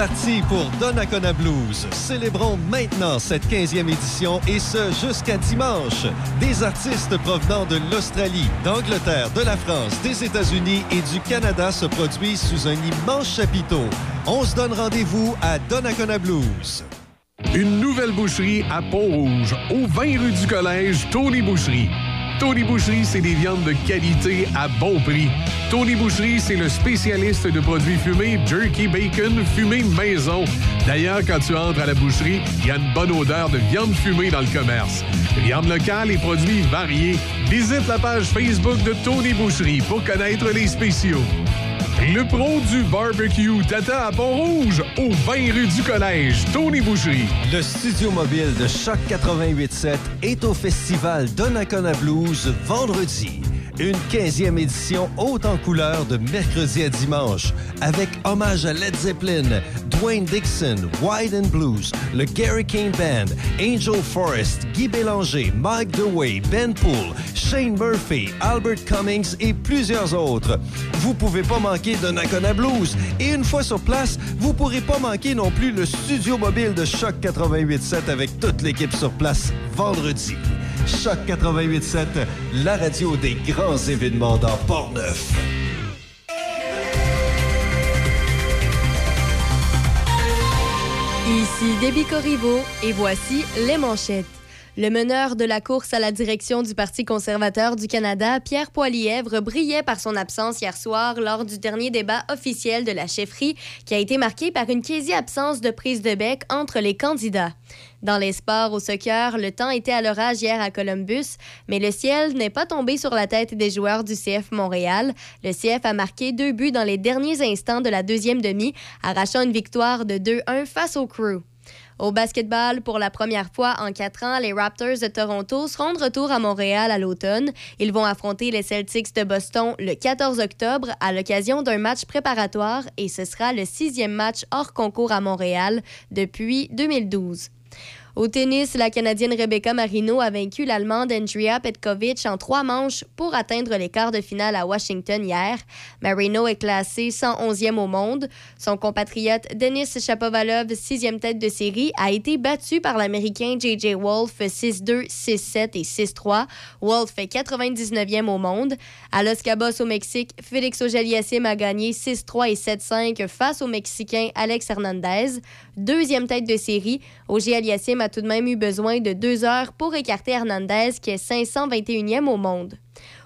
parti pour Donnacona Blues. Célébrons maintenant cette 15e édition et ce jusqu'à dimanche. Des artistes provenant de l'Australie, d'Angleterre, de la France, des États-Unis et du Canada se produisent sous un immense chapiteau. On se donne rendez-vous à Donnacona Blues. Une nouvelle boucherie à Pont-Rouge, au 20 rue du Collège, Tony Boucherie. Tony Boucherie, c'est des viandes de qualité à bon prix. Tony Boucherie, c'est le spécialiste de produits fumés, jerky bacon, fumé maison. D'ailleurs, quand tu entres à la boucherie, il y a une bonne odeur de viande fumée dans le commerce. Viande locale et produits variés. Visite la page Facebook de Tony Boucherie pour connaître les spéciaux. Le pro du barbecue t'attend à Pont-Rouge, au 20 rue du Collège, Tony Boucherie. Le studio mobile de Choc 88.7 est au festival Donnacona Blues vendredi. Une 15e édition haute en couleur de mercredi à dimanche, avec hommage à Led Zeppelin, Dwayne Dixon, Wide and Blues, le Gary King Band, Angel Forrest, Guy Bélanger, Mike DeWay, Ben Poole, Shane Murphy, Albert Cummings et plusieurs autres. Vous pouvez pas manquer Donnacona Blues. Et une fois sur place, vous pourrez pas manquer non plus le studio mobile de Choc 88.7 avec toute l'équipe sur place vendredi. Choc 88.7, la radio des grands événements dans Port-Neuf. Ici Déby Corriveau et voici les manchettes. Le meneur de la course à la direction du Parti conservateur du Canada, Pierre Poilièvre, brillait par son absence hier soir lors du dernier débat officiel de la chefferie qui a été marqué par une quasi-absence de prise de bec entre les candidats. Dans les sports au soccer, le temps était à l'orage hier à Columbus, mais le ciel n'est pas tombé sur la tête des joueurs du CF Montréal. Le CF a marqué deux buts dans les derniers instants de la deuxième demi, arrachant une victoire de 2-1 face au Crew. Au basketball, pour la première fois en quatre ans, les Raptors de Toronto seront de retour à Montréal à l'automne. Ils vont affronter les Celtics de Boston le 14 octobre à l'occasion d'un match préparatoire et ce sera le sixième match hors concours à Montréal depuis 2012. Au tennis, la Canadienne Rebecca Marino a vaincu l'Allemande Andrea Petkovic en trois manches pour atteindre les quarts de finale à Washington hier. Marino est classée 111e au monde. Son compatriote Denis Shapovalov, sixième tête de série, a été battu par l'Américain J.J. Wolf 6-2, 6-7 et 6-3. Wolf est 99e au monde. À Los Cabos au Mexique, Félix Auger-Aliassime a gagné 6-3 et 7-5 face au Mexicain Alex Hernandez. Deuxième tête de série, Auger-Aliassime a tout de même eu besoin de deux heures pour écarter Hernandez, qui est 521e au monde.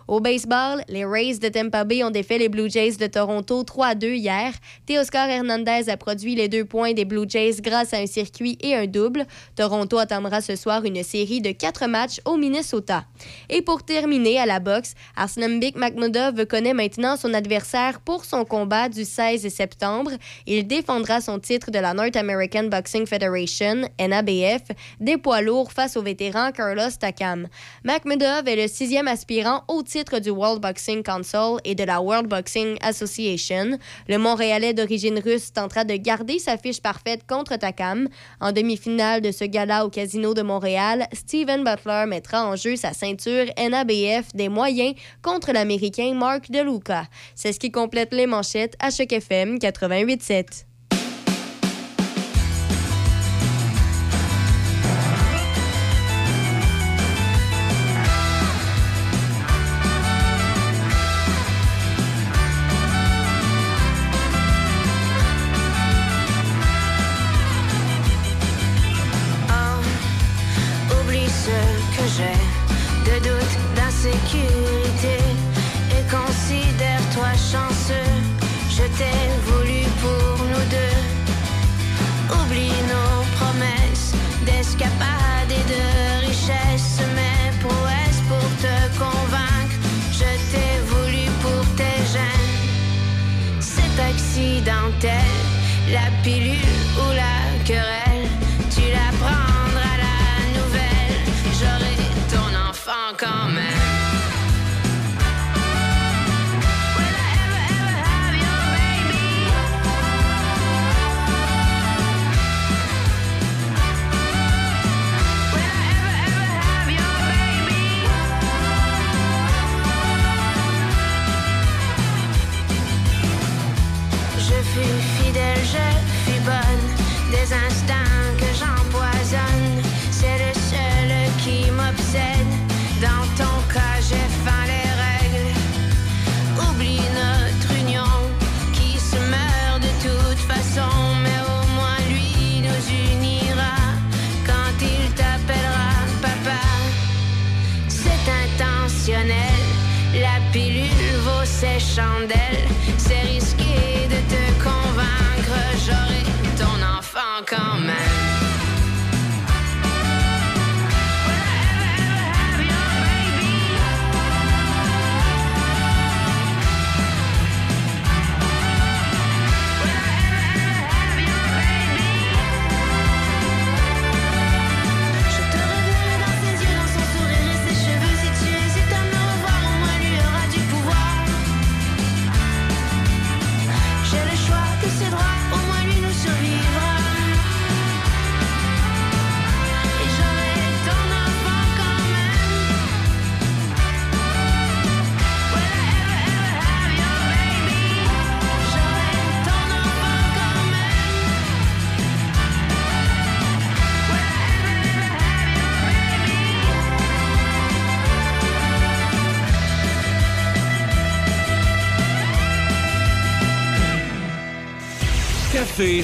Au baseball, les Rays de Tampa Bay ont défait les Blue Jays de Toronto 3 à 2 hier. Teoscar Hernandez a produit les deux points des Blue Jays grâce à un circuit et un double. Toronto attendra ce soir une série de quatre matchs au Minnesota. Et pour terminer à la boxe, Arslanbek Makhmudov connaît maintenant son adversaire pour son combat du 16 septembre. Il défendra son titre de la North American Boxing Federation, NABF, des poids lourds face au vétéran Carlos Takam. Makhmudov est le sixième aspirant au titre du World Boxing Council et de la World Boxing Association. Le Montréalais d'origine russe tentera de garder sa fiche parfaite contre Takam. En demi-finale de ce gala au Casino de Montréal, Steven Butler mettra en jeu sa ceinture NABF des moyens contre l'Américain Mark DeLuca. C'est ce qui complète les manchettes à Choc FM 88.7.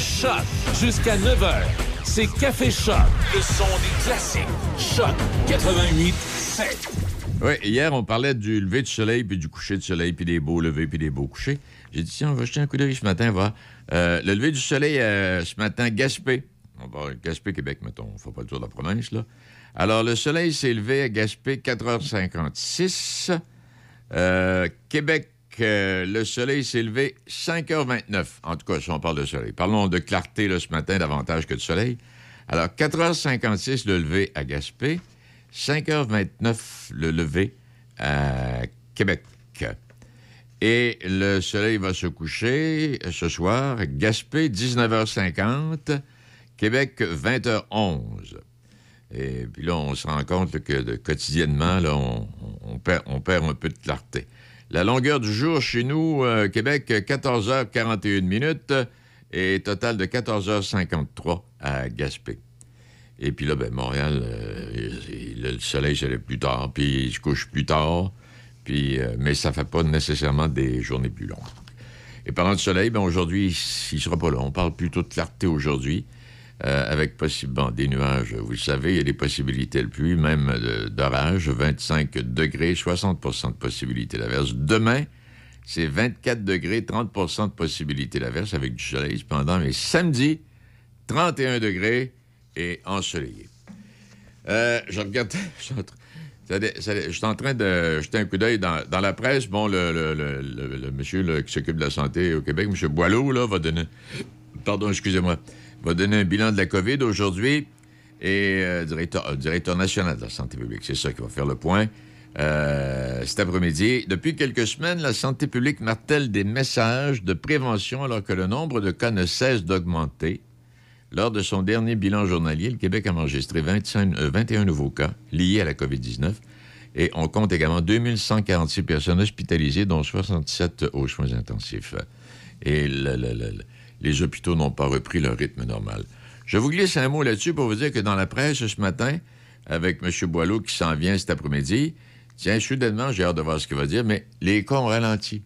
Choc. Jusqu'à 9h. C'est Café Choc. Le son des classiques. Choc 88 7. Oui, hier, on parlait du lever du soleil, puis du coucher du soleil, puis des beaux levers, puis des beaux couchers. J'ai dit, tiens, on va jeter un coup d'œil ce matin, va. Euh, le lever du soleil, euh, ce matin, Gaspé. On va Gaspé, Québec, mettons. On ne fait pas le tour de la province, là. Alors, le soleil s'est levé à Gaspé, 4h56. Euh, Québec, euh, le soleil s'est levé 5h29. En tout cas, si on parle de soleil. Parlons de clarté ce matin davantage que de soleil. Alors, 4h56 le lever à Gaspé, 5h29 le lever à Québec. Et le soleil va se coucher ce soir, Gaspé, 19h50, Québec, 20h11. Et puis là, on se rend compte que quotidiennement, là, on perd un peu de clarté. La longueur du jour chez nous, euh, Québec, 14h41 minutes et total de 14h53 à Gaspé. Et puis là, ben, Montréal, euh, le soleil se lève plus tard, puis il se couche plus tard, puis, euh, mais ça fait pas nécessairement des journées plus longues. Et parlant de soleil, ben, aujourd'hui, il ne sera pas là. On parle plutôt de clarté aujourd'hui. Euh, avec possiblement des nuages. Vous le savez, il y a des possibilités de pluie, même d'orage, 25 degrés, 60% de possibilité d'averse. Demain, c'est 24 degrés, 30% de possibilité d'averse avec du soleil cependant. Mais samedi, 31 degrés et ensoleillé. Euh, je regarde. Je suis en train- de jeter un coup d'œil dans, dans la presse. Bon, le, le- le- monsieur qui s'occupe de la santé au Québec, M. Boileau, là, va donner. Pardon, excusez-moi. Va donner un bilan de la COVID aujourd'hui. Et euh, directeur, euh, directeur national de la santé publique, c'est ça qui va faire le point. euh, cet après-midi. Depuis quelques semaines, la santé publique martèle des messages de prévention alors que le nombre de cas ne cesse d'augmenter. Lors de son dernier bilan journalier, le Québec a enregistré 25 euh, 21 nouveaux cas liés à la COVID-19 et on compte également 2146 personnes hospitalisées, dont 67 aux soins intensifs. Et le- les hôpitaux n'ont pas repris leur rythme normal. Je vous glisse un mot là-dessus pour vous dire que dans la presse ce matin, avec M. Boileau qui s'en vient cet après-midi, tiens, soudainement, j'ai hâte de voir ce qu'il va dire, mais les cas ont ralenti.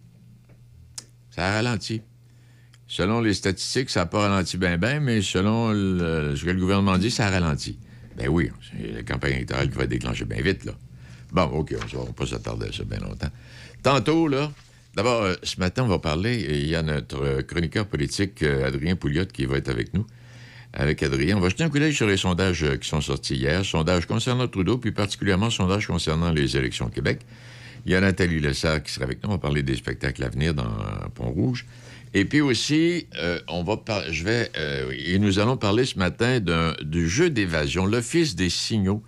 Ça a ralenti. Selon les statistiques, ça n'a pas ralenti bien, bien, mais selon ce que le gouvernement dit, ça a ralenti. Ben oui, c'est la campagne électorale qui va déclencher bien vite, là. Bon, OK, on ne va pas s'attarder à ça bien longtemps. Tantôt, là, d'abord, euh, ce matin, on va parler, il y a notre euh, chroniqueur politique, euh, Adrien Pouliot, qui va être avec nous. Avec Adrien, on va jeter un coup d'œil sur les sondages qui sont sortis hier. Sondages concernant Trudeau, puis particulièrement sondages concernant les élections au Québec. Il y a Nathalie Lessard qui sera avec nous. On va parler des spectacles à venir dans Pont-Rouge. Et puis aussi, on va je vais, et nous allons parler ce matin du jeu d'évasion, l'Office des signaux.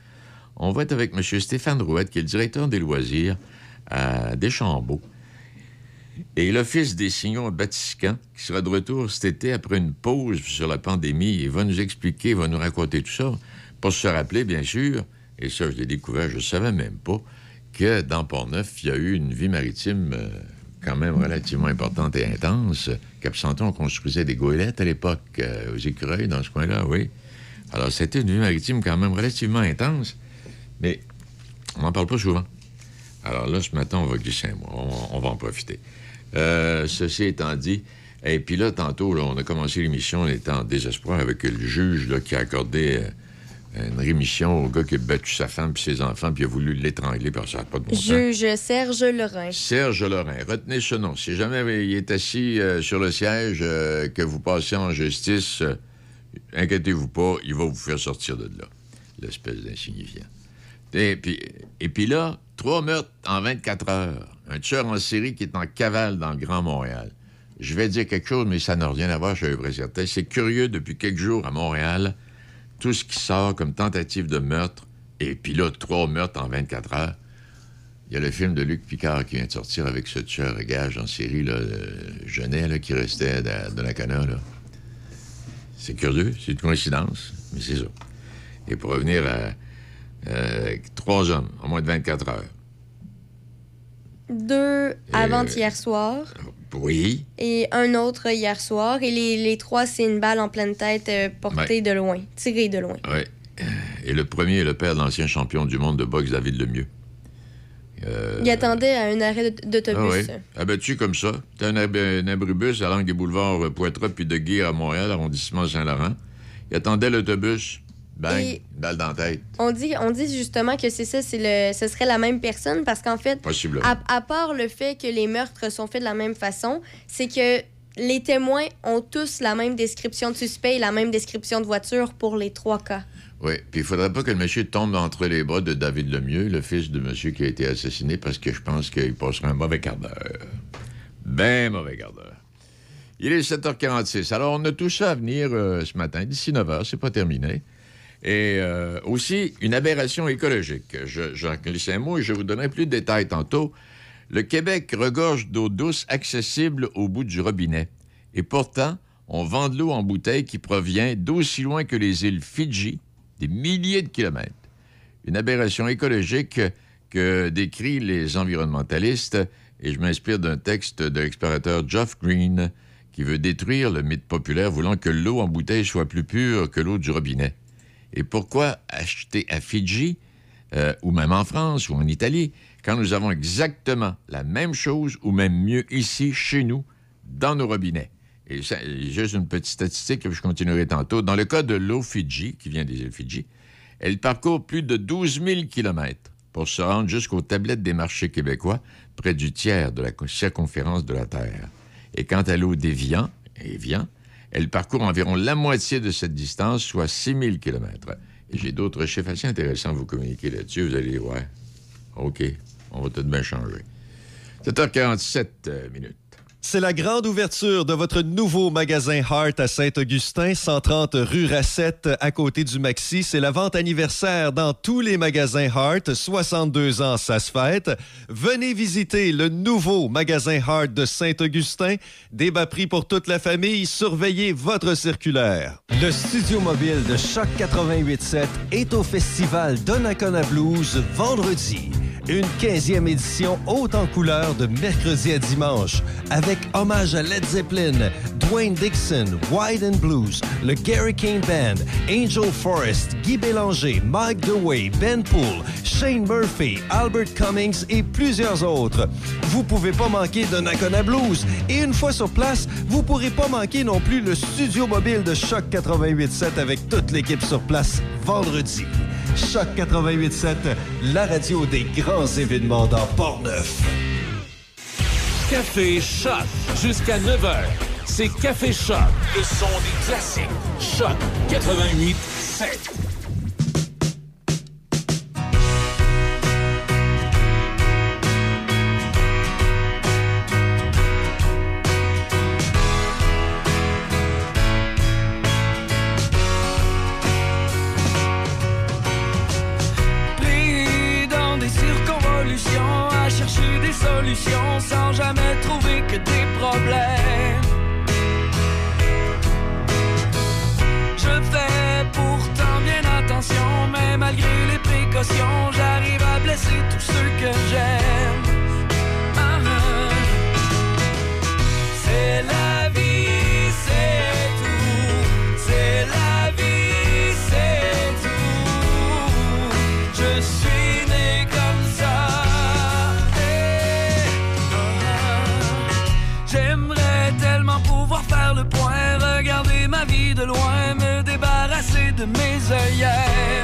On va être avec M. Stéphane Rouette, qui est le directeur des loisirs à Deschambault. Et l'Office des signaux à Batiscan, qui sera de retour cet été après une pause sur la pandémie, il va nous expliquer, il va nous raconter tout ça. Pour se rappeler, bien sûr, et ça, je l'ai découvert, je ne savais même pas, que dans Port-Neuf, il y a eu une vie maritime euh, quand même relativement importante et intense. Cap-Santon, on construisait des goélettes à l'époque, euh, aux écureuils, dans ce coin-là, oui. Alors, c'était une vie maritime quand même relativement intense, mais on n'en parle pas souvent. Alors là, ce matin, on va glisser un mot. On, on va en profiter. Euh, ceci étant dit, et puis là, tantôt, là, on a commencé l'émission, on était en désespoir avec le juge là, qui a accordé euh, une rémission au gars qui a battu sa femme puis ses enfants, puis a voulu l'étrangler parce que ça n'a pas de bon sens. Juge Serge Lorrain. Serge Lorrain, retenez ce nom. Si jamais il est assis euh, sur le siège, euh, que vous passez en justice, inquiétez-vous pas, il va vous faire sortir de là, l'espèce d'insignifiant. Et puis, et puis là, trois meurtres en 24 heures. Un tueur en série qui est en cavale dans le Grand Montréal. Je vais dire quelque chose, mais ça n'a rien à voir, je suis certain. C'est curieux, depuis quelques jours à Montréal, tout ce qui sort comme tentative de meurtre, et puis là, trois meurtres en 24 heures. Il y a le film de Luc Picard qui vient de sortir avec ce tueur à gage en série, là, le Genet, là, qui restait de, de la cana. C'est curieux, c'est une coïncidence, mais c'est ça. Et pour revenir à euh, trois hommes en moins de 24 heures. Deux avant-hier soir Oui, et un autre hier soir. Et les, les trois, c'est une balle en pleine tête euh, portée Ouais. de loin, tirée de loin. oui. Et le premier est le père de l'ancien champion du monde de boxe, David Lemieux. Euh, Il attendait à un arrêt d'aut- Ah d'autobus. oui, abattu comme ça. T'as un, ab- un abribus à l'angle des boulevards euh, Poitras puis de Guire à Montréal, arrondissement Saint-Laurent. Il attendait l'autobus. Bang, Et- balle dans la tête. On dit, on dit justement que c'est ça, c'est le, ce serait la même personne parce qu'en fait, à, à part le fait que les meurtres sont faits de la même façon, c'est que les témoins ont tous la même description de suspect et la même description de voiture pour les trois cas. Oui, puis il faudrait pas que le monsieur tombe entre les bras de David Lemieux, le fils de monsieur qui a été assassiné, parce que je pense qu'il passera un mauvais quart d'heure. Ben mauvais quart d'heure. Il est 7h46. Alors, on a tout ça à venir euh, ce matin, d'ici 9h, c'est pas terminé. Et euh, aussi, une aberration écologique. Je, j'en glisse un mot et je vous donnerai plus de détails tantôt. Le Québec regorge d'eau douce accessible au bout du robinet. Et pourtant, on vend de l'eau en bouteille qui provient d'aussi loin que les îles Fidji, des milliers de kilomètres. Une aberration écologique que décrivent les environnementalistes, et je m'inspire d'un texte de l'explorateur Geoff Green qui veut détruire le mythe populaire voulant que l'eau en bouteille soit plus pure que l'eau du robinet. Et pourquoi acheter à Fidji, euh, ou même en France ou en Italie, quand nous avons exactement la même chose, ou même mieux ici, chez nous, dans nos robinets? Et ça, juste une petite statistique, puis je continuerai tantôt. Dans le cas de l'eau Fidji, qui vient des îles Fidji, elle parcourt plus de 12 000 kilomètres pour se rendre jusqu'aux tablettes des marchés québécois, près du tiers de la co- circonférence de la Terre. Et quant à l'eau d'Évian, Évian, elle parcourt environ la moitié de cette distance, soit 6 000 kilomètres. Et j'ai d'autres chiffres assez intéressants à vous communiquer là-dessus. Vous allez voir. OK, on va tout de bien changer. 7h47 euh, minutes. C'est la grande ouverture de votre nouveau magasin Heart à Saint-Augustin, 130 rue Racette, à côté du Maxi. C'est la vente anniversaire dans tous les magasins Heart. 62 ans, ça se fête. Venez visiter le nouveau magasin Heart de Saint-Augustin. Des bas prix pour toute la famille. Surveillez votre circulaire. Le studio mobile de Choc 88.7 est au festival Donnacona Blues vendredi. Une 15e édition haute en couleur de mercredi à dimanche avec hommage à Led Zeppelin, Dwayne Dixon, Wide and Blues, le Gary King Band, Angel Forrest, Guy Bélanger, Mike DeWay, Ben Poole, Shane Murphy, Albert Cummings et plusieurs autres. Vous pouvez pas manquer de Nakona Blues et une fois sur place, vous pourrez pas manquer non plus le studio mobile de Choc 88.7 avec toute l'équipe sur place vendredi. Choc 88.7, la radio des grands événements dans Port-Neuf. Café Choc jusqu'à 9h. C'est Café Choc, le son des classiques. Choc 88 7. Sans jamais trouver que des problèmes. Je fais pourtant bien attention, mais malgré les précautions, j'arrive à blesser tous ceux que j'aime. De.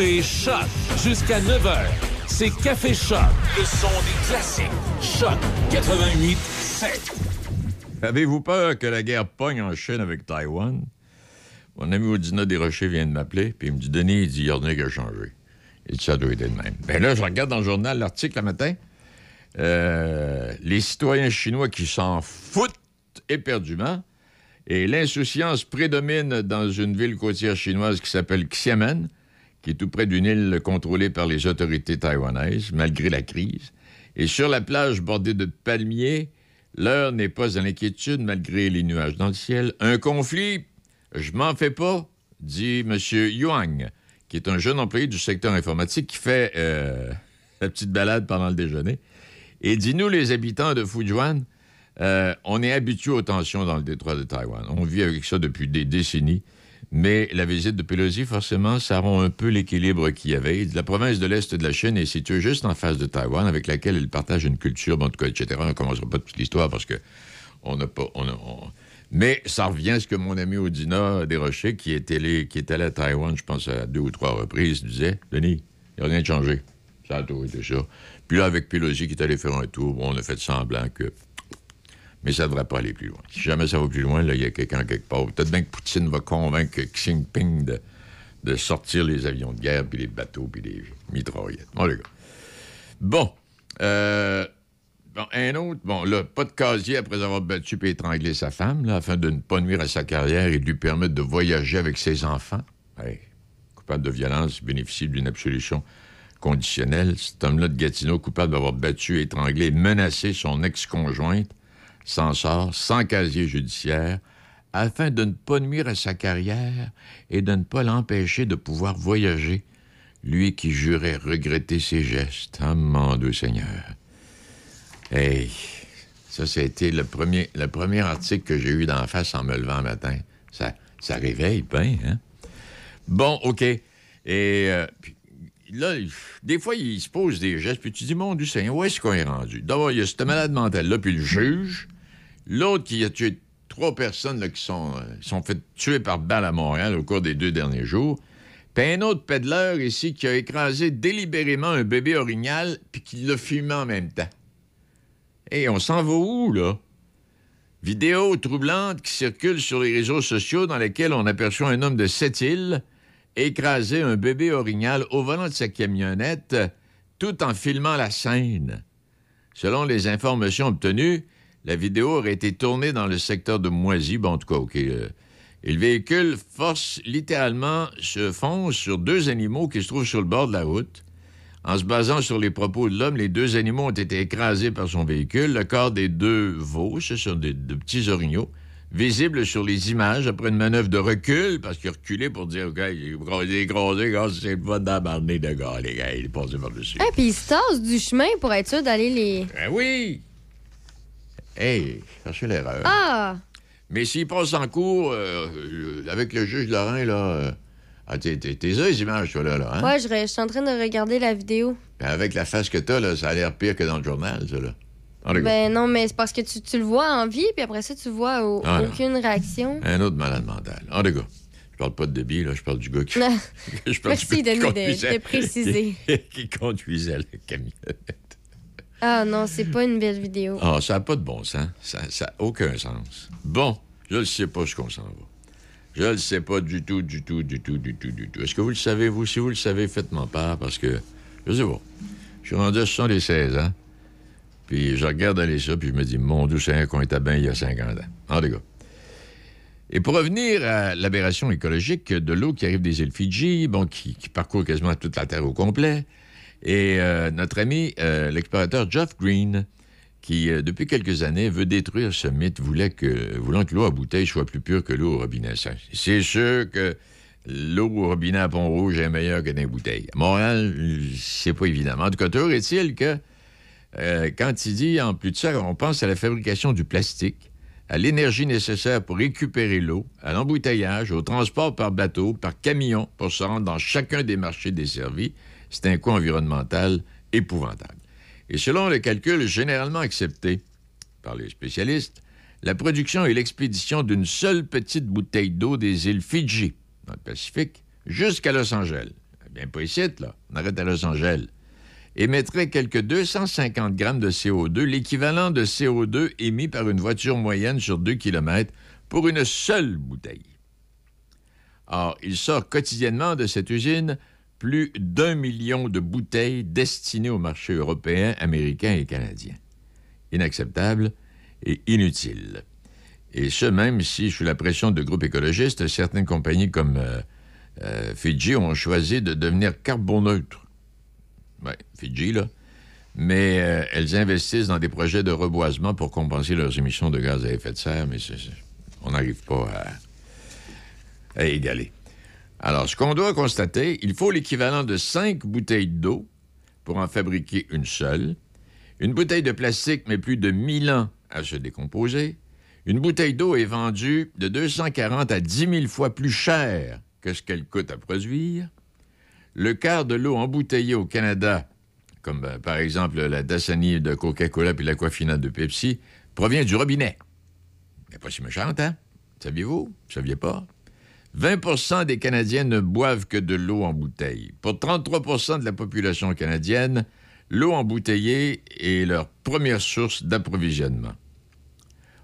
Café Choc jusqu'à 9h. C'est Café Choc, le son des classiques. Choc 88 7. Avez-vous peur que la guerre pogne en Chine avec Taïwan? Mon ami Audina Desrochers vient de m'appeler, puis il me dit Denis, il dit, il y a rien qui a changé. Il dit ça doit être le même. Ben là, je regarde dans le journal l'article le matin. Euh, les citoyens chinois qui s'en foutent éperdument. Et l'insouciance prédomine dans une ville côtière chinoise qui s'appelle Xiamen, qui est tout près d'une île contrôlée par les autorités taïwanaises, malgré la crise. Et sur la plage bordée de palmiers, l'heure n'est pas à l'inquiétude malgré les nuages dans le ciel. Un conflit, je m'en fais pas, dit M. Yuang, qui est un jeune employé du secteur informatique qui fait euh, la petite balade pendant le déjeuner. Et dit, nous, les habitants de Fujian, euh, on est habitués aux tensions dans le détroit de Taïwan. On vit avec ça depuis des décennies. Mais la visite de Pelosi, forcément, ça rend un peu l'équilibre qu'il y avait. La province de l'Est de la Chine est située juste en face de Taïwan, avec laquelle elle partage une culture, en tout cas, etc. On ne commencera pas toute l'histoire parce que on n'a pas. Mais ça revient à ce que mon ami Audina Desrochers, qui est allé, à Taïwan, je pense, à deux ou trois reprises, disait Denis, il n'y a rien de changé. Ça a toujours été ça. Puis là, avec Pelosi qui est allé faire un tour, bon, on a fait semblant que. Mais ça ne devrait pas aller plus loin. Si jamais ça va plus loin, là, il y a quelqu'un quelque part. Peut-être bien que Poutine va convaincre Xi Jinping de, sortir les avions de guerre, puis les bateaux, puis les mitraillettes. Bon, les gars. Bon. Euh, un autre. Bon, là, pas de casier après avoir battu et étranglé sa femme, afin de ne pas nuire à sa carrière et de lui permettre de voyager avec ses enfants. Coupable de violence, bénéficie d'une absolution conditionnelle. Cet homme-là de Gatineau, coupable d'avoir battu, étranglé et menacé son ex-conjointe, s'en sort sans casier judiciaire afin de ne pas nuire à sa carrière et de ne pas l'empêcher de pouvoir voyager, lui qui jurait regretter ses gestes. Ah, mon Dieu Seigneur. Hey, ça, c'était le premier, le premier article que j'ai eu d'en face en me levant le matin. Ça, ça réveille bien, hein? Bon, OK. Et euh, puis, là, des fois, il se pose des gestes, puis tu dis, mon Dieu Seigneur, où est-ce qu'on est rendu? D'abord, il y a cette malade mentale-là, puis le juge. L'autre qui a tué trois personnes qui sont, euh, sont fait tuer par balle à Montréal au cours des deux derniers jours. Puis un autre pédaleur ici qui a écrasé délibérément un bébé orignal, puis qui l'a fumé en même temps. Hé, on s'en va où, là? Vidéo troublante qui circule sur les réseaux sociaux dans lesquels on aperçoit un homme de Sept-Îles écraser un bébé orignal au volant de sa camionnette tout en filmant la scène. Selon les informations obtenues, la vidéo aurait été tournée dans le secteur de Moisy, bon, en tout cas, OK. euh, et le véhicule force littéralement se fonce sur deux animaux qui se trouvent sur le bord de la route. En se basant sur les propos de l'homme, les deux animaux ont été écrasés par son véhicule. Le corps des deux veaux, ce sont des, de petits orignaux, visibles sur les images après une manœuvre de recul, parce qu'il a reculé pour dire, OK, il est écrasé, c'est le fun d'embarner de gars, les gars, il est passé par-dessus. Ah, puis il se tasse du chemin pour être sûr d'aller les. Ben oui! Hey, cherchez l'erreur. Ah! Mais s'il passe en cours euh, euh, avec le juge Laurent, là. euh, ah, t'es, les images, toi, là, là, hein? Ouais, je, suis en train de regarder la vidéo. Avec la face que t'as, là, ça a l'air pire que dans le journal, ça, là. Ben non, mais c'est parce que tu, tu le vois en vie, puis après ça, tu vois au- Ah, non. aucune réaction. Un autre malade mental. En tout cas, je parle pas de débit, là, je parle du gars qui. Je parle Merci, du gars qui Denis, de- de préciser. Qui, qui conduisait la camionnette. Ah non, c'est pas une belle vidéo. Ah, ça n'a pas de bon sens. Ça n'a aucun sens. Bon, je ne sais pas ce qu'on s'en va. Je le sais pas du tout, du tout, du tout, du tout, du tout. Est-ce que vous le savez, vous? Si vous le savez, faites-moi part, parce que, je sais pas. Je suis rendu à 76 ans, puis je regarde aller ça, puis je me dis, mon Dieu, c'est qu'on était il y a 50 ans. En tout. Et pour revenir à l'aberration écologique de l'eau qui arrive des îles Fidji, bon, qui parcourt quasiment toute la Terre au complet, et euh, notre ami, euh, l'explorateur Jeff Green, qui, euh, depuis quelques années, veut détruire ce mythe, voulait que, voulant que l'eau à bouteille soit plus pure que l'eau au robinet. C'est sûr que l'eau au robinet à Pont-Rouge est meilleure que les bouteilles. À Montréal, c'est pas évident. Mais En tout cas, toujours est-il que quand il dit, en plus de ça, on pense à la fabrication du plastique, à l'énergie nécessaire pour récupérer l'eau, à l'embouteillage, au transport par bateau, par camion, pour se rendre dans chacun des marchés desservis, c'est un coût environnemental épouvantable. Et selon le calcul généralement accepté par les spécialistes, la production et l'expédition d'une seule petite bouteille d'eau des îles Fidji, dans le Pacifique, jusqu'à Los Angeles, bien pas ici, là, on arrête à Los Angeles, émettrait quelques 250 grammes de CO2, l'équivalent de CO2 émis par une voiture moyenne sur 2 km pour une seule bouteille. Or, il sort quotidiennement de cette usine plus d'un million de bouteilles destinées au marché européen, américain et canadien. Inacceptable et inutile. Et ce, même si, sous la pression de groupes écologistes, certaines compagnies comme euh, euh, Fidji ont choisi de devenir carboneutres. Oui, Fidji, là. Mais euh, elles investissent dans des projets de reboisement pour compenser leurs émissions de gaz à effet de serre, mais on n'arrive pas à égaler. Alors, ce qu'on doit constater, il faut l'équivalent de cinq bouteilles d'eau pour en fabriquer une seule. Une bouteille de plastique met plus de 1000 ans à se décomposer. Une bouteille d'eau est vendue de 240 à 10 000 fois plus cher que ce qu'elle coûte à produire. Le quart de l'eau embouteillée au Canada, comme euh, par exemple la Dasani de Coca-Cola puis l'Aquafina de Pepsi, provient du robinet. Mais pas si méchante, hein? Saviez-vous? Vous saviez pas? 20% des Canadiens ne boivent que de l'eau en bouteille. Pour 33% de la population canadienne, l'eau embouteillée est leur première source d'approvisionnement.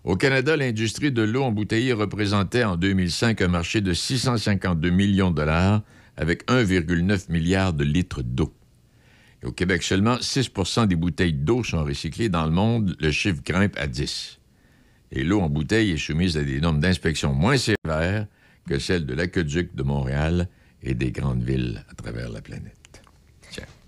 Au Canada, l'industrie de l'eau embouteillée représentait en 2005 un marché de 652 millions de dollars avec 1,9 milliard de litres d'eau. Au Québec seulement, 6% des bouteilles d'eau sont recyclées. Dans le monde, le chiffre grimpe à 10. Et l'eau en bouteille est soumise à des normes d'inspection moins sévères que celles de l'aqueduc de Montréal et des grandes villes à travers la planète.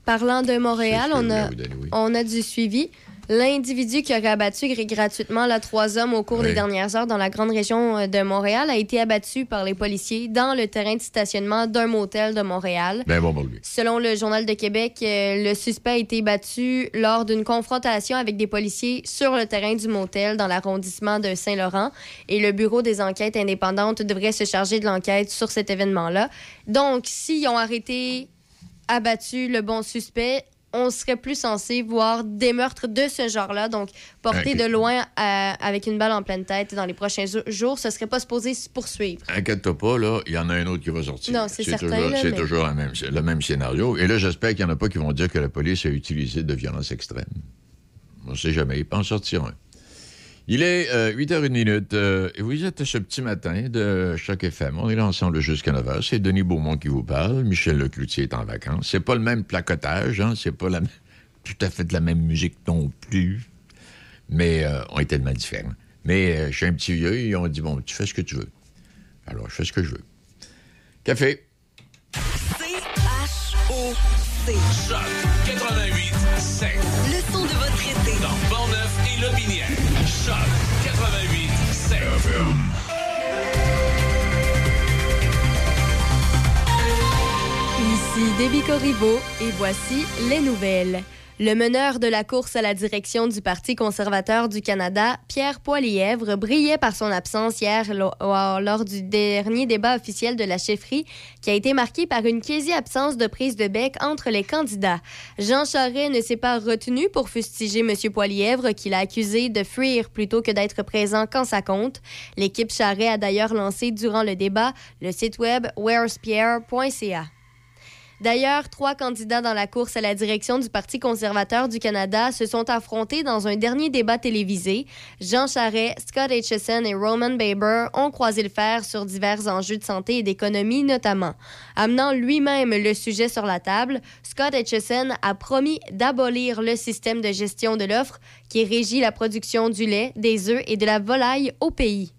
Parlant de Montréal, on a, oui. on a du suivi. L'individu qui aurait abattu gr- gratuitement là, trois hommes au cours des dernières heures dans la grande région euh, de Montréal a été abattu par les policiers dans le terrain de stationnement d'un motel de Montréal. Ben bon pour lui. Selon le Journal de Québec, euh, le suspect a été battu lors d'une confrontation avec des policiers sur le terrain du motel dans l'arrondissement de Saint-Laurent. Et le Bureau des enquêtes indépendantes devrait se charger de l'enquête sur cet événement-là. Donc, s'ils ont arrêté, abattu le bon suspect, on serait plus censé voir des meurtres de ce genre-là. Donc, porter Ok. de loin euh, avec une balle en pleine tête dans les prochains jou- jours, ce serait pas supposé se poursuivre. Inquiète-toi pas, là, il y en a un autre qui va sortir. Non, c'est certain, c'est mais- toujours la même- le même scénario. Et là, j'espère qu'il n'y en a pas qui vont dire que la police a utilisé de violence extrême. On ne sait jamais. Il peut en sortir un. Il est euh, 8h01 minute. euh, et vous êtes ce petit matin de Choc FM. On est là ensemble jusqu'à 9h. C'est Denis Beaumont qui vous parle. Michel Lecloutier est en vacances. C'est pas le même placotage. Hein? C'est pas tout à fait la même musique non plus. Mais euh, on est tellement différents. Mais euh, je suis un petit vieux. Ils ont dit, bon, tu fais ce que tu veux. Alors, je fais ce que je veux. Café. C-H-O-C. Choc 88 7. Le son de votre été. Dans Portneuf et Lobinière. Choc 88 7. Ici Déby Corriveau et voici les nouvelles. Le meneur de la course à la direction du Parti conservateur du Canada, Pierre Poilièvre, brillait par son absence hier lo- lors du dernier débat officiel de la chefferie qui a été marqué par une quasi-absence de prise de bec entre les candidats. Jean Charest ne s'est pas retenu pour fustiger M. Poilièvre qui l'a accusé de fuir plutôt que d'être présent quand ça compte. L'équipe Charest a d'ailleurs lancé durant le débat le site web where'spierre.ca. D'ailleurs, trois candidats dans la course à la direction du Parti conservateur du Canada se sont affrontés dans un dernier débat télévisé. Jean Charest, Scott Aitchison et Roman Baber ont croisé le fer sur divers enjeux de santé et d'économie notamment. Amenant lui-même le sujet sur la table, Scott Aitchison a promis d'abolir le système de gestion de l'offre qui régit la production du lait, des œufs et de la volaille au pays.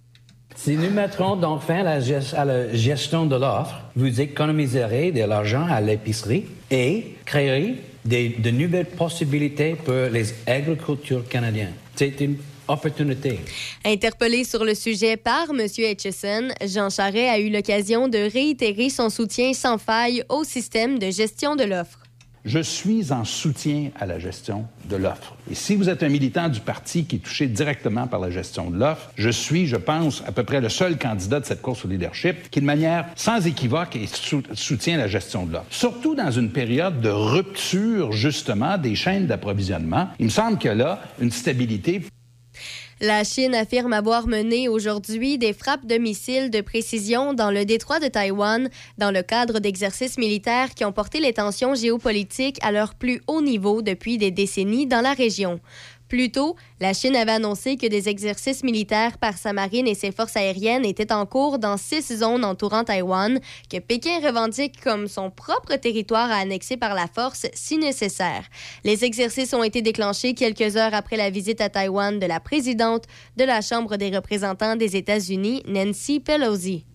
Si nous mettrons donc fin à la, gestion de l'offre, vous économiserez de l'argent à l'épicerie et créerez de nouvelles possibilités pour les agricultures canadiennes. C'est une opportunité. Interpellé sur le sujet par M. Etchison, Jean Charest a eu l'occasion de réitérer son soutien sans faille au système de gestion de l'offre. Je suis en soutien à la gestion de l'offre. Et si vous êtes un militant du parti qui est touché directement par la gestion de l'offre, je suis, je pense, à peu près le seul candidat de cette course au leadership qui, de manière sans équivoque, soutient la gestion de l'offre. Surtout dans une période de rupture, justement, des chaînes d'approvisionnement. Il me semble que là, une stabilité La Chine affirme avoir mené aujourd'hui des frappes de missiles de précision dans le détroit de Taïwan dans le cadre d'exercices militaires qui ont porté les tensions géopolitiques à leur plus haut niveau depuis des décennies dans la région. Plus tôt, la Chine avait annoncé que des exercices militaires par sa marine et ses forces aériennes étaient en cours dans six zones entourant Taïwan, que Pékin revendique comme son propre territoire à annexer par la force si nécessaire. Les exercices ont été déclenchés quelques heures après la visite à Taïwan de la présidente de la Chambre des représentants des États-Unis, Nancy Pelosi.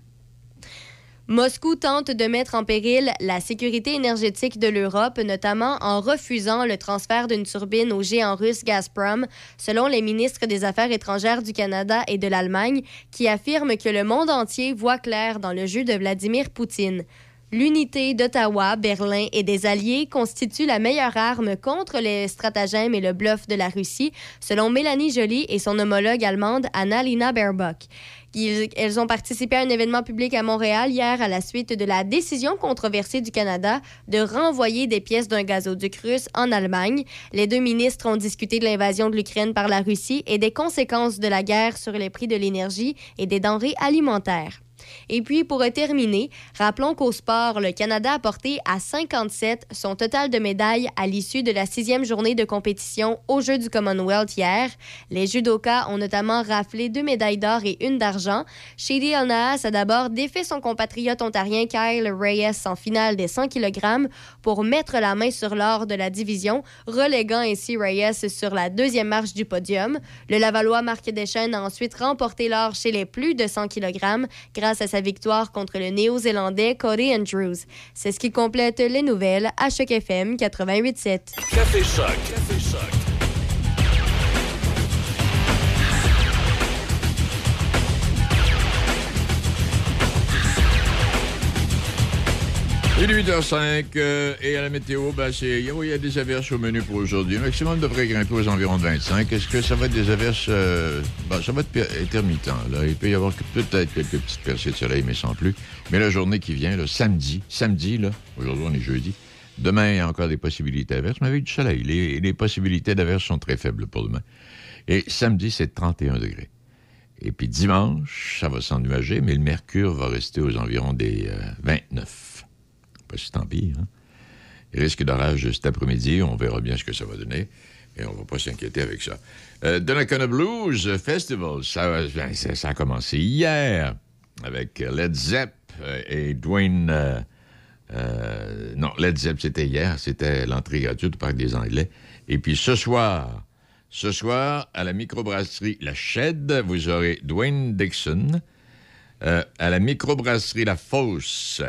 Moscou tente de mettre en péril la sécurité énergétique de l'Europe, notamment en refusant le transfert d'une turbine au géant russe Gazprom, selon les ministres des Affaires étrangères du Canada et de l'Allemagne, qui affirment que le monde entier voit clair dans le jeu de Vladimir Poutine. L'unité d'Ottawa, Berlin et des Alliés constitue la meilleure arme contre les stratagèmes et le bluff de la Russie, selon Mélanie Joly et son homologue allemande Annalena Baerbock. Elles ont participé à un événement public à Montréal hier à la suite de la décision controversée du Canada de renvoyer des pièces d'un gazoduc russe en Allemagne. Les deux ministres ont discuté de l'invasion de l'Ukraine par la Russie et des conséquences de la guerre sur les prix de l'énergie et des denrées alimentaires. Et puis, pour terminer, rappelons qu'au sport, le Canada a porté à 57 son total de médailles à l'issue de la sixième journée de compétition aux Jeux du Commonwealth hier. Les judokas ont notamment raflé deux médailles d'or et une d'argent. Shady Elnaas a d'abord défait son compatriote ontarien Kyle Reyes en finale des 100 kg pour mettre la main sur l'or de la division, reléguant ainsi Reyes sur la deuxième marche du podium. Le Lavallois Marc Deschênes a ensuite remporté l'or chez les plus de 100 kg grâce à sa victoire contre le Néo-Zélandais Cody Andrews. C'est ce qui complète les nouvelles à Choc FM 88.7. Café Choc. Café Choc. Il est 8h05 euh, et à la météo, ben, c'est- il y a- des averses au menu pour aujourd'hui. Le maximum devrait grimper aux environs de 25. Est-ce que ça va être des averses... euh, ben, ça va être intermittent. Là. Il peut y avoir peut-être quelques petites percées de soleil, mais sans plus. Mais la journée qui vient, le samedi, samedi, là, aujourd'hui on est jeudi, demain il y a encore des possibilités d'averses, mais avec du soleil. Les, les possibilités d'averses sont très faibles pour demain. Et samedi, c'est 31 degrés. Et puis dimanche, ça va s'ennuager, mais le mercure va rester aux environs des euh, 29. Pas si tant pire. Hein? Risque d'orage cet après-midi. On verra bien ce que ça va donner. Et on va pas s'inquiéter avec ça. Euh, Donnacona Blues Festival, ça, ben, a commencé hier avec Led Zepp euh, et Dwayne. euh, euh, non, Led Zepp, c'était hier. C'était l'entrée gratuite au Parc des Anglais. Et puis ce soir, ce soir, à la microbrasserie La Shed, vous aurez Dwayne Dixon. À la microbrasserie La Fosse,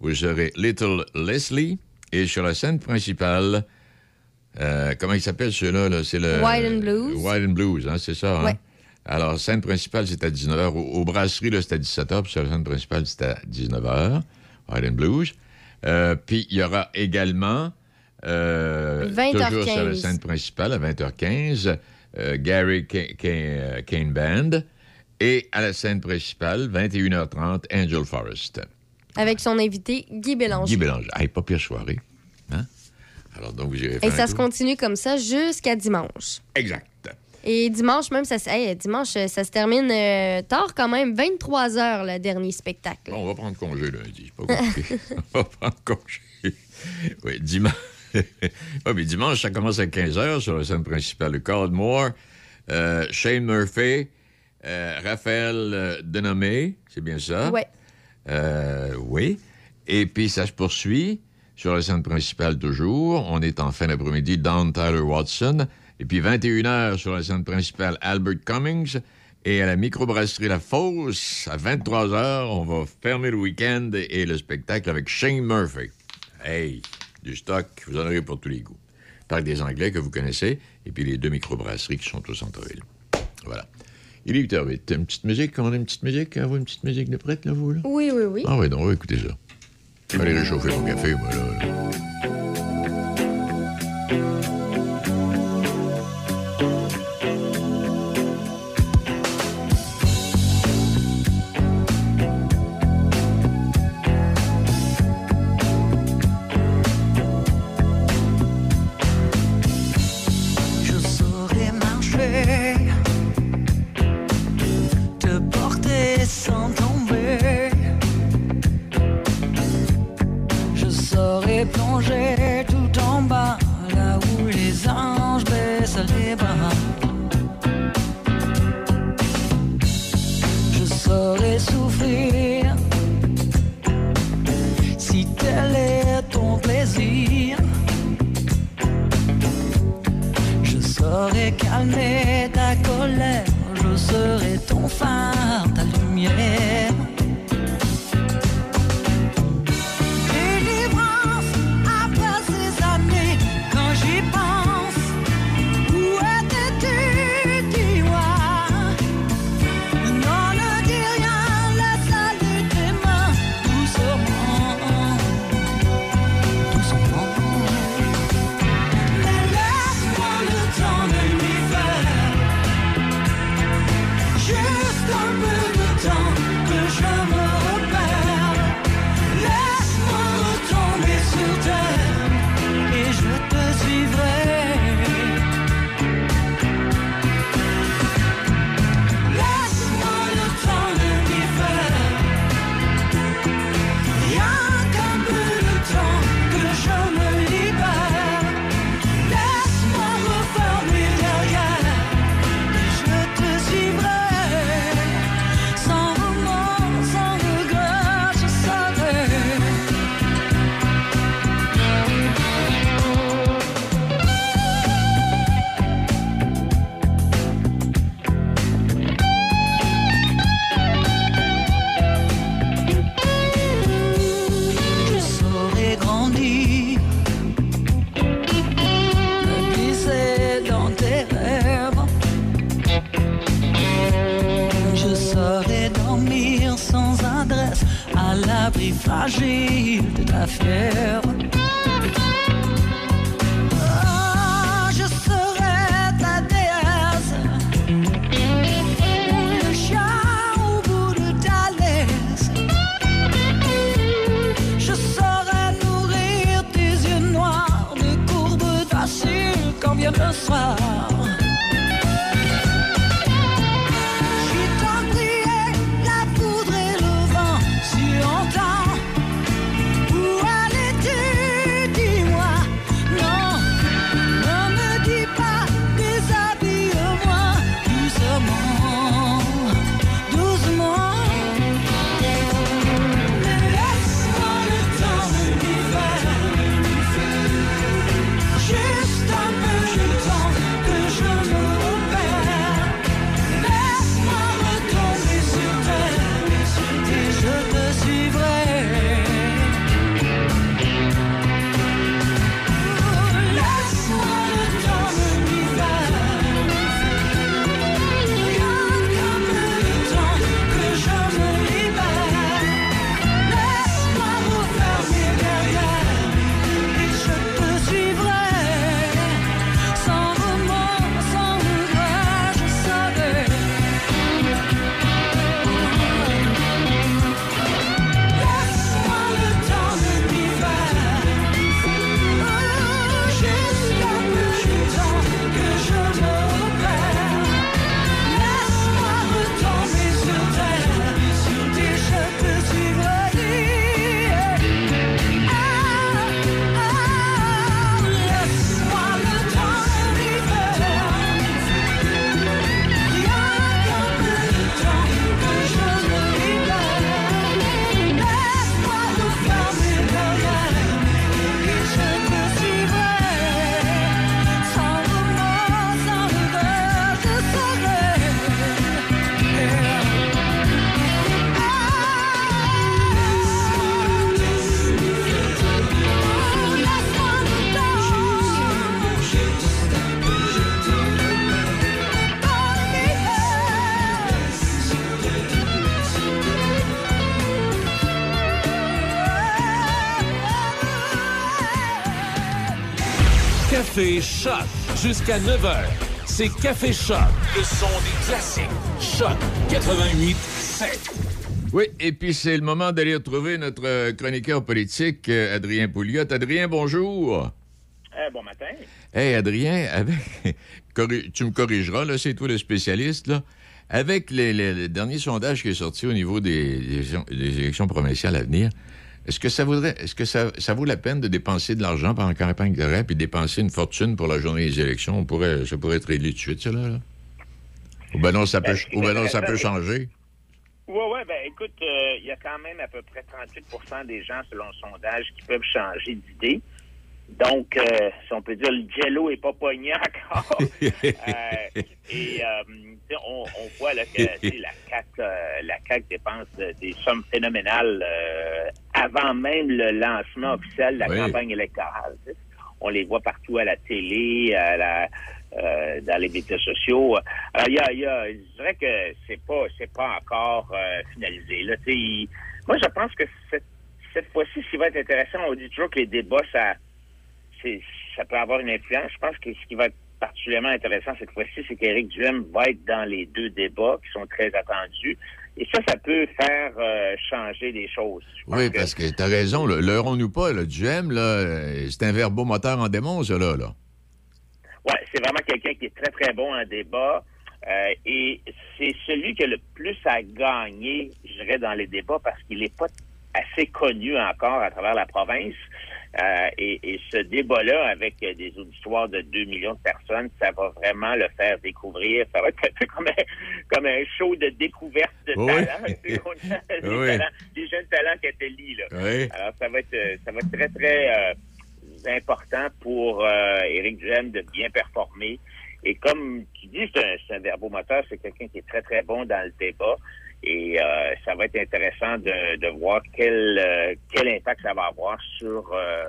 vous aurez Little Leslie. Et sur la scène principale, euh, comment il s'appelle ceux-là? là? C'est le... White and Blues. White and Blues, hein, c'est ça. hein? Ouais. Alors, scène principale, c'est à 19h. Aux, aux brasseries, là, c'est à 17h. Puis sur la scène principale, c'est à 19h. White and Blues. Euh, puis il y aura également, euh, 20h15. toujours sur la scène principale, à 20h15, euh, Gary euh, Kane Band. Et à la scène principale, 21h30, Angel Forest. Avec son invité Guy Bélanger. Guy Bélanger. Hey, pas pire soirée. Hein? Alors, donc, vous irez Et faire ça un se continue comme ça jusqu'à dimanche. Exact. Et dimanche, même, ça, se- hey, dimanche, euh, ça se termine euh, tard quand même, 23 h le dernier spectacle. Bon, on va prendre congé lundi. Pas compliqué. on va prendre congé. Oui, dimanche. Ouais, mais dimanche, ça commence à 15h sur la scène principale. Le Caldmore, euh, Shane Murphy, euh, Raphaël Denomé, c'est bien ça? Ouais. Euh, oui. Et puis, ça se poursuit sur la scène principale toujours. On est en fin d'après-midi, Don Tyler Watson. Et puis, 21h sur la scène principale, Albert Cummings. Et à la microbrasserie La Fosse, à 23h, on va fermer le week-end et le spectacle avec Shane Murphy. Hey, du stock, vous en aurez pour tous les goûts. Parc des Anglais que vous connaissez, et puis les deux microbrasseries qui sont au centre-ville. Voilà. Il est 8h08. Une petite musique? On a une petite musique? Avez-vous une petite musique de prête, là, vous, là? Oui, oui, oui. Ah oui, donc écouter ça. Je vais aller réchauffer mon café, moi, là. là. Jusqu'à 9h. C'est Café Choc. Le son des classiques. Choc 88 7. Oui, et puis c'est le moment d'aller retrouver notre euh, chroniqueur politique, euh, Adrien Pouliot. Adrien, bonjour. Eh, bon matin. Hey, Adrien, avec... tu me corrigeras, là, c'est toi le spécialiste, là. Avec les, les- le dernier sondage qui est sorti au niveau des, des élections provinciales à venir, est-ce que ça vaudrait, est-ce que ça, ça vaut la peine de dépenser de l'argent pendant la campagne de rap et dépenser une fortune pour la journée des élections? On pourrait, ça pourrait être réglé tout de suite, ça, là. là. Ou ben non, ça peut, ou ben non, ça peut changer. Oui, oui, ben écoute, euh, il y a quand même à peu près 38% des gens, selon le sondage, qui peuvent changer d'idée. Donc, euh, si on peut dire, le jello est pas pogné encore. Euh, et on, on voit là, que la CAC, la CAQ dépense des sommes phénoménales avant même le lancement officiel de la Oui. campagne électorale. On les voit partout à la télé, à la, euh, dans les médias sociaux. Alors, il y a, y a- je dirais que c'est pas, c'est pas encore euh, finalisé. Là, il- moi, je pense que cette, cette fois-ci, ce qui va être intéressant, on dit toujours que les débats, ça, ça peut avoir une influence. Je pense que ce qui va être particulièrement intéressant cette fois-ci, c'est qu'Éric Duhem va être dans les deux débats qui sont très attendus. Et ça, ça peut faire euh, changer des choses. Oui, parce que t'as raison, là, leurrons-nous pas, le Duhem, là, euh, c'est un verbomoteur en démon, ça, là. là. Ouais, c'est vraiment quelqu'un qui est très, très bon en débat. euh, et c'est celui qui a le plus à gagner, je dirais, dans les débats parce qu'il n'est pas assez connu encore à travers la province. Euh, et, et ce débat-là, avec euh, des auditoires de 2 millions de personnes, ça va vraiment le faire découvrir. Ça va être un peu comme un, comme un show de découverte de Oui. talents. Des, Oui. talents, jeunes talents qui étaient là. Oui. Alors, ça va être, euh, ça va être très, très euh, important pour euh, Éric Duhem de bien performer. Et comme tu dis, c'est un, c'est un verbomoteur, c'est quelqu'un qui est très, très bon dans le débat. Et euh, ça va être intéressant de, voir quel, euh, quel impact ça va avoir sur, euh,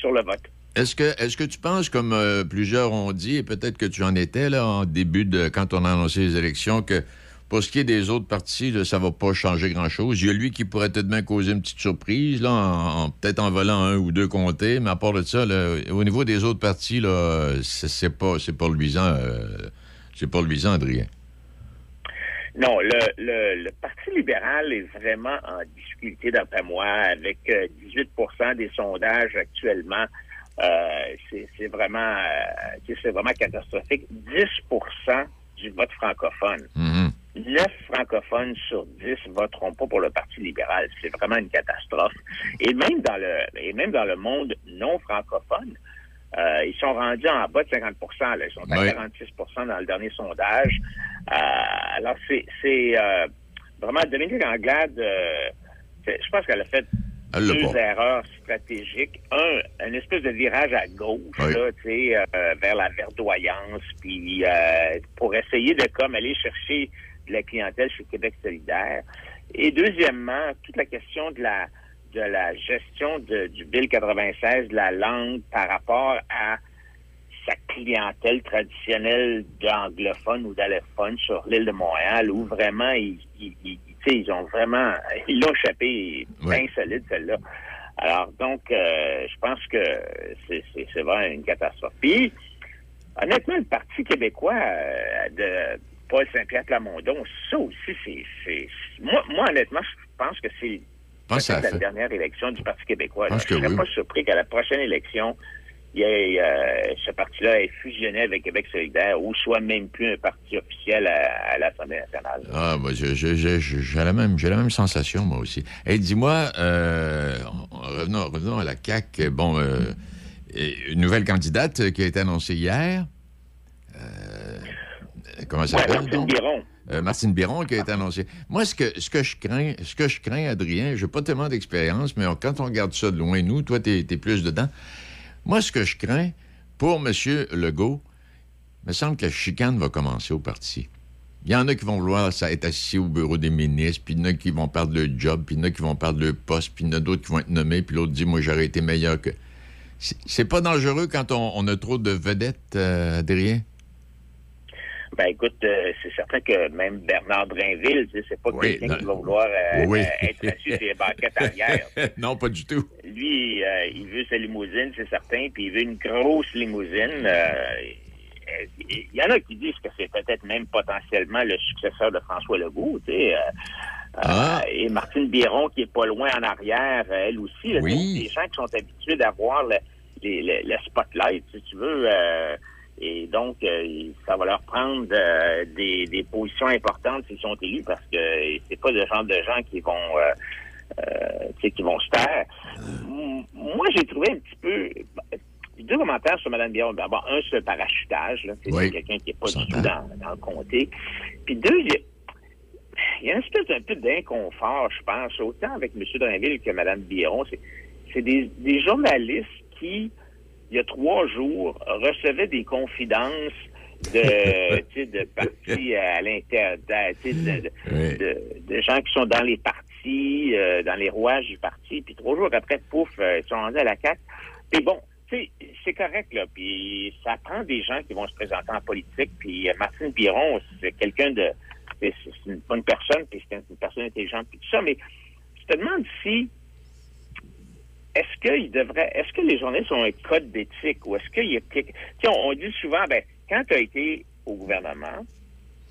sur le vote. Est-ce que, est-ce que tu penses, comme plusieurs ont dit, et peut-être que tu en étais là en début de quand on a annoncé les élections, que pour ce qui est des autres partis, là, ça va pas changer grand-chose? Il y a lui qui pourrait peut-être bien causer une petite surprise, là, en, peut-être en volant un ou deux comtés, mais à part de ça, au niveau des autres partis, c'est, pas, c'est pas luisant, c'est pas luisant, Adrien. Non, le, le, le Parti libéral est vraiment en difficulté, d'après moi, avec euh, 18% des sondages actuellement. Euh, c'est vraiment, euh, c'est vraiment catastrophique. 10% du vote francophone. 9 francophones sur 10 voteront pas pour le Parti libéral. C'est vraiment une catastrophe. Et même dans le, et même dans le monde non francophone, euh, ils sont rendus en bas de 50 là. Ils sont à Oui. 46% dans le dernier sondage. Euh, alors, c'est euh, vraiment Dominique Anglade, je pense qu'elle a fait Elle deux pas. erreurs stratégiques. Un, une espèce de virage à gauche, Oui. là, tu sais, euh, vers la verdoyance, puis euh, pour essayer de comme aller chercher de la clientèle chez Québec solidaire. Et deuxièmement, toute la question de la de la gestion de- du Bill 96 de la langue par rapport à sa clientèle traditionnelle d'anglophones ou d'allophones sur l'île de Montréal, où vraiment, ils, ils, ont vraiment, ils l'ont échappé bien solide, celle-là. Alors, donc, euh, je pense que c'est c'est- c'est vraiment une catastrophe. Puis, honnêtement, le Parti québécois euh, de Paul Saint-Pierre Plamondon, ça aussi, c'est... c'est- Moi, moi, honnêtement, je pense que c'est pense ça peut-être la fait. dernière élection du Parti québécois. Je pense Je serais oui. pas surpris qu'à la prochaine élection, il y ait, euh, ce parti-là ait fusionné avec Québec solidaire ou soit même plus un parti officiel à, à l'Assemblée nationale. Ah, bah, j'ai la même, j'ai la même sensation, moi aussi. Et dis-moi, euh, en- en revenons, revenons à la CAQ. Bon, euh, une nouvelle candidate qui a été annoncée hier. Comment elle s'appelle? Donc? Euh, Martine Biron qui a été annoncée. Moi, ce que, je crains, ce que je crains, Adrien, j'ai pas tellement d'expérience, mais quand on regarde ça de loin, nous, toi, t'es es plus dedans. Moi, ce que je crains pour M. Legault, il me semble que la chicane va commencer au parti. Il y en a qui vont vouloir ça, être assis au bureau des ministres, puis il y en a qui vont perdre leur job, puis il y en a qui vont perdre leur poste, puis il y en a d'autres qui vont être nommés, puis l'autre dit, moi, j'aurais été meilleur que... C'est pas dangereux quand on, on a trop de vedettes, euh, Adrien? Ben écoute, euh, c'est certain que même Bernard Drinville, tu sais, c'est pas Oui, quelqu'un qui va vouloir euh, Oui. euh, être assis sur les banquettes arrière. non, pas du tout. Lui, il veut sa limousine, c'est certain, puis il veut une grosse limousine. Il y en a qui disent que c'est peut-être même potentiellement le successeur de François Legault, tu sais. Ah. et Martine Biron, qui est pas loin en arrière, elle aussi. là, Oui. Des gens qui sont habitués d'avoir le, les- le- le spotlight, si tu veux. Et donc, euh, ça va leur prendre euh, des, des positions importantes s'ils sont élus, parce que c'est pas le genre de gens qui vont... euh, euh, tu sais, qui vont se taire. Moi, j'ai trouvé un petit peu deux commentaires sur Mme Biron. D'abord, un sur le parachutage, là, c'est Oui. quelqu'un qui n'est pas du tout dans, dans le comté. Puis deux, il y a- il y a une espèce d'un peu d'inconfort, je pense, autant avec M. Drainville que Mme Biron. C'est, c'est des, des journalistes qui, il y a trois jours, recevaient des confidences de, tu sais, de partis à l'intérieur, tu sais, de, de- de- de gens qui sont dans les partis, euh, dans les rouages du parti, puis trois jours après, pouf, euh, ils sont rendus à la CAQ. Puis bon, tu sais, c'est correct, là, puis ça prend des gens qui vont se présenter en politique, puis euh, Martine Biron, c'est quelqu'un de... C'est c'est une bonne personne, puis c'est une personne intelligente, puis tout ça, mais je te demande si est-ce qu'il devrait, est-ce que les journalistes ont un code d'éthique ou est-ce qu'il y a quelque, on, on dit souvent, ben, quand tu as été au gouvernement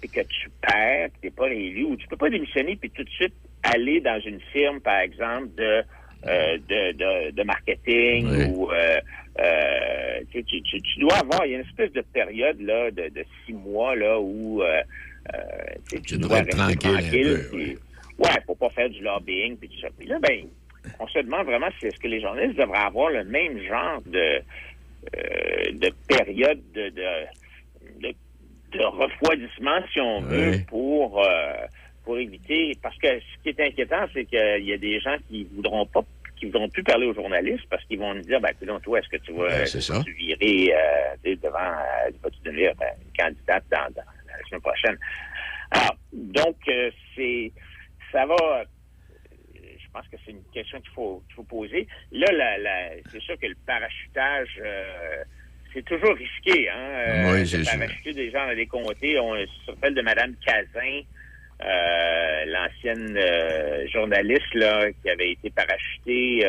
et que tu perds, tu n'es pas réélu ou tu peux pas démissionner puis tout de suite aller dans une firme, par exemple, de, euh, de, de, de marketing ou euh, euh, tu, tu, tu- dois avoir, il y a une espèce de période là de, de six mois là où tu, dois être rester tranquille un peu, puis- ouais, pour pas faire du lobbying puis tout ça. Puis là, ben, on se demande vraiment si est-ce que les journalistes devraient avoir le même genre de, euh, de période de, de, de, de refroidissement, si on veut, pour, euh, pour éviter. Parce que ce qui est inquiétant, c'est qu'il y a des gens qui voudront pas qui voudront plus parler aux journalistes parce qu'ils vont nous dire ben écoute, toi est-ce que tu vas Ben, tu virer euh, devant euh, vas-tu devenir ben, une candidate dans, dans la semaine prochaine? Alors donc euh, c'est ça va pense que c'est une question qu'il faut, qu'il faut poser. Là, la, la- c'est sûr que le parachutage, euh, c'est toujours risqué. Hein, euh, Oui, de parachuter des gens dans des comtés. On se rappelle de Mme Cazin, euh, l'ancienne euh, journaliste là, qui avait été parachutée.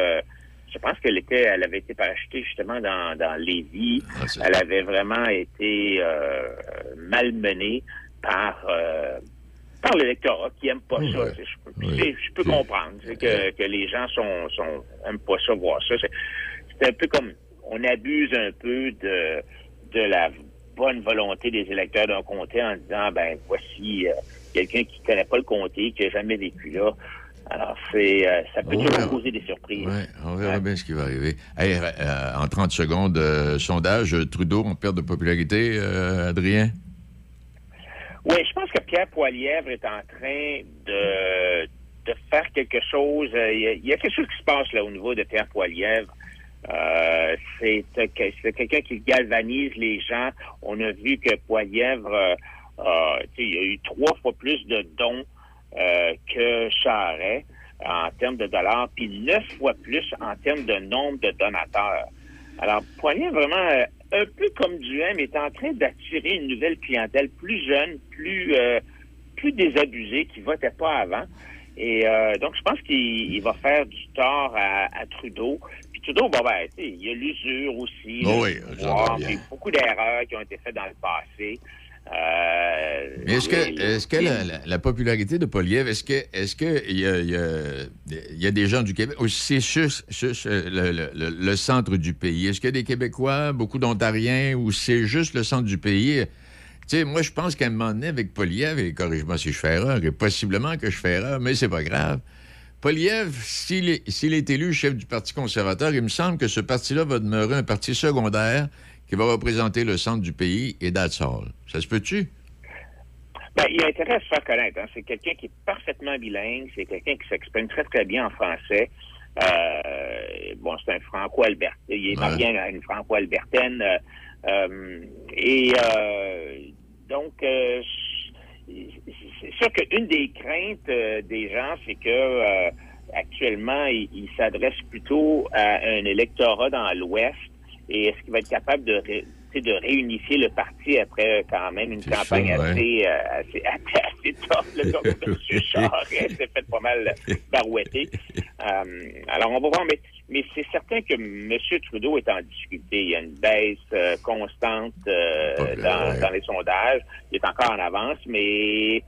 je pense qu'elle était, elle avait été parachutée justement dans, dans Lévis. elle avait vraiment été malmenée par par l'électorat qui aime pas ça. Je, peux- c'est- je peux comprendre que, que les gens sont, sont aiment pas ça voir ça. C'est, un peu comme on abuse un peu de de la bonne volonté des électeurs d'un comté en disant ben voici euh, quelqu'un qui connaît pas le comté, qui a jamais vécu là. Alors c'est euh, ça peut On toujours causer des surprises. Ouais, on verra bien ce qui va arriver. Hey, euh, en 30 secondes, euh, sondage, Trudeau en perte de popularité, Adrien? Oui, je pense que Pierre Poilièvre est en train de, faire quelque chose. Euh, Il y, a, quelque chose qui se passe là au niveau de Pierre Poilièvre. Euh, c'est euh, c'est quelqu'un qui galvanise les gens. On a vu que Poilièvre, il y a eu trois fois plus de dons que Charret en termes de dollars, puis neuf fois plus en termes de nombre de donateurs. Alors, Poilièvre, vraiment, un peu comme Duhem, est en train d'attirer une nouvelle clientèle plus jeune, plus euh, plus désabusée, qui votait pas avant. Et euh, donc, je pense qu'il il va faire du tort à, à Trudeau. Puis Trudeau, bon, ben, tu sais, il y a l'usure aussi. Oh oui, du j'entends pouvoir, bien. puis beaucoup d'erreurs qui ont été faites dans le passé. Euh, est-ce que, est-ce que la, la- la popularité de Poliev, est-ce que, est-ce que il y a, il y a- il y a des gens du Québec, ou c'est juste, juste, euh, le, le- le- le centre du pays? Est-ce qu'il y a des Québécois, beaucoup d'Ontariens, ou c'est juste le centre du pays? Tu sais, moi, je pense qu'à un moment donné, avec Poliev, et corrige-moi si je fais erreur, et possiblement que je fais erreur, mais c'est pas grave. Poliev, s'il est, s'il est élu chef du Parti conservateur, il me semble que ce parti-là va demeurer un parti secondaire qui va représenter le centre du pays et that's all. Ça se peut-tu? Ben, il a intérêt à se faire connaître. hein. C'est quelqu'un qui est parfaitement bilingue. C'est quelqu'un qui s'exprime très, très bien en français. Euh, bon, c'est un franco-albertain. Il est marié à une franco-albertaine. euh, euh, et euh, donc, c'est sûr qu'une des craintes des gens, c'est que actuellement, il, il s'adresse plutôt à un électorat dans l'Ouest. Et est-ce qu'il va être capable de, ré- de réunifier le parti après euh, quand même une campagne chaud, ouais. assez, euh, assez, assez, assez tough. M. Charest s'est fait pas mal barouetter. Euh, alors, on va voir, mais, mais c'est certain que M. Trudeau est en difficulté. Il y a une baisse euh, constante euh, dans, dans les sondages. Il est encore en avance, mais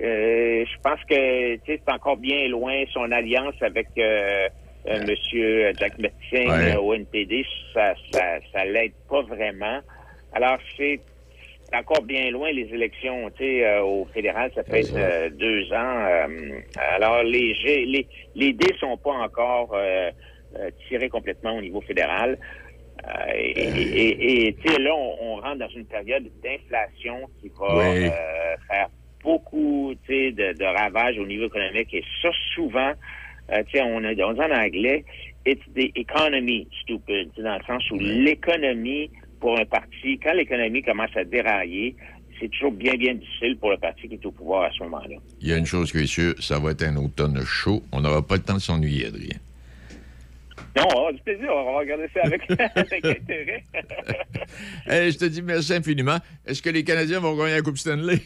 euh, je pense que c'est encore bien loin son alliance avec euh, euh, Monsieur Jack Metzing Ouais. euh, au NPD. Ça, ça, ça l'aide pas vraiment. Alors c'est encore bien loin les élections. Tu sais, euh, au fédéral, ça être euh, deux ans. euh, alors les, les les dés sont pas encore tirés complètement au niveau fédéral. Euh, et et- et- tu sais, là, on, on rentre dans une période d'inflation qui va Oui. euh, faire beaucoup tu sais, de, de ravages au niveau économique. Et ça, souvent, euh, tu sais, on, a, on dit en anglais, it's the economy stupid, dans le sens où l'économie pour un parti, quand l'économie commence à dérailler, c'est toujours bien, bien difficile pour le parti qui est au pouvoir à ce moment-là. Il y a une chose qui est sûre, ça va être un automne chaud. On n'aura pas le temps de s'ennuyer, Adrien. Non, on va avoir du plaisir, on va regarder ça avec, avec intérêt. Hey, je te dis merci infiniment. Est-ce que les Canadiens vont gagner la Coupe Stanley?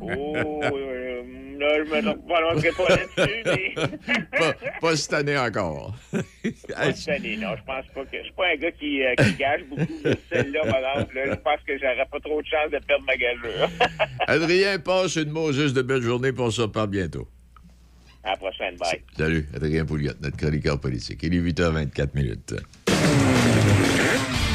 Oh, euh, là, je me pas là-dessus, mais... pas, pas cette année encore. Pas cette année, non. Je pense pas que. Je suis pas un gars qui, euh, qui gage beaucoup. mais Celle-là, là, je pense que j'aurais pas trop de chance de perdre ma gageure. Adrien, passe une Moses de belle journée pour se reparle bientôt. à la prochaine, bye. Salut, Adrien Pouliot, notre chroniqueur politique. Il est 8h24 minutes.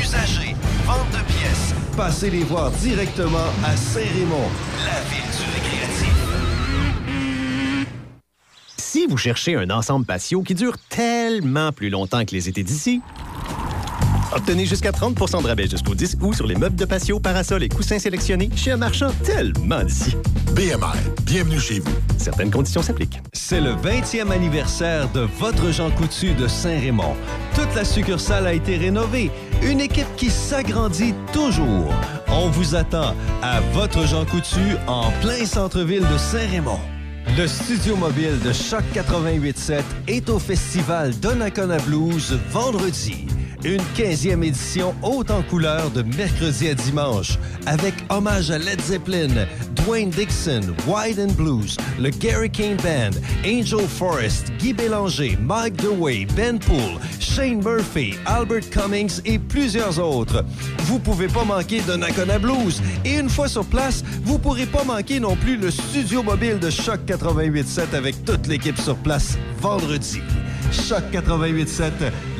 usagers, vente de pièces. Passez les voir directement à Saint-Raymond, la ville du récréatif. Si vous cherchez un ensemble patio qui dure tellement plus longtemps que les étés d'ici, obtenez jusqu'à 30% de rabais jusqu'au 10 août sur les meubles de patio, parasols et coussins sélectionnés chez un marchand tellement d'ici. BMR, bienvenue chez vous. Certaines conditions s'appliquent. C'est le 20e anniversaire de votre Jean Coutu de Saint-Raymond. Toute la succursale a été rénovée. Une équipe qui s'agrandit toujours. On vous attend à votre Jean Coutu en plein centre-ville de Saint-Raymond. Le studio mobile de Choc 88.7 est au festival Donnacona Blues vendredi. Une 15e édition haute en couleur de mercredi à dimanche avec hommage à Led Zeppelin, Dwayne Dixon, Wide and Blues, le Gary Kane Band, Angel Forrest, Guy Bélanger, Mike DeWay, Ben Poole, Shane Murphy, Albert Cummings et plusieurs autres. Vous pouvez pas manquer de Blues. Et une fois sur place, vous pourrez pas manquer non plus le studio mobile de Choc 88.7 avec toute l'équipe sur place vendredi. Choc 88.7,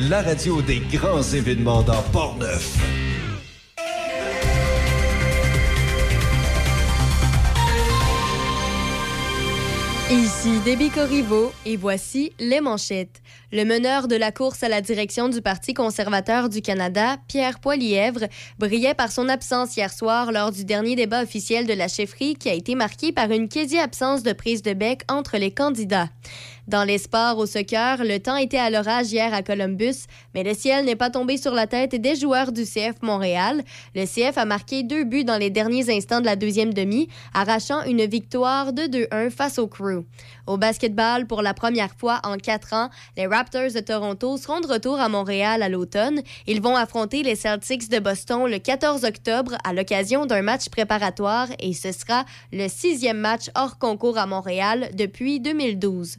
la radio des grands événements dans Port-Neuf. Ici Déby Corriveau et voici les manchettes. Le meneur de la course à la direction du Parti conservateur du Canada, Pierre Poilièvre, brillait par son absence hier soir lors du dernier débat officiel de la chefferie qui a été marqué par une quasi-absence de prise de bec entre les candidats. Dans les sports au soccer, le temps était à l'orage hier à Columbus, mais le ciel n'est pas tombé sur la tête des joueurs du CF Montréal. Le CF a marqué deux buts dans les derniers instants de la deuxième demi, arrachant une victoire de 2-1 face au Crew. Au basketball, pour la première fois en quatre ans, les Raptors de Toronto seront de retour à Montréal à l'automne. Ils vont affronter les Celtics de Boston le 14 octobre à l'occasion d'un match préparatoire et ce sera le sixième match hors concours à Montréal depuis 2012.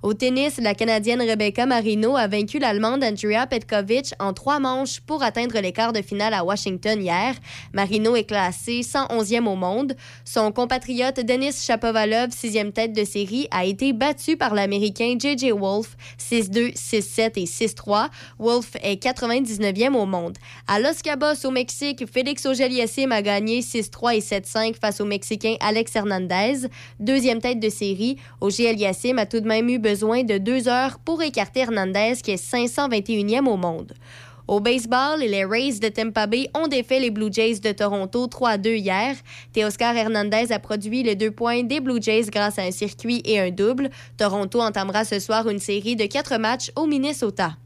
Au tennis, la Canadienne Rebecca Marino a vaincu l'Allemande Andrea Petkovic en trois manches pour atteindre les quarts de finale à Washington hier. Marino est classée 111e au monde. Son compatriote Denis Shapovalov, sixième tête de série, a été battu par l'Américain J.J. Wolf 6-2, 6-7 et 6-3. Wolf est 99e au monde. À Los Cabos, au Mexique, Félix Auger-Aliassime a gagné 6-3 et 7-5 face au Mexicain Alex Hernandez. Deuxième tête de série, a tout de même eu besoin de deux heures pour écarter Hernandez, qui est 521e au monde. Au baseball, les Rays de Tampa Bay ont défait les Blue Jays de Toronto 3-2 hier. Teoscar Hernandez a produit les deux points des Blue Jays grâce à un circuit et un double. Toronto entamera ce soir une série de quatre matchs au Minnesota.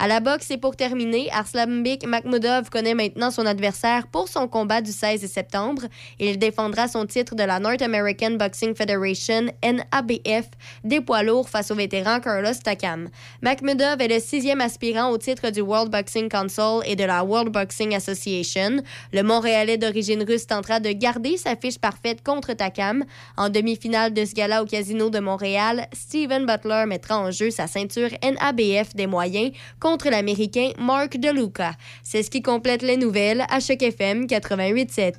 À la boxe, et pour terminer, Arslanbek Makhmoudov connaît maintenant son adversaire pour son combat du 16 septembre. Il défendra son titre de la North American Boxing Federation, NABF, des poids lourds face au vétéran Carlos Takam. Makhmoudov est le sixième aspirant au titre du World Boxing Council et de la World Boxing Association. Le Montréalais d'origine russe tentera de garder sa fiche parfaite contre Takam. En demi-finale de ce gala au Casino de Montréal, Steven Butler mettra en jeu sa ceinture NABF des moyens contre l'Américain Mark DeLuca. C'est ce qui complète les nouvelles à Choc FM 88.7.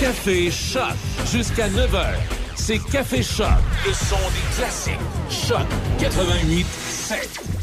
Café Choc jusqu'à 9h. C'est Café Choc, le son des classiques. Choc 88.7.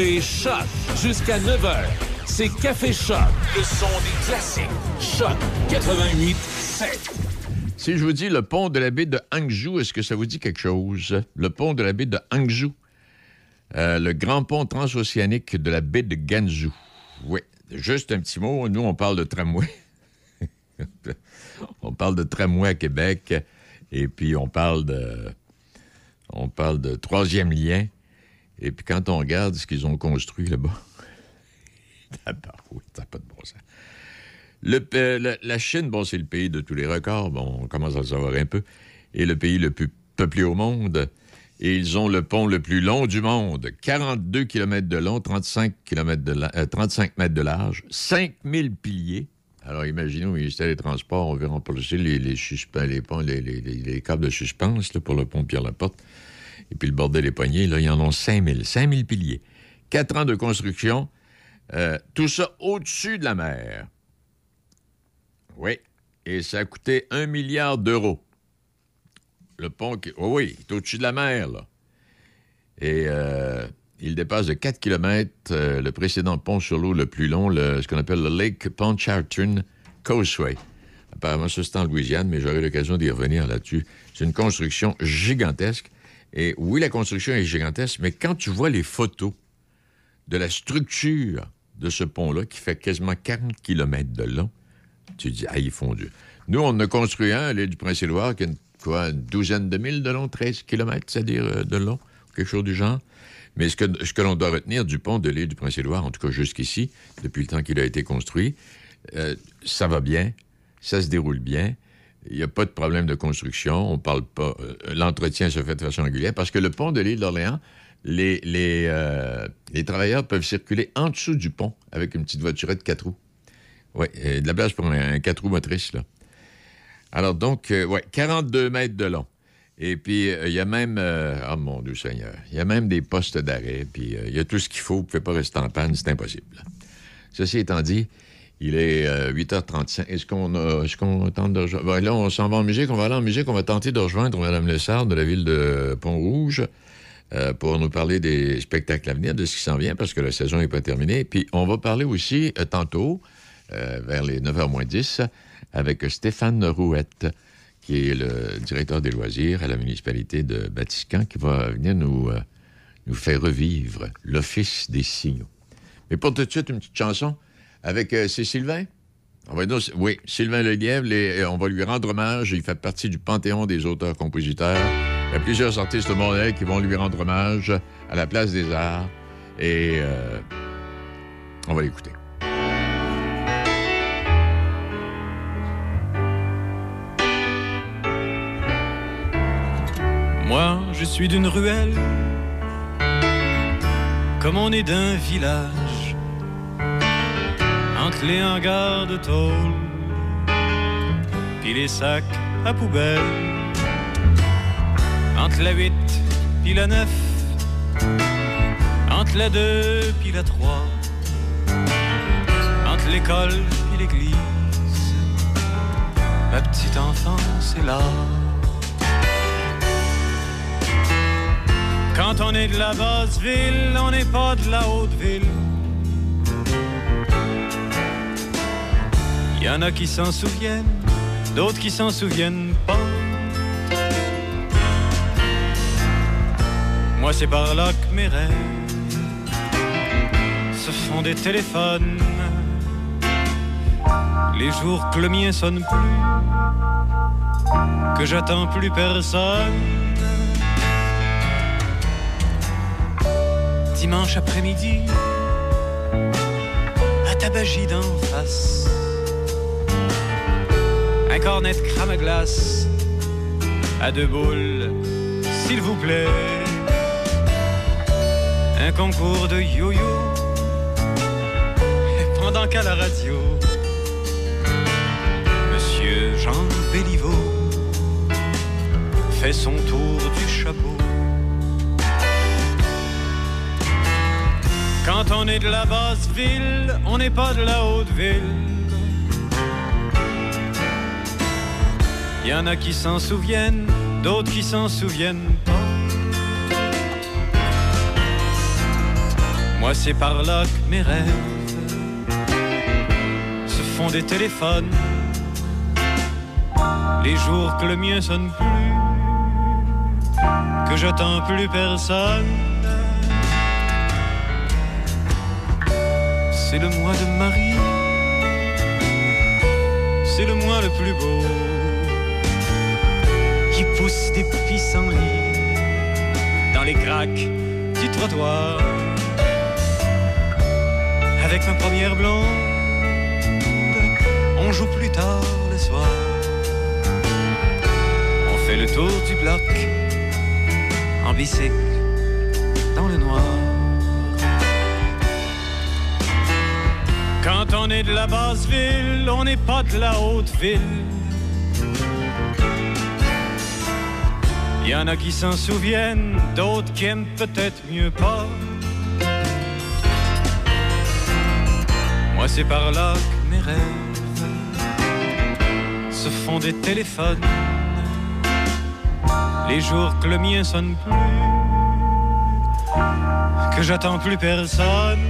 Café Choc. Jusqu'à 9h. C'est Café Choc. Le son des classiques. Choc 88 7. Si je vous dis le pont de la baie de Hangzhou, est-ce que ça vous dit quelque chose? Le pont de la baie de Hangzhou. Euh, le grand pont transocéanique de la baie de Ganzhou. Oui, juste un petit mot. Nous, on parle de tramway. on parle de tramway à Québec. Et puis, on parle de... On parle de troisième lien. Et puis, quand on regarde ce qu'ils ont construit là-bas... Tabarouette, ça pas de bon sens. Le, euh, la, Chine, bon, c'est le pays de tous les records. Bon, on commence à le savoir un peu. Et le pays le plus peuplé au monde. Et ils ont le pont le plus long du monde. 42 km de long, 35, km de la- euh, 35 mètres de large, 5000 piliers. Alors, imaginez au ministère des Transports, on veut remplacer les, les, suspens- les, ponts, les, les- les- les câbles de suspense pour le pont Pierre-Laporte. Et puis le bordel des poignées, là, ils en ont 5000. 5000 piliers. Quatre ans de construction. Euh, tout ça au-dessus de la mer. Oui. Et ça a coûté un milliard d'euros. Le pont, qui... oh oui, il est au-dessus de la mer, là. Et euh, il dépasse de 4 km le précédent pont sur l'eau le plus long, ce qu'on appelle le Lake Pontchartrain Causeway. Apparemment, ça, c'est en Louisiane, mais j'aurai l'occasion d'y revenir là-dessus. C'est une construction gigantesque. Et oui, la construction est gigantesque, mais quand tu vois les photos de la structure de ce pont-là, qui fait quasiment 40 km de long, tu dis, ah, ils font Dieu. Nous, on a construit un à l'île du Prince-Édouard, qui a une, quoi, douzaine de milles de long, 13 km, c'est-à-dire euh, de long, quelque chose du genre. Mais ce que, ce que l'on doit retenir du pont de l'île du Prince-Édouard, en tout cas jusqu'ici, depuis le temps qu'il a été construit, euh, ça va bien, ça se déroule bien. Il n'y a pas de problème de construction. On parle pas. euh, L'entretien se fait de façon régulière parce que le pont de l'île d'Orléans, les, les, euh, les travailleurs peuvent circuler en dessous du pont avec une petite voiturette quatre roues. Oui, de la place pour un, un quatre roues motrices, là. Alors donc, euh, ouais, 42 mètres de long. Et puis, euh, il y a même, euh, oh mon Dieu Seigneur, il y a même des postes d'arrêt, puis euh, il y a tout ce qu'il faut, vous ne pouvez pas rester en panne, c'est impossible. Ceci étant dit, il est euh, 8h35. Est-ce qu'on a- est-ce qu'on tente de rejoindre? Ben, là, on s'en va en musique, on va aller en musique, on va tenter de rejoindre Mme Lessard de la ville de Pont-Rouge euh, pour nous parler des spectacles à venir, de ce qui s'en vient, parce que la saison n'est pas terminée. Puis on va parler aussi euh, tantôt, euh, vers les 9h moins 10, avec Stéphane Rouette, qui est le directeur des loisirs à la municipalité de Batiscan, qui va venir euh, nous faire revivre l'Office des signaux. Mais pour tout de suite, une petite chanson avec euh, c'est Sylvain? On va dire, oui, Sylvain Lelièvre, les- euh, on va lui rendre hommage. Il fait partie du panthéon des auteurs-compositeurs. Il y a plusieurs artistes mondiaux qui vont lui rendre hommage à la place des arts. Et euh, on va l'écouter. Moi, je suis d'une ruelle, comme on est d'un village, entre les hangars de tôle, puis les sacs à poubelle, entre la 8 puis la 9, entre la 2 puis la 3, entre l'école puis l'église, ma petite enfance est là. Quand on est de la basse ville, on n'est pas de la haute ville. Il y en a qui s'en souviennent, d'autres qui s'en souviennent pas. Moi, c'est par là que mes rêves se font des téléphones. Les jours que le mien sonne plus, que j'attends plus personne. dimanche après-midi, à Tabagie d'en face. Un cornet de crème à glace, à deux boules, s'il vous plaît. Un concours de yo-yo, pendant qu'à la radio, Monsieur Jean Béliveau fait son tour du chapeau. Quand on est de la basse ville, on n'est pas de la haute ville. Y en a qui s'en souviennent, d'autres qui s'en souviennent pas. Moi, c'est par là que mes rêves se font des téléphones. Les jours que le mien sonne plus, que j'attends plus personne. C'est le mois de Marie, c'est le mois le plus beau qui pousse des pissenlits dans les craques du trottoir. Avec ma première blonde, on joue plus tard le soir. On fait le tour du bloc en bicycle dans le noir. Quand on est de la basse ville, on n'est pas de la haute ville. Il y en a qui s'en souviennent, d'autres qui aiment peut-être mieux pas. Moi, c'est par là que mes rêves se font des téléphones. Les jours que le mien sonne plus, que j'attends plus personne.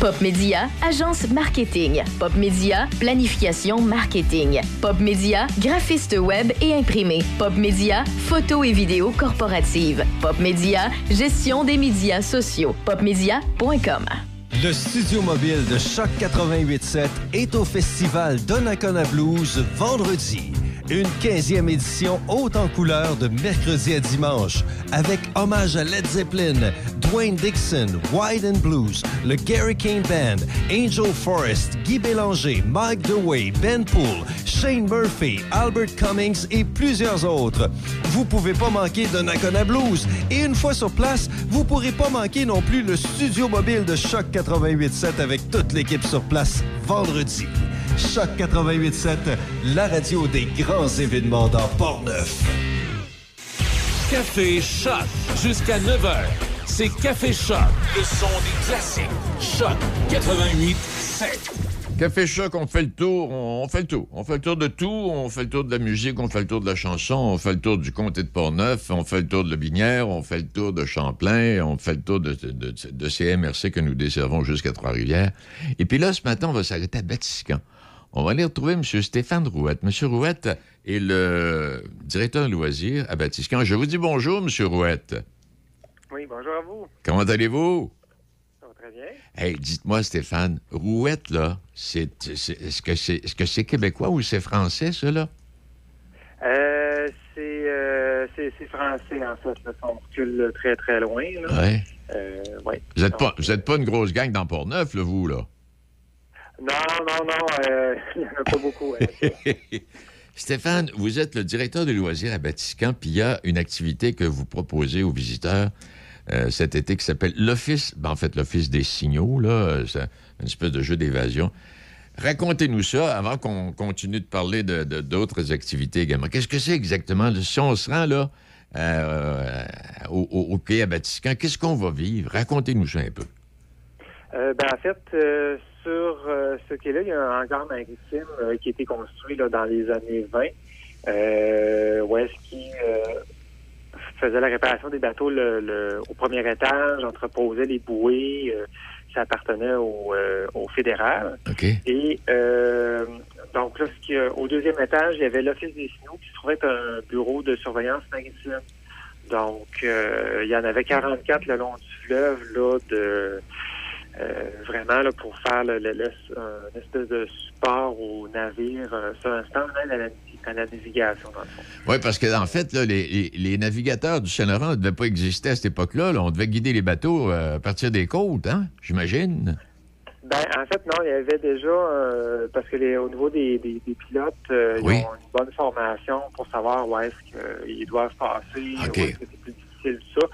Pop Media, agence marketing. Pop Media, planification marketing. Pop Media, graphiste web et imprimé. Pop Media, photo et vidéo corporative. Pop Media, gestion des médias sociaux. Popmedia.com. Le studio mobile de Choc 88.7 est au festival Donnacona Blues vendredi. Une 15e édition haute en couleur de mercredi à dimanche avec hommage à Led Zeppelin, Dwayne Dixon, Wide and Blues, le Gary Kane Band, Angel Forrest, Guy Bélanger, Mike DeWay, Ben Poole, Shane Murphy, Albert Cummings et plusieurs autres. Vous pouvez pas manquer Donnacona Blues et une fois sur place, vous pourrez pas manquer non plus le studio mobile de Choc 88.7 avec toute l'équipe sur place vendredi. Choc 88.7, la radio des grands événements dans Port-Neuf. Café Choc jusqu'à 9h. C'est Café Choc, le son des classiques. Choc 88 7. Café Choc, on fait le tour, on, on fait le tour. On fait le tour de tout, on fait le tour de la musique, on fait le tour de la chanson, on fait le tour du comté de Portneuf, on fait le tour de la Binière, on fait le tour de Champlain, on fait le tour de, de, de, de CMRC que nous desservons jusqu'à Trois-Rivières. Et puis là, ce matin, on va s'arrêter à Batiscan. On va aller retrouver M. Stéphane Rouette. M. Rouette est le directeur de loisirs à Batiscan. Je vous dis bonjour, M. Rouette. Oui, bonjour à vous. Comment allez-vous? Ça va très bien. Hey, dites-moi, Stéphane, Rouette, là, c'est, est-ce que c'est est-ce que c'est québécois ou c'est français, ça, là? Euh, c'est, euh, c'est, c'est français, en fait. Là, on recule très, très loin. Là. Ouais. Euh, ouais. Vous n'êtes pas, vous êtes pas une grosse gang dans Port-Neuf, là, vous, là? Non, non, non, euh, il n'y en a pas beaucoup. hein. Stéphane, vous êtes le directeur des loisirs à Batiscan, puis il y a une activité que vous proposez aux visiteurs euh, cet été qui s'appelle l'Office, ben, en fait, l'Office des signaux, là, euh, c'est une espèce de jeu d'évasion. Racontez-nous ça avant qu'on continue de parler de- d'autres activités également. Qu'est-ce que c'est exactement? Si on se rend là, euh, au, au- au quai à Batiscan, qu'est-ce qu'on va vivre? Racontez-nous ça un peu. Euh, ben, en fait, euh, sur euh, ce quai-là, il y a un hangar maritime euh, qui a été construit là, dans les années 20, euh, où est-ce qu'il euh, faisait la réparation des bateaux le, le- au premier étage, entreposait les bouées, ça appartenait au, au fédéral. Et donc là, ce a- au deuxième étage, il y avait l'Office des signaux qui se trouvait être un bureau de surveillance maritime. Donc, il y en avait 44 le long du fleuve, là, de euh, vraiment là, pour faire le, le- le- un espèce de support au navire. Euh, c'est un stand à la, à la navigation, dans le fond. Oui, parce que en fait, là, les, les- les navigateurs du Saint-Laurent ne devaient pas exister à cette époque-là. là. On devait guider les bateaux euh, à partir des côtes, hein? J'imagine. Ben, en fait, non, il y avait déjà, euh, parce que les, au niveau des, des, des pilotes, euh, Oui. ils ont une bonne formation pour savoir où est-ce qu'ils doivent passer, où est-ce que c'est plus difficile, tout ça.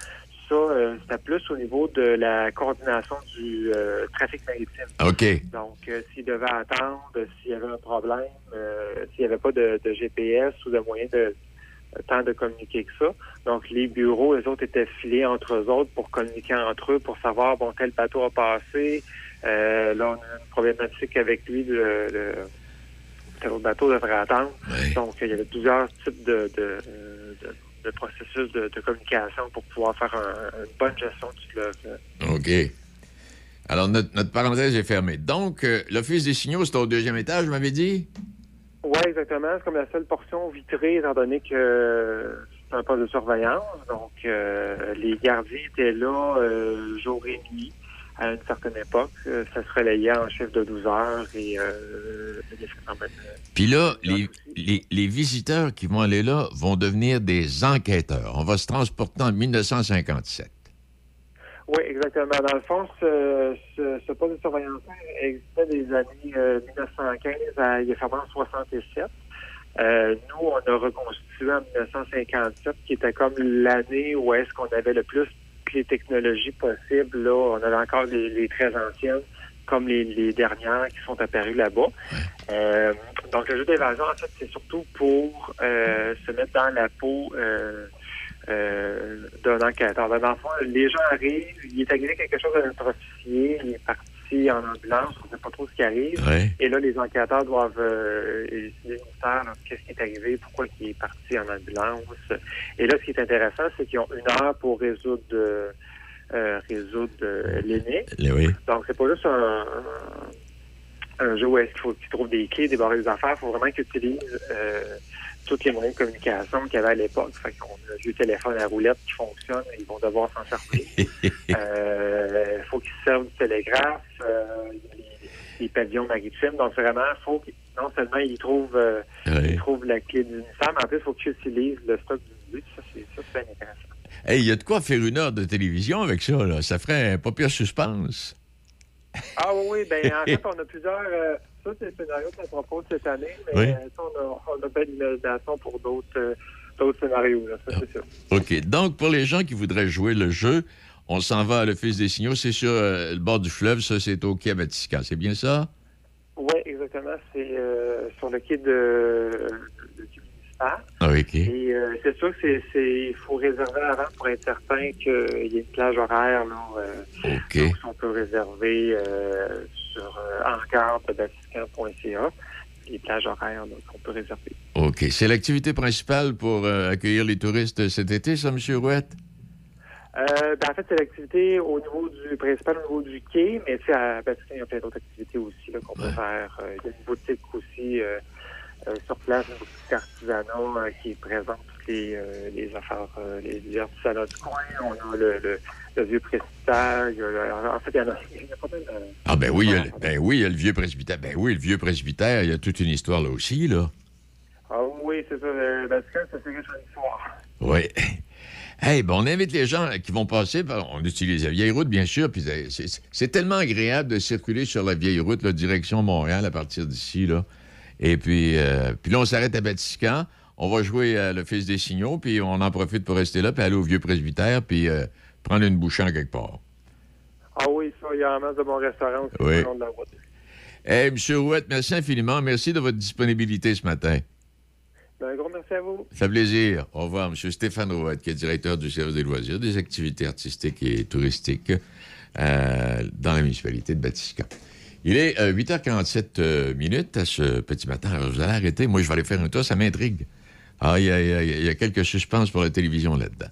Ça, euh, c'était plus au niveau de la coordination du euh, trafic maritime. OK. Donc, euh, s'ils devaient attendre, euh, s'il y avait un problème, s'il n'y avait pas de, de GPS ou de moyen de temps de communiquer que ça. Donc, les bureaux, les autres étaient filés entre eux autres pour communiquer entre eux, pour savoir, bon, tel bateau a passé. Là, on a une problématique avec lui, le, le, tel autre bateau devrait attendre. Donc, il y avait plusieurs types de, de, de processus de, de communication pour pouvoir faire un- une bonne gestion du fleuve. OK. Alors, notre, notre parenthèse est fermée. Donc, euh, l'Office des signaux, c'est au deuxième étage, vous m'avez dit? Oui, exactement. C'est comme la seule portion vitrée, étant donné que c'est un poste de surveillance. Donc, euh, les gardiens étaient là euh, jour et nuit à une certaine époque. Euh, ça se relayait en chiffre de 12 heures et euh, il y euh, Puis là, les, les- les visiteurs qui vont aller là vont devenir des enquêteurs. On va se transporter en 1957. Oui, exactement. Dans le fond, ce, ce, ce poste de surveillance existait des années euh, 1915 à il est fermé en 67. Euh, nous, on a reconstitué en 1957, qui était comme l'année où est-ce qu'on avait le plus les technologies possibles. Là, on avait encore les, les très anciennes, comme les, les dernières qui sont apparues là-bas. Euh, donc, le jeu d'évasion, en fait, c'est surtout pour euh, se mettre dans la peau euh, d'un enquêteur. Dans le fond, les gens arrivent, il est arrivé quelque chose à notre officier, il est parti en ambulance, on ne sait pas trop ce qui arrive. Ouais. Et là, les enquêteurs doivent euh, élucider qu'est-ce qui est arrivé, pourquoi il est parti en ambulance. Et là, ce qui est intéressant, c'est qu'ils ont une heure pour résoudre, euh, euh, résoudre l'énigme. Oui. Donc, c'est pas juste un, un, un jeu où est-ce qu'il faut qu'ils trouvent des clés, débarrer des affaires. Il faut vraiment qu'ils utilisent euh, tous les moyens de communication qu'il y avait à l'époque. Fait qu'on a du téléphone à roulette qui fonctionne, ils vont devoir s'en servir. Euh, Il faut qu'ils se servent du télégraphe, euh, les, les pavillons maritimes. Donc, vraiment, il faut qu'ils, non seulement ils trouvent, euh, ils trouvent la clé ministère, mais en plus, il faut qu'ils utilisent le stock du but. Ça, c'est, intéressant. Hey, il y a de quoi faire une heure de télévision avec ça, là? Ça ferait un pas pire suspense. Ah oui, oui, ben en fait, on a plusieurs. Ça, c'est le scénario qu'on propose cette année, mais Oui. euh, ça, on a, on a imagination pour d'autres, euh, d'autres scénarios. Là, ça, c'est sûr. OK. Donc, pour les gens qui voudraient jouer le jeu, on s'en va à l'Office des signaux. C'est sur euh, le bord du fleuve. Ça, c'est au quai Batiscan. C'est bien ça? Oui, exactement. C'est euh, sur le quai de, du ministère. Ah, OK. Et euh, c'est sûr que c'est, il faut réserver avant pour être certain qu'il y ait une plage horaire. Là, OK. donc, on peut réserver sur euh, les plages horaires qu'on peut réserver. OK. C'est l'activité principale pour euh, accueillir les touristes cet été, ça, M. Rouette? Euh, ben, en fait, c'est l'activité au niveau du principal, au niveau du quai, mais tu sais, à Vatican, il y a plein d'autres activités aussi là, qu'on peut faire. Euh, il y a une boutique aussi euh, euh, sur place, une boutique d'artisanat euh, qui présente toutes les, euh, les affaires, les, les artisanats du coin. On a le, le, le vieux presbytère. le- en fait, il y en a, il y en a pas mal. Ah, ben oui, il y a, le- ben oui, il y a le vieux presbytère. Ben oui, le vieux presbytère, il y a toute une histoire là aussi, là. Ah oui, c'est ça. Le Vatican, ça c'est en histoire. Oui. Hey, ben on invite les gens qui vont passer. par- On utilise la vieille route, bien sûr. Puis c'est tellement agréable de circuler sur la vieille route, la direction Montréal, à partir d'ici, là. Et puis, euh, puis là, on s'arrête à Batiscan. On va jouer à l'Office des signaux, puis on en profite pour rester là, puis aller au vieux presbytère, puis euh, prendre une bouchée en quelque part. Ah oui, ça, il y a un masse de bons restaurants aussi Oui. le long de la route. Hey, M. Rouette, merci infiniment. Merci de votre disponibilité ce matin. Ben, un gros merci à vous. Ça fait plaisir. Au revoir, M. Stéphane Rouette, qui est directeur du service des loisirs, des activités artistiques et touristiques euh, dans la municipalité de Batiscan. Il est euh, 8h47 euh, minutes à ce petit matin. Alors, vous allez arrêter. Moi, je vais aller faire un tour. Ça m'intrigue. Ah, il y, y y a quelques suspens pour la télévision là-dedans.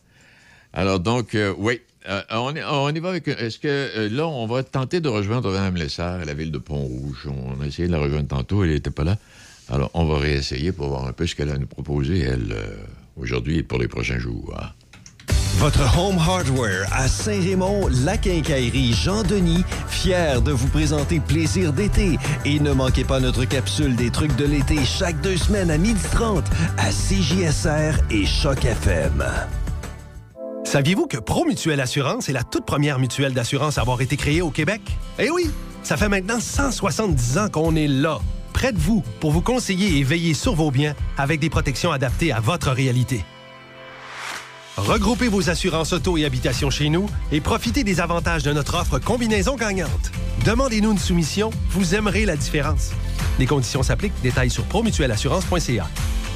Alors, donc, euh, oui. Euh, on, y- va avec. Est-ce que là, on va tenter de rejoindre Mme Lessard à la ville de Pont-Rouge? On a essayé de la rejoindre tantôt. Elle n'était pas là. Alors, on va réessayer pour voir un peu ce qu'elle a à nous proposer, elle, aujourd'hui et pour les prochains jours. Votre Home Hardware à Saint-Raymond, la quincaillerie Jean-Denis, fier de vous présenter Plaisir d'été. Et ne manquez pas notre capsule des trucs de l'été chaque deux semaines à 12h30 à CJSR et Choc FM. Saviez-vous que Promutuelle Assurance est la toute première mutuelle d'assurance à avoir été créée au Québec? Eh oui! Ça fait maintenant 170 ans qu'on est là, près de vous, pour vous conseiller et veiller sur vos biens avec des protections adaptées à votre réalité? Regroupez vos assurances auto et habitation chez nous et profitez des avantages de notre offre combinaison gagnante. Demandez-nous une soumission, vous aimerez la différence. Les conditions s'appliquent, détails sur promutuellassurance.ca.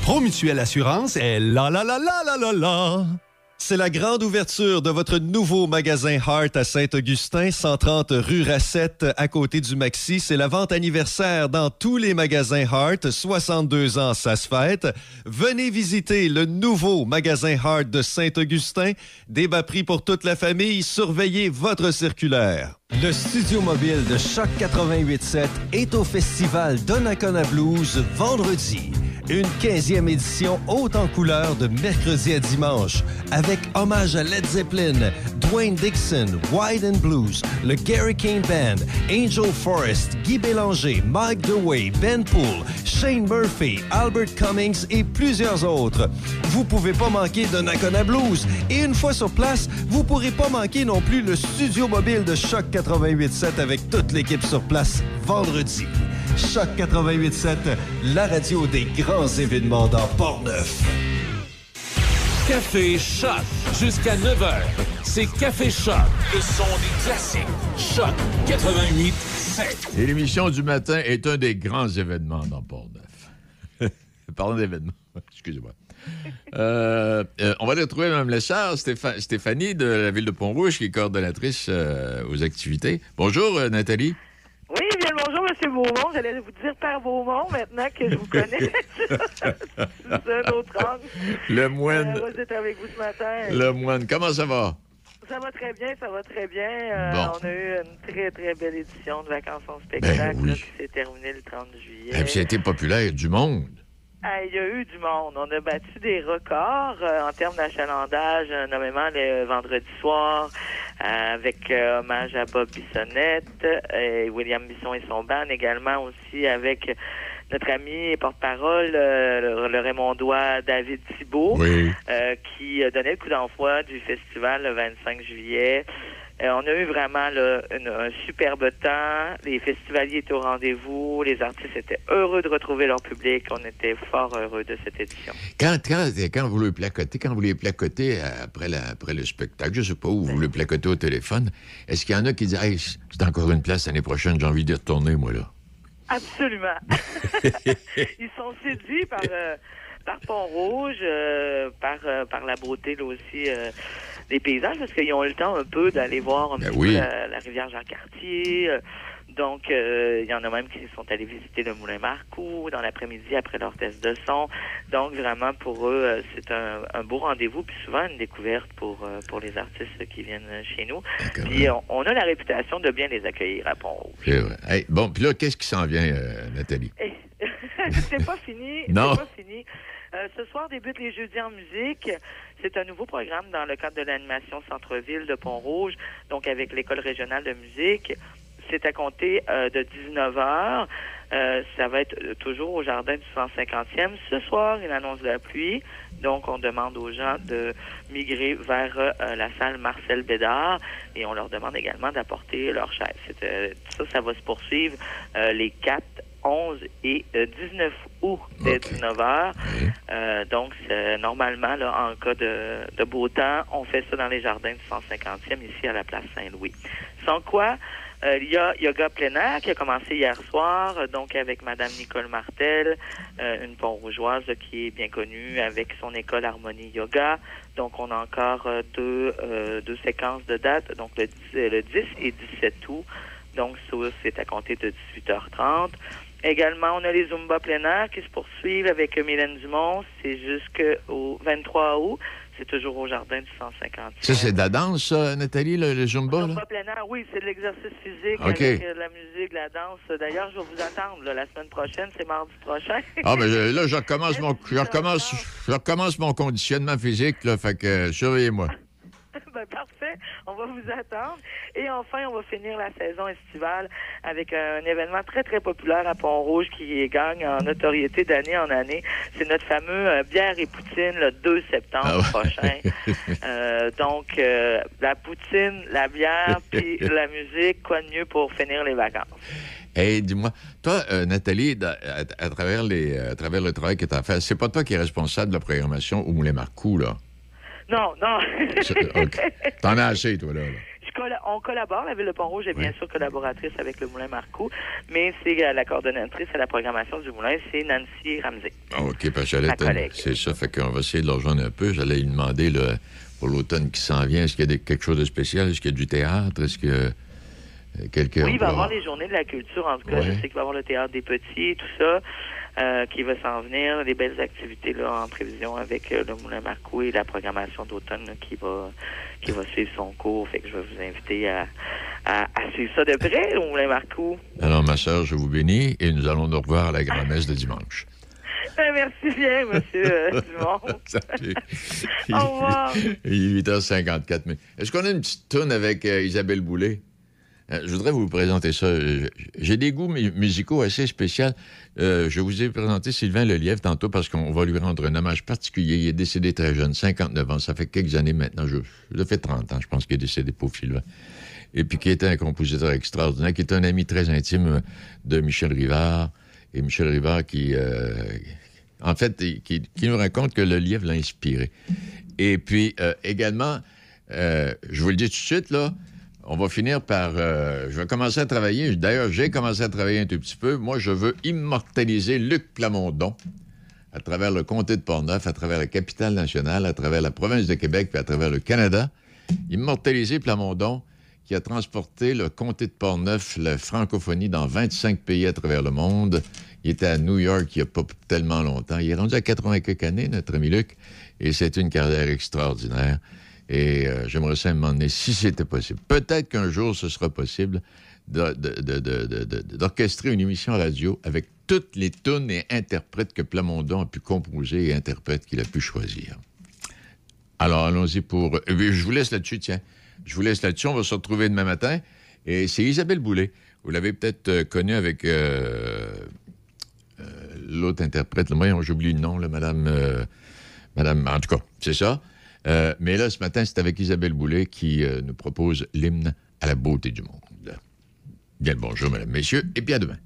Promutuelle Assurance est la la la la la la la. C'est la grande ouverture de votre nouveau magasin Heart à Saint-Augustin, 130 rue Racette, à côté du Maxi. C'est la vente anniversaire dans tous les magasins Heart. 62 ans, ça se fête. Venez visiter le nouveau magasin Heart de Saint-Augustin. Débat prix pour toute la famille. Surveillez votre circulaire. Le studio mobile de Choc 88.7 est au festival Donnacona Blues vendredi. Une 15e édition haute en couleur de mercredi à dimanche avec hommage à Led Zeppelin, Dwayne Dixon, Wide and Blues, le Gary Kane Band, Angel Forrest, Guy Bélanger, Mike DeWay, Ben Poole, Shane Murphy, Albert Cummings et plusieurs autres. Vous pouvez pas manquer de Blues et une fois sur place, vous pourrez pas manquer non plus le studio mobile de Choc 88.7 avec toute l'équipe sur place vendredi. Choc 88.7, la radio des grands événements dans Port-Neuf. Café Choc. Jusqu'à 9h. C'est Café Choc. Le son des classiques. Choc 88 7. Et l'émission du matin est un des grands événements dans Port-Neuf. Parlons d'événements. Excusez-moi. Euh, euh, on va retrouver Mme Lessard, Stépha- Stéphanie de la ville de Pont-Rouge, qui est coordonnatrice euh, aux activités. Bonjour, Nathalie. Oui, bien le bonjour, M. Beaumont. J'allais vous dire Père Beaumont maintenant que je vous connais. C'est un autre angle. Le moine. Vous êtes avec vous ce matin. Le moine, comment ça va? Ça va très bien, ça va très bien. Euh, Bon. On a eu une très, très belle édition de Vacances en spectacle Ben oui. là, qui s'est terminée le 30 juillet. Puis ça a été populaire, du monde. Ah, Il y a eu du monde. On a battu des records euh, en termes d'achalandage, euh, nommément le vendredi soir, euh, avec euh, hommage à Bob Bissonnette et William Bisson et son band, également aussi avec notre ami et porte-parole, euh, le, le Raymondois David Thibault, Oui. euh, qui euh, donnait le coup d'envoi du festival le 25 juillet. Euh, on a eu vraiment là, une- un superbe temps. Les festivaliers étaient au rendez-vous. Les artistes étaient heureux de retrouver leur public. On était fort heureux de cette édition. Quand, quand, quand vous le placotez, quand vous les placotez après, la- après le spectacle, je sais pas où vous le placotez au téléphone, est-ce qu'il y en a qui disent Hey, c'est encore une place l'année prochaine, j'ai envie d'y retourner, moi, là? Absolument. Ils sont séduits par, euh, par Pont-Rouge, euh, par, euh, par la beauté là aussi des paysages, parce qu'ils ont eu le temps un peu d'aller voir un Ben petit oui. peu la, la rivière Jean-Cartier. euh, donc, euh, il y en a même qui sont allés visiter le Moulin Marcoux dans l'après-midi après leur test de son. Donc, vraiment, pour eux, euh, c'est un, un beau rendez-vous, puis souvent une découverte pour, pour les artistes qui viennent chez nous. Puis, on, on a la réputation de bien les accueillir à Pont-Rouge. C'est vrai. Hey, bon, puis là, qu'est-ce qui s'en vient, euh, Nathalie? Eh, c'est pas fini. Non. C'est pas fini. Euh, ce soir débute les Jeudis en musique. C'est un nouveau programme dans le cadre de l'animation Centre-Ville de Pont-Rouge, donc avec l'École régionale de musique. C'est à compter euh, de 19h. Euh, ça va être euh, toujours au jardin du 150e. Ce soir, il annonce la pluie. Donc, on demande aux gens de migrer vers euh, la salle Marcel Bédard et on leur demande également d'apporter leur chaise. Euh, ça, ça va se poursuivre euh, les 4, 11 et euh, 19 août dès 19h. Euh, donc, c'est- normalement, là, en cas de, de beau temps, on fait ça dans les jardins du 150e ici à la place Saint-Louis. Sans quoi, euh, il y a Yoga plein air qui a commencé hier soir, euh, donc avec Madame Nicole Martel, euh, une pont-rougeoise qui est bien connue avec son école Harmonie Yoga. Donc, on a encore euh, deux, euh, deux séquences de dates, donc le 10, euh, le 10 et 17 août. Donc, ça, c'est à compter de 18h30. Également, on a les Zumba plein air qui se poursuivent avec euh, Mylène Dumont. C'est jusqu'au 23 août. C'est toujours au jardin du 150. Ça, c'est de la danse, ça, Nathalie, le, le Zumba? Zumba plein air, oui, c'est de l'exercice physique OK. avec euh, la musique, la danse. D'ailleurs, je vais vous attendre là, la semaine prochaine, c'est mardi prochain. Ah, mais je- là, je recommence mon, je recommence, je recommence mon conditionnement physique, là, fait que euh, surveillez-moi. va vous attendre. Et enfin, on va finir la saison estivale avec un événement très, très populaire à Pont-Rouge qui gagne en notoriété d'année en année. C'est notre fameux euh, bière et poutine le 2 septembre Ah ouais. prochain. Euh, donc, euh, la poutine, la bière, puis la musique, quoi de mieux pour finir les vacances? Hey, dis-moi, toi, euh, Nathalie, à, à travers les, à travers le travail que tu as fait, c'est pas toi qui es responsable de la programmation au Moulin Marcoux, là? Non, non. OK. T'en as assez, toi, là. là. Je colla- on collabore, la Ville de Pont-Rouge est bien sûr collaboratrice avec le Moulin Marcoux, mais c'est euh, la coordonnatrice à la programmation du Moulin, c'est Nancy Ramsey. Ah, OK, parce que. C'est ça, fait qu'on va essayer de le rejoindre un peu. J'allais lui demander, là, pour l'automne qui s'en vient, est-ce qu'il y a des- quelque chose de spécial? Est-ce qu'il y a du théâtre? Est-ce que euh, quelqu'un... Oui, il va y avoir les journées de la culture, en tout cas. Ouais. Je sais qu'il va y avoir le théâtre des petits, tout ça, euh, qui va s'en venir. Des belles activités là, en prévision avec euh, le Moulin Marcoux et la programmation d'automne là, qui va qui va suivre son cours. Fait que je vais vous inviter à, à, à suivre ça de près, au Moulin Marcoux. Alors, ma sœur, je vous bénis et nous allons nous revoir à la grand-messe de dimanche. Ben, merci bien, monsieur euh, Dumont. Salut. Au revoir. Il est 8h54. Mais est-ce qu'on a une petite tourne avec euh, Isabelle Boulay? Euh, je voudrais vous présenter ça. Euh, J'ai des goûts mu- musicaux assez spéciaux. Euh, je vous ai présenté Sylvain Lelièvre tantôt parce qu'on va lui rendre un hommage particulier. Il est décédé très jeune, 59 ans. Ça fait quelques années maintenant. Je, ça fait 30 ans, je pense qu'il est décédé, pauvre Sylvain. Et puis qui était un compositeur extraordinaire, qui est un ami très intime de Michel Rivard. Et Michel Rivard qui, en fait, qui, nous raconte que le livre l'a inspiré. Et puis également, je vous le dis tout de suite, là, on va finir par... euh, je vais commencer à travailler. D'ailleurs, j'ai commencé à travailler un tout petit peu. Moi, je veux immortaliser Luc Plamondon à travers le comté de Portneuf, à travers la capitale nationale, à travers la province de Québec, puis à travers le Canada. Immortaliser Plamondon, qui a transporté le comté de Portneuf, la francophonie, dans 25 pays à travers le monde. Il était à New York il n'y a pas tellement longtemps. Il est rendu à 80 quelques années, notre ami Luc, et c'est une carrière extraordinaire. Et euh, j'aimerais ça demander si c'était possible. Peut-être qu'un jour, ce sera possible d'orchestrer une émission radio avec toutes les tunes et interprètes que Plamondon a pu composer et interprètes qu'il a pu choisir. Alors, allons-y pour... euh, Je vous laisse là-dessus, tiens. Je vous laisse là-dessus. On va se retrouver demain matin. Et c'est Isabelle Boulay. Vous l'avez peut-être euh, connue avec l'autre interprète. Voyons, j'oublie le nom, là, Madame... Madame... En tout cas, c'est ça. Euh, mais là, ce matin, c'est avec Isabelle Boulay qui euh, nous propose l'hymne à la beauté du monde. Bien le bonjour, Madame, Messieurs, et puis à demain.